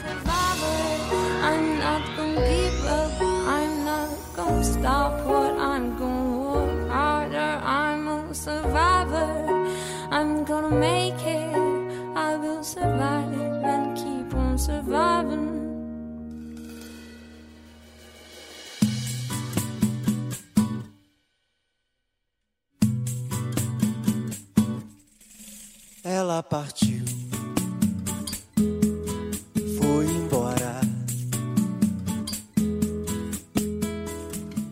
Speaker 4: Ela partiu, foi embora.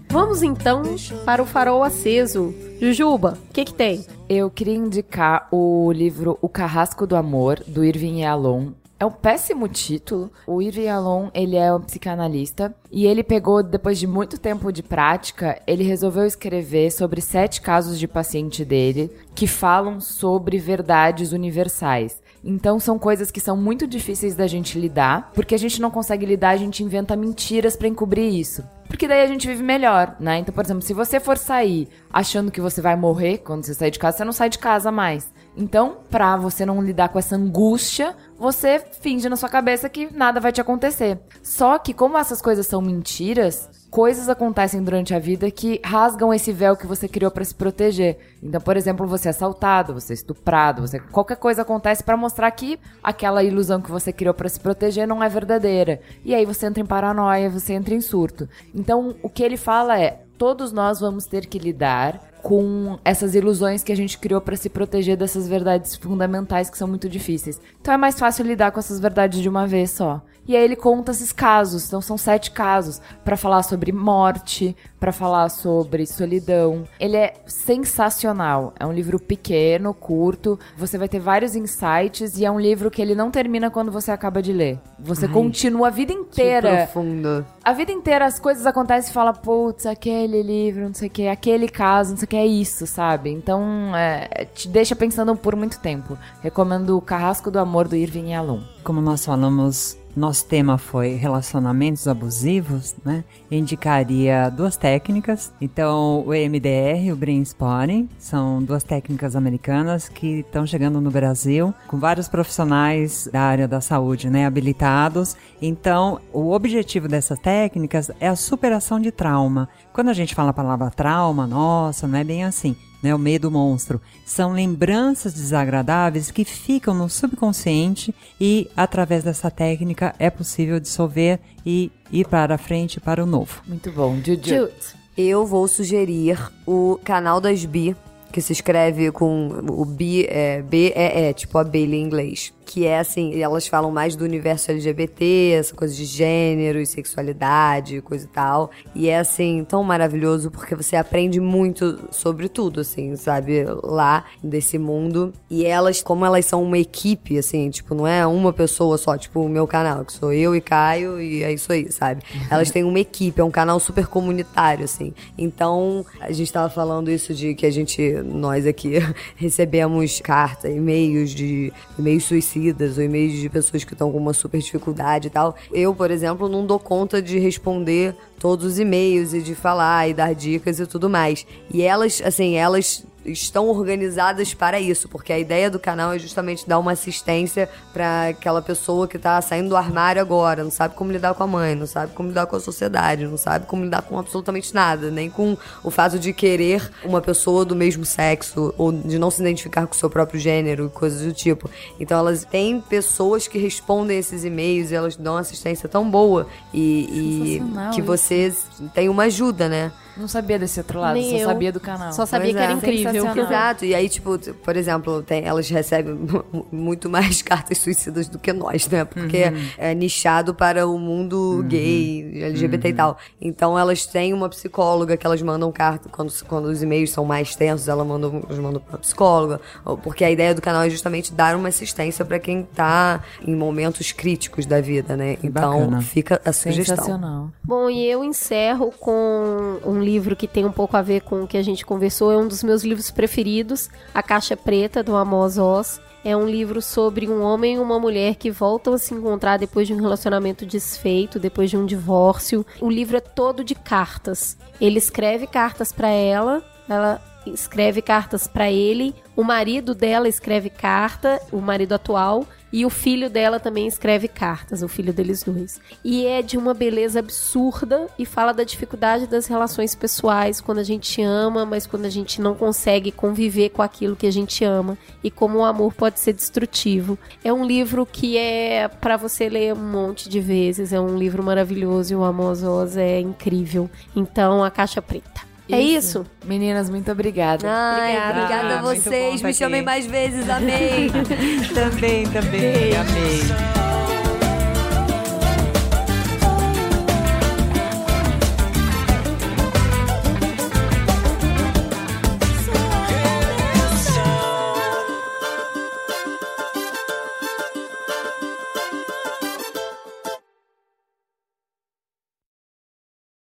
Speaker 1: Vamos então para o farol aceso. Jujuba, o que que tem?
Speaker 7: Eu queria indicar o livro O Carrasco do Amor, do Irving Yalom. É um péssimo título. O Irving Yalom, ele é um psicanalista e ele pegou, depois de muito tempo de prática, ele resolveu escrever sobre sete casos de paciente dele que falam sobre verdades universais. Então são coisas que são muito difíceis da gente lidar, porque a gente não consegue lidar, a gente inventa mentiras pra encobrir isso. Porque daí a gente vive melhor, né? Então, por exemplo, se você for sair achando que você vai morrer quando você sair de casa, você não sai de casa mais. Então, pra você não lidar com essa angústia, você finge na sua cabeça que nada vai te acontecer. Só que como essas coisas são mentiras, coisas acontecem durante a vida que rasgam esse véu que você criou pra se proteger. Então, por exemplo, você é assaltado, você é estuprado, você qualquer coisa acontece pra mostrar que aquela ilusão que você criou pra se proteger não é verdadeira. E aí você entra em paranoia, você entra em surto. Então, o que ele fala é: todos nós vamos ter que lidar com essas ilusões que a gente criou pra se proteger dessas verdades fundamentais que são muito difíceis. Então é mais fácil lidar com essas verdades de uma vez só. E aí ele conta esses casos, então são sete casos pra falar sobre morte, pra falar sobre solidão. Ele é sensacional. É um livro pequeno, curto. Você vai ter vários insights e é um livro que ele não termina quando você acaba de ler. Você continua a vida
Speaker 6: Que
Speaker 7: inteira
Speaker 6: profundo.
Speaker 7: a vida inteira as coisas acontecem e fala, putz, aquele livro, não sei o que, aquele caso, não sei o que, é isso, sabe? Então, é, te deixa pensando por muito tempo. Recomendo o Carrasco do Amor, do Irving Yalom.
Speaker 5: Como nós falamos nosso tema foi relacionamentos abusivos, né? Indicaria duas técnicas. Então, o EMDR, o Brain Spotting, são duas técnicas americanas que estão chegando no Brasil com vários profissionais da área da saúde, né, habilitados. Então, o objetivo dessas técnicas é a superação de trauma. Quando a gente fala a palavra trauma, nossa, não é bem assim né, o medo monstro, são lembranças desagradáveis que ficam no subconsciente e através dessa técnica é possível dissolver e ir para a frente para o novo.
Speaker 7: Muito bom. Juju.
Speaker 1: Jude.
Speaker 6: Eu vou sugerir o canal das Bi, que se escreve com o Bi, é, B-E-E, tipo abelha em inglês. Que é assim, elas falam mais do universo LGBT, essa coisa de gênero e sexualidade, coisa e tal. E é assim, tão maravilhoso porque você aprende muito sobre tudo, assim, sabe? Lá desse mundo. E elas, como elas são uma equipe, assim, tipo, não é uma pessoa só, tipo, o meu canal, que sou eu e Caio, e é isso aí, sabe? Elas têm uma equipe, é um canal super comunitário, assim. Então, a gente tava falando isso de que a gente, nós aqui, recebemos cartas, e-mails de e-mails suicidas ou e-mails de pessoas que estão com uma super dificuldade e tal. Eu, por exemplo, não dou conta de responder todos os e-mails e de falar e dar dicas e tudo mais. E elas, assim, elas estão organizadas para isso, porque a ideia do canal é justamente dar uma assistência para aquela pessoa que tá saindo do armário agora, não sabe como lidar com a mãe, não sabe como lidar com a sociedade, não sabe como lidar com absolutamente nada, nem com o fato de querer uma pessoa do mesmo sexo ou de não se identificar com o seu próprio gênero, coisas do tipo. Então elas têm pessoas que respondem esses e-mails e elas dão uma assistência tão boa e, e que
Speaker 7: isso.
Speaker 6: Vocês têm uma ajuda, né?
Speaker 7: Não sabia desse outro lado,
Speaker 1: Nem
Speaker 7: só
Speaker 1: eu.
Speaker 7: sabia do canal.
Speaker 1: Só sabia
Speaker 6: Pois
Speaker 1: que era
Speaker 6: é.
Speaker 1: incrível.
Speaker 6: Exato. E aí, tipo, por exemplo, tem- elas recebem mu- muito mais cartas suicidas do que nós, né? Porque é nichado para o mundo gay, LGBT e tal. Então elas têm uma psicóloga que elas mandam carta quando, quando os e-mails são mais tensos, ela manda, elas mandam pra psicóloga. Porque a ideia do canal é justamente dar uma assistência para quem tá em momentos críticos da vida, né? Então
Speaker 5: bacana.
Speaker 6: fica a sugestão.
Speaker 7: Sensacional.
Speaker 1: Bom, e eu encerro com um livro que tem um pouco a ver com o que a gente conversou. É um dos meus livros preferidos, A Caixa Preta, do Amos Oz. É um livro sobre um homem e uma mulher que voltam a se encontrar depois de um relacionamento desfeito, depois de um divórcio. O livro é todo de cartas. Ele escreve cartas para ela, ela escreve cartas para ele, o marido dela escreve carta, o marido atual, e o filho dela também escreve cartas, o filho deles dois. E é de uma beleza absurda e fala da dificuldade das relações pessoais quando a gente ama, mas quando a gente não consegue conviver com aquilo que a gente ama e como o amor pode ser destrutivo. É um livro que é para você ler um monte de vezes, é um livro maravilhoso e o Amos Oz é incrível. Então, a Caixa Preta. É isso?
Speaker 7: Meninas, muito obrigada.
Speaker 6: Ai,
Speaker 1: Obrigada.
Speaker 6: obrigada a
Speaker 5: bom
Speaker 6: vocês.
Speaker 5: tá
Speaker 6: Me
Speaker 5: aqui.
Speaker 6: chamem mais vezes. Amei.
Speaker 5: também, também, amei.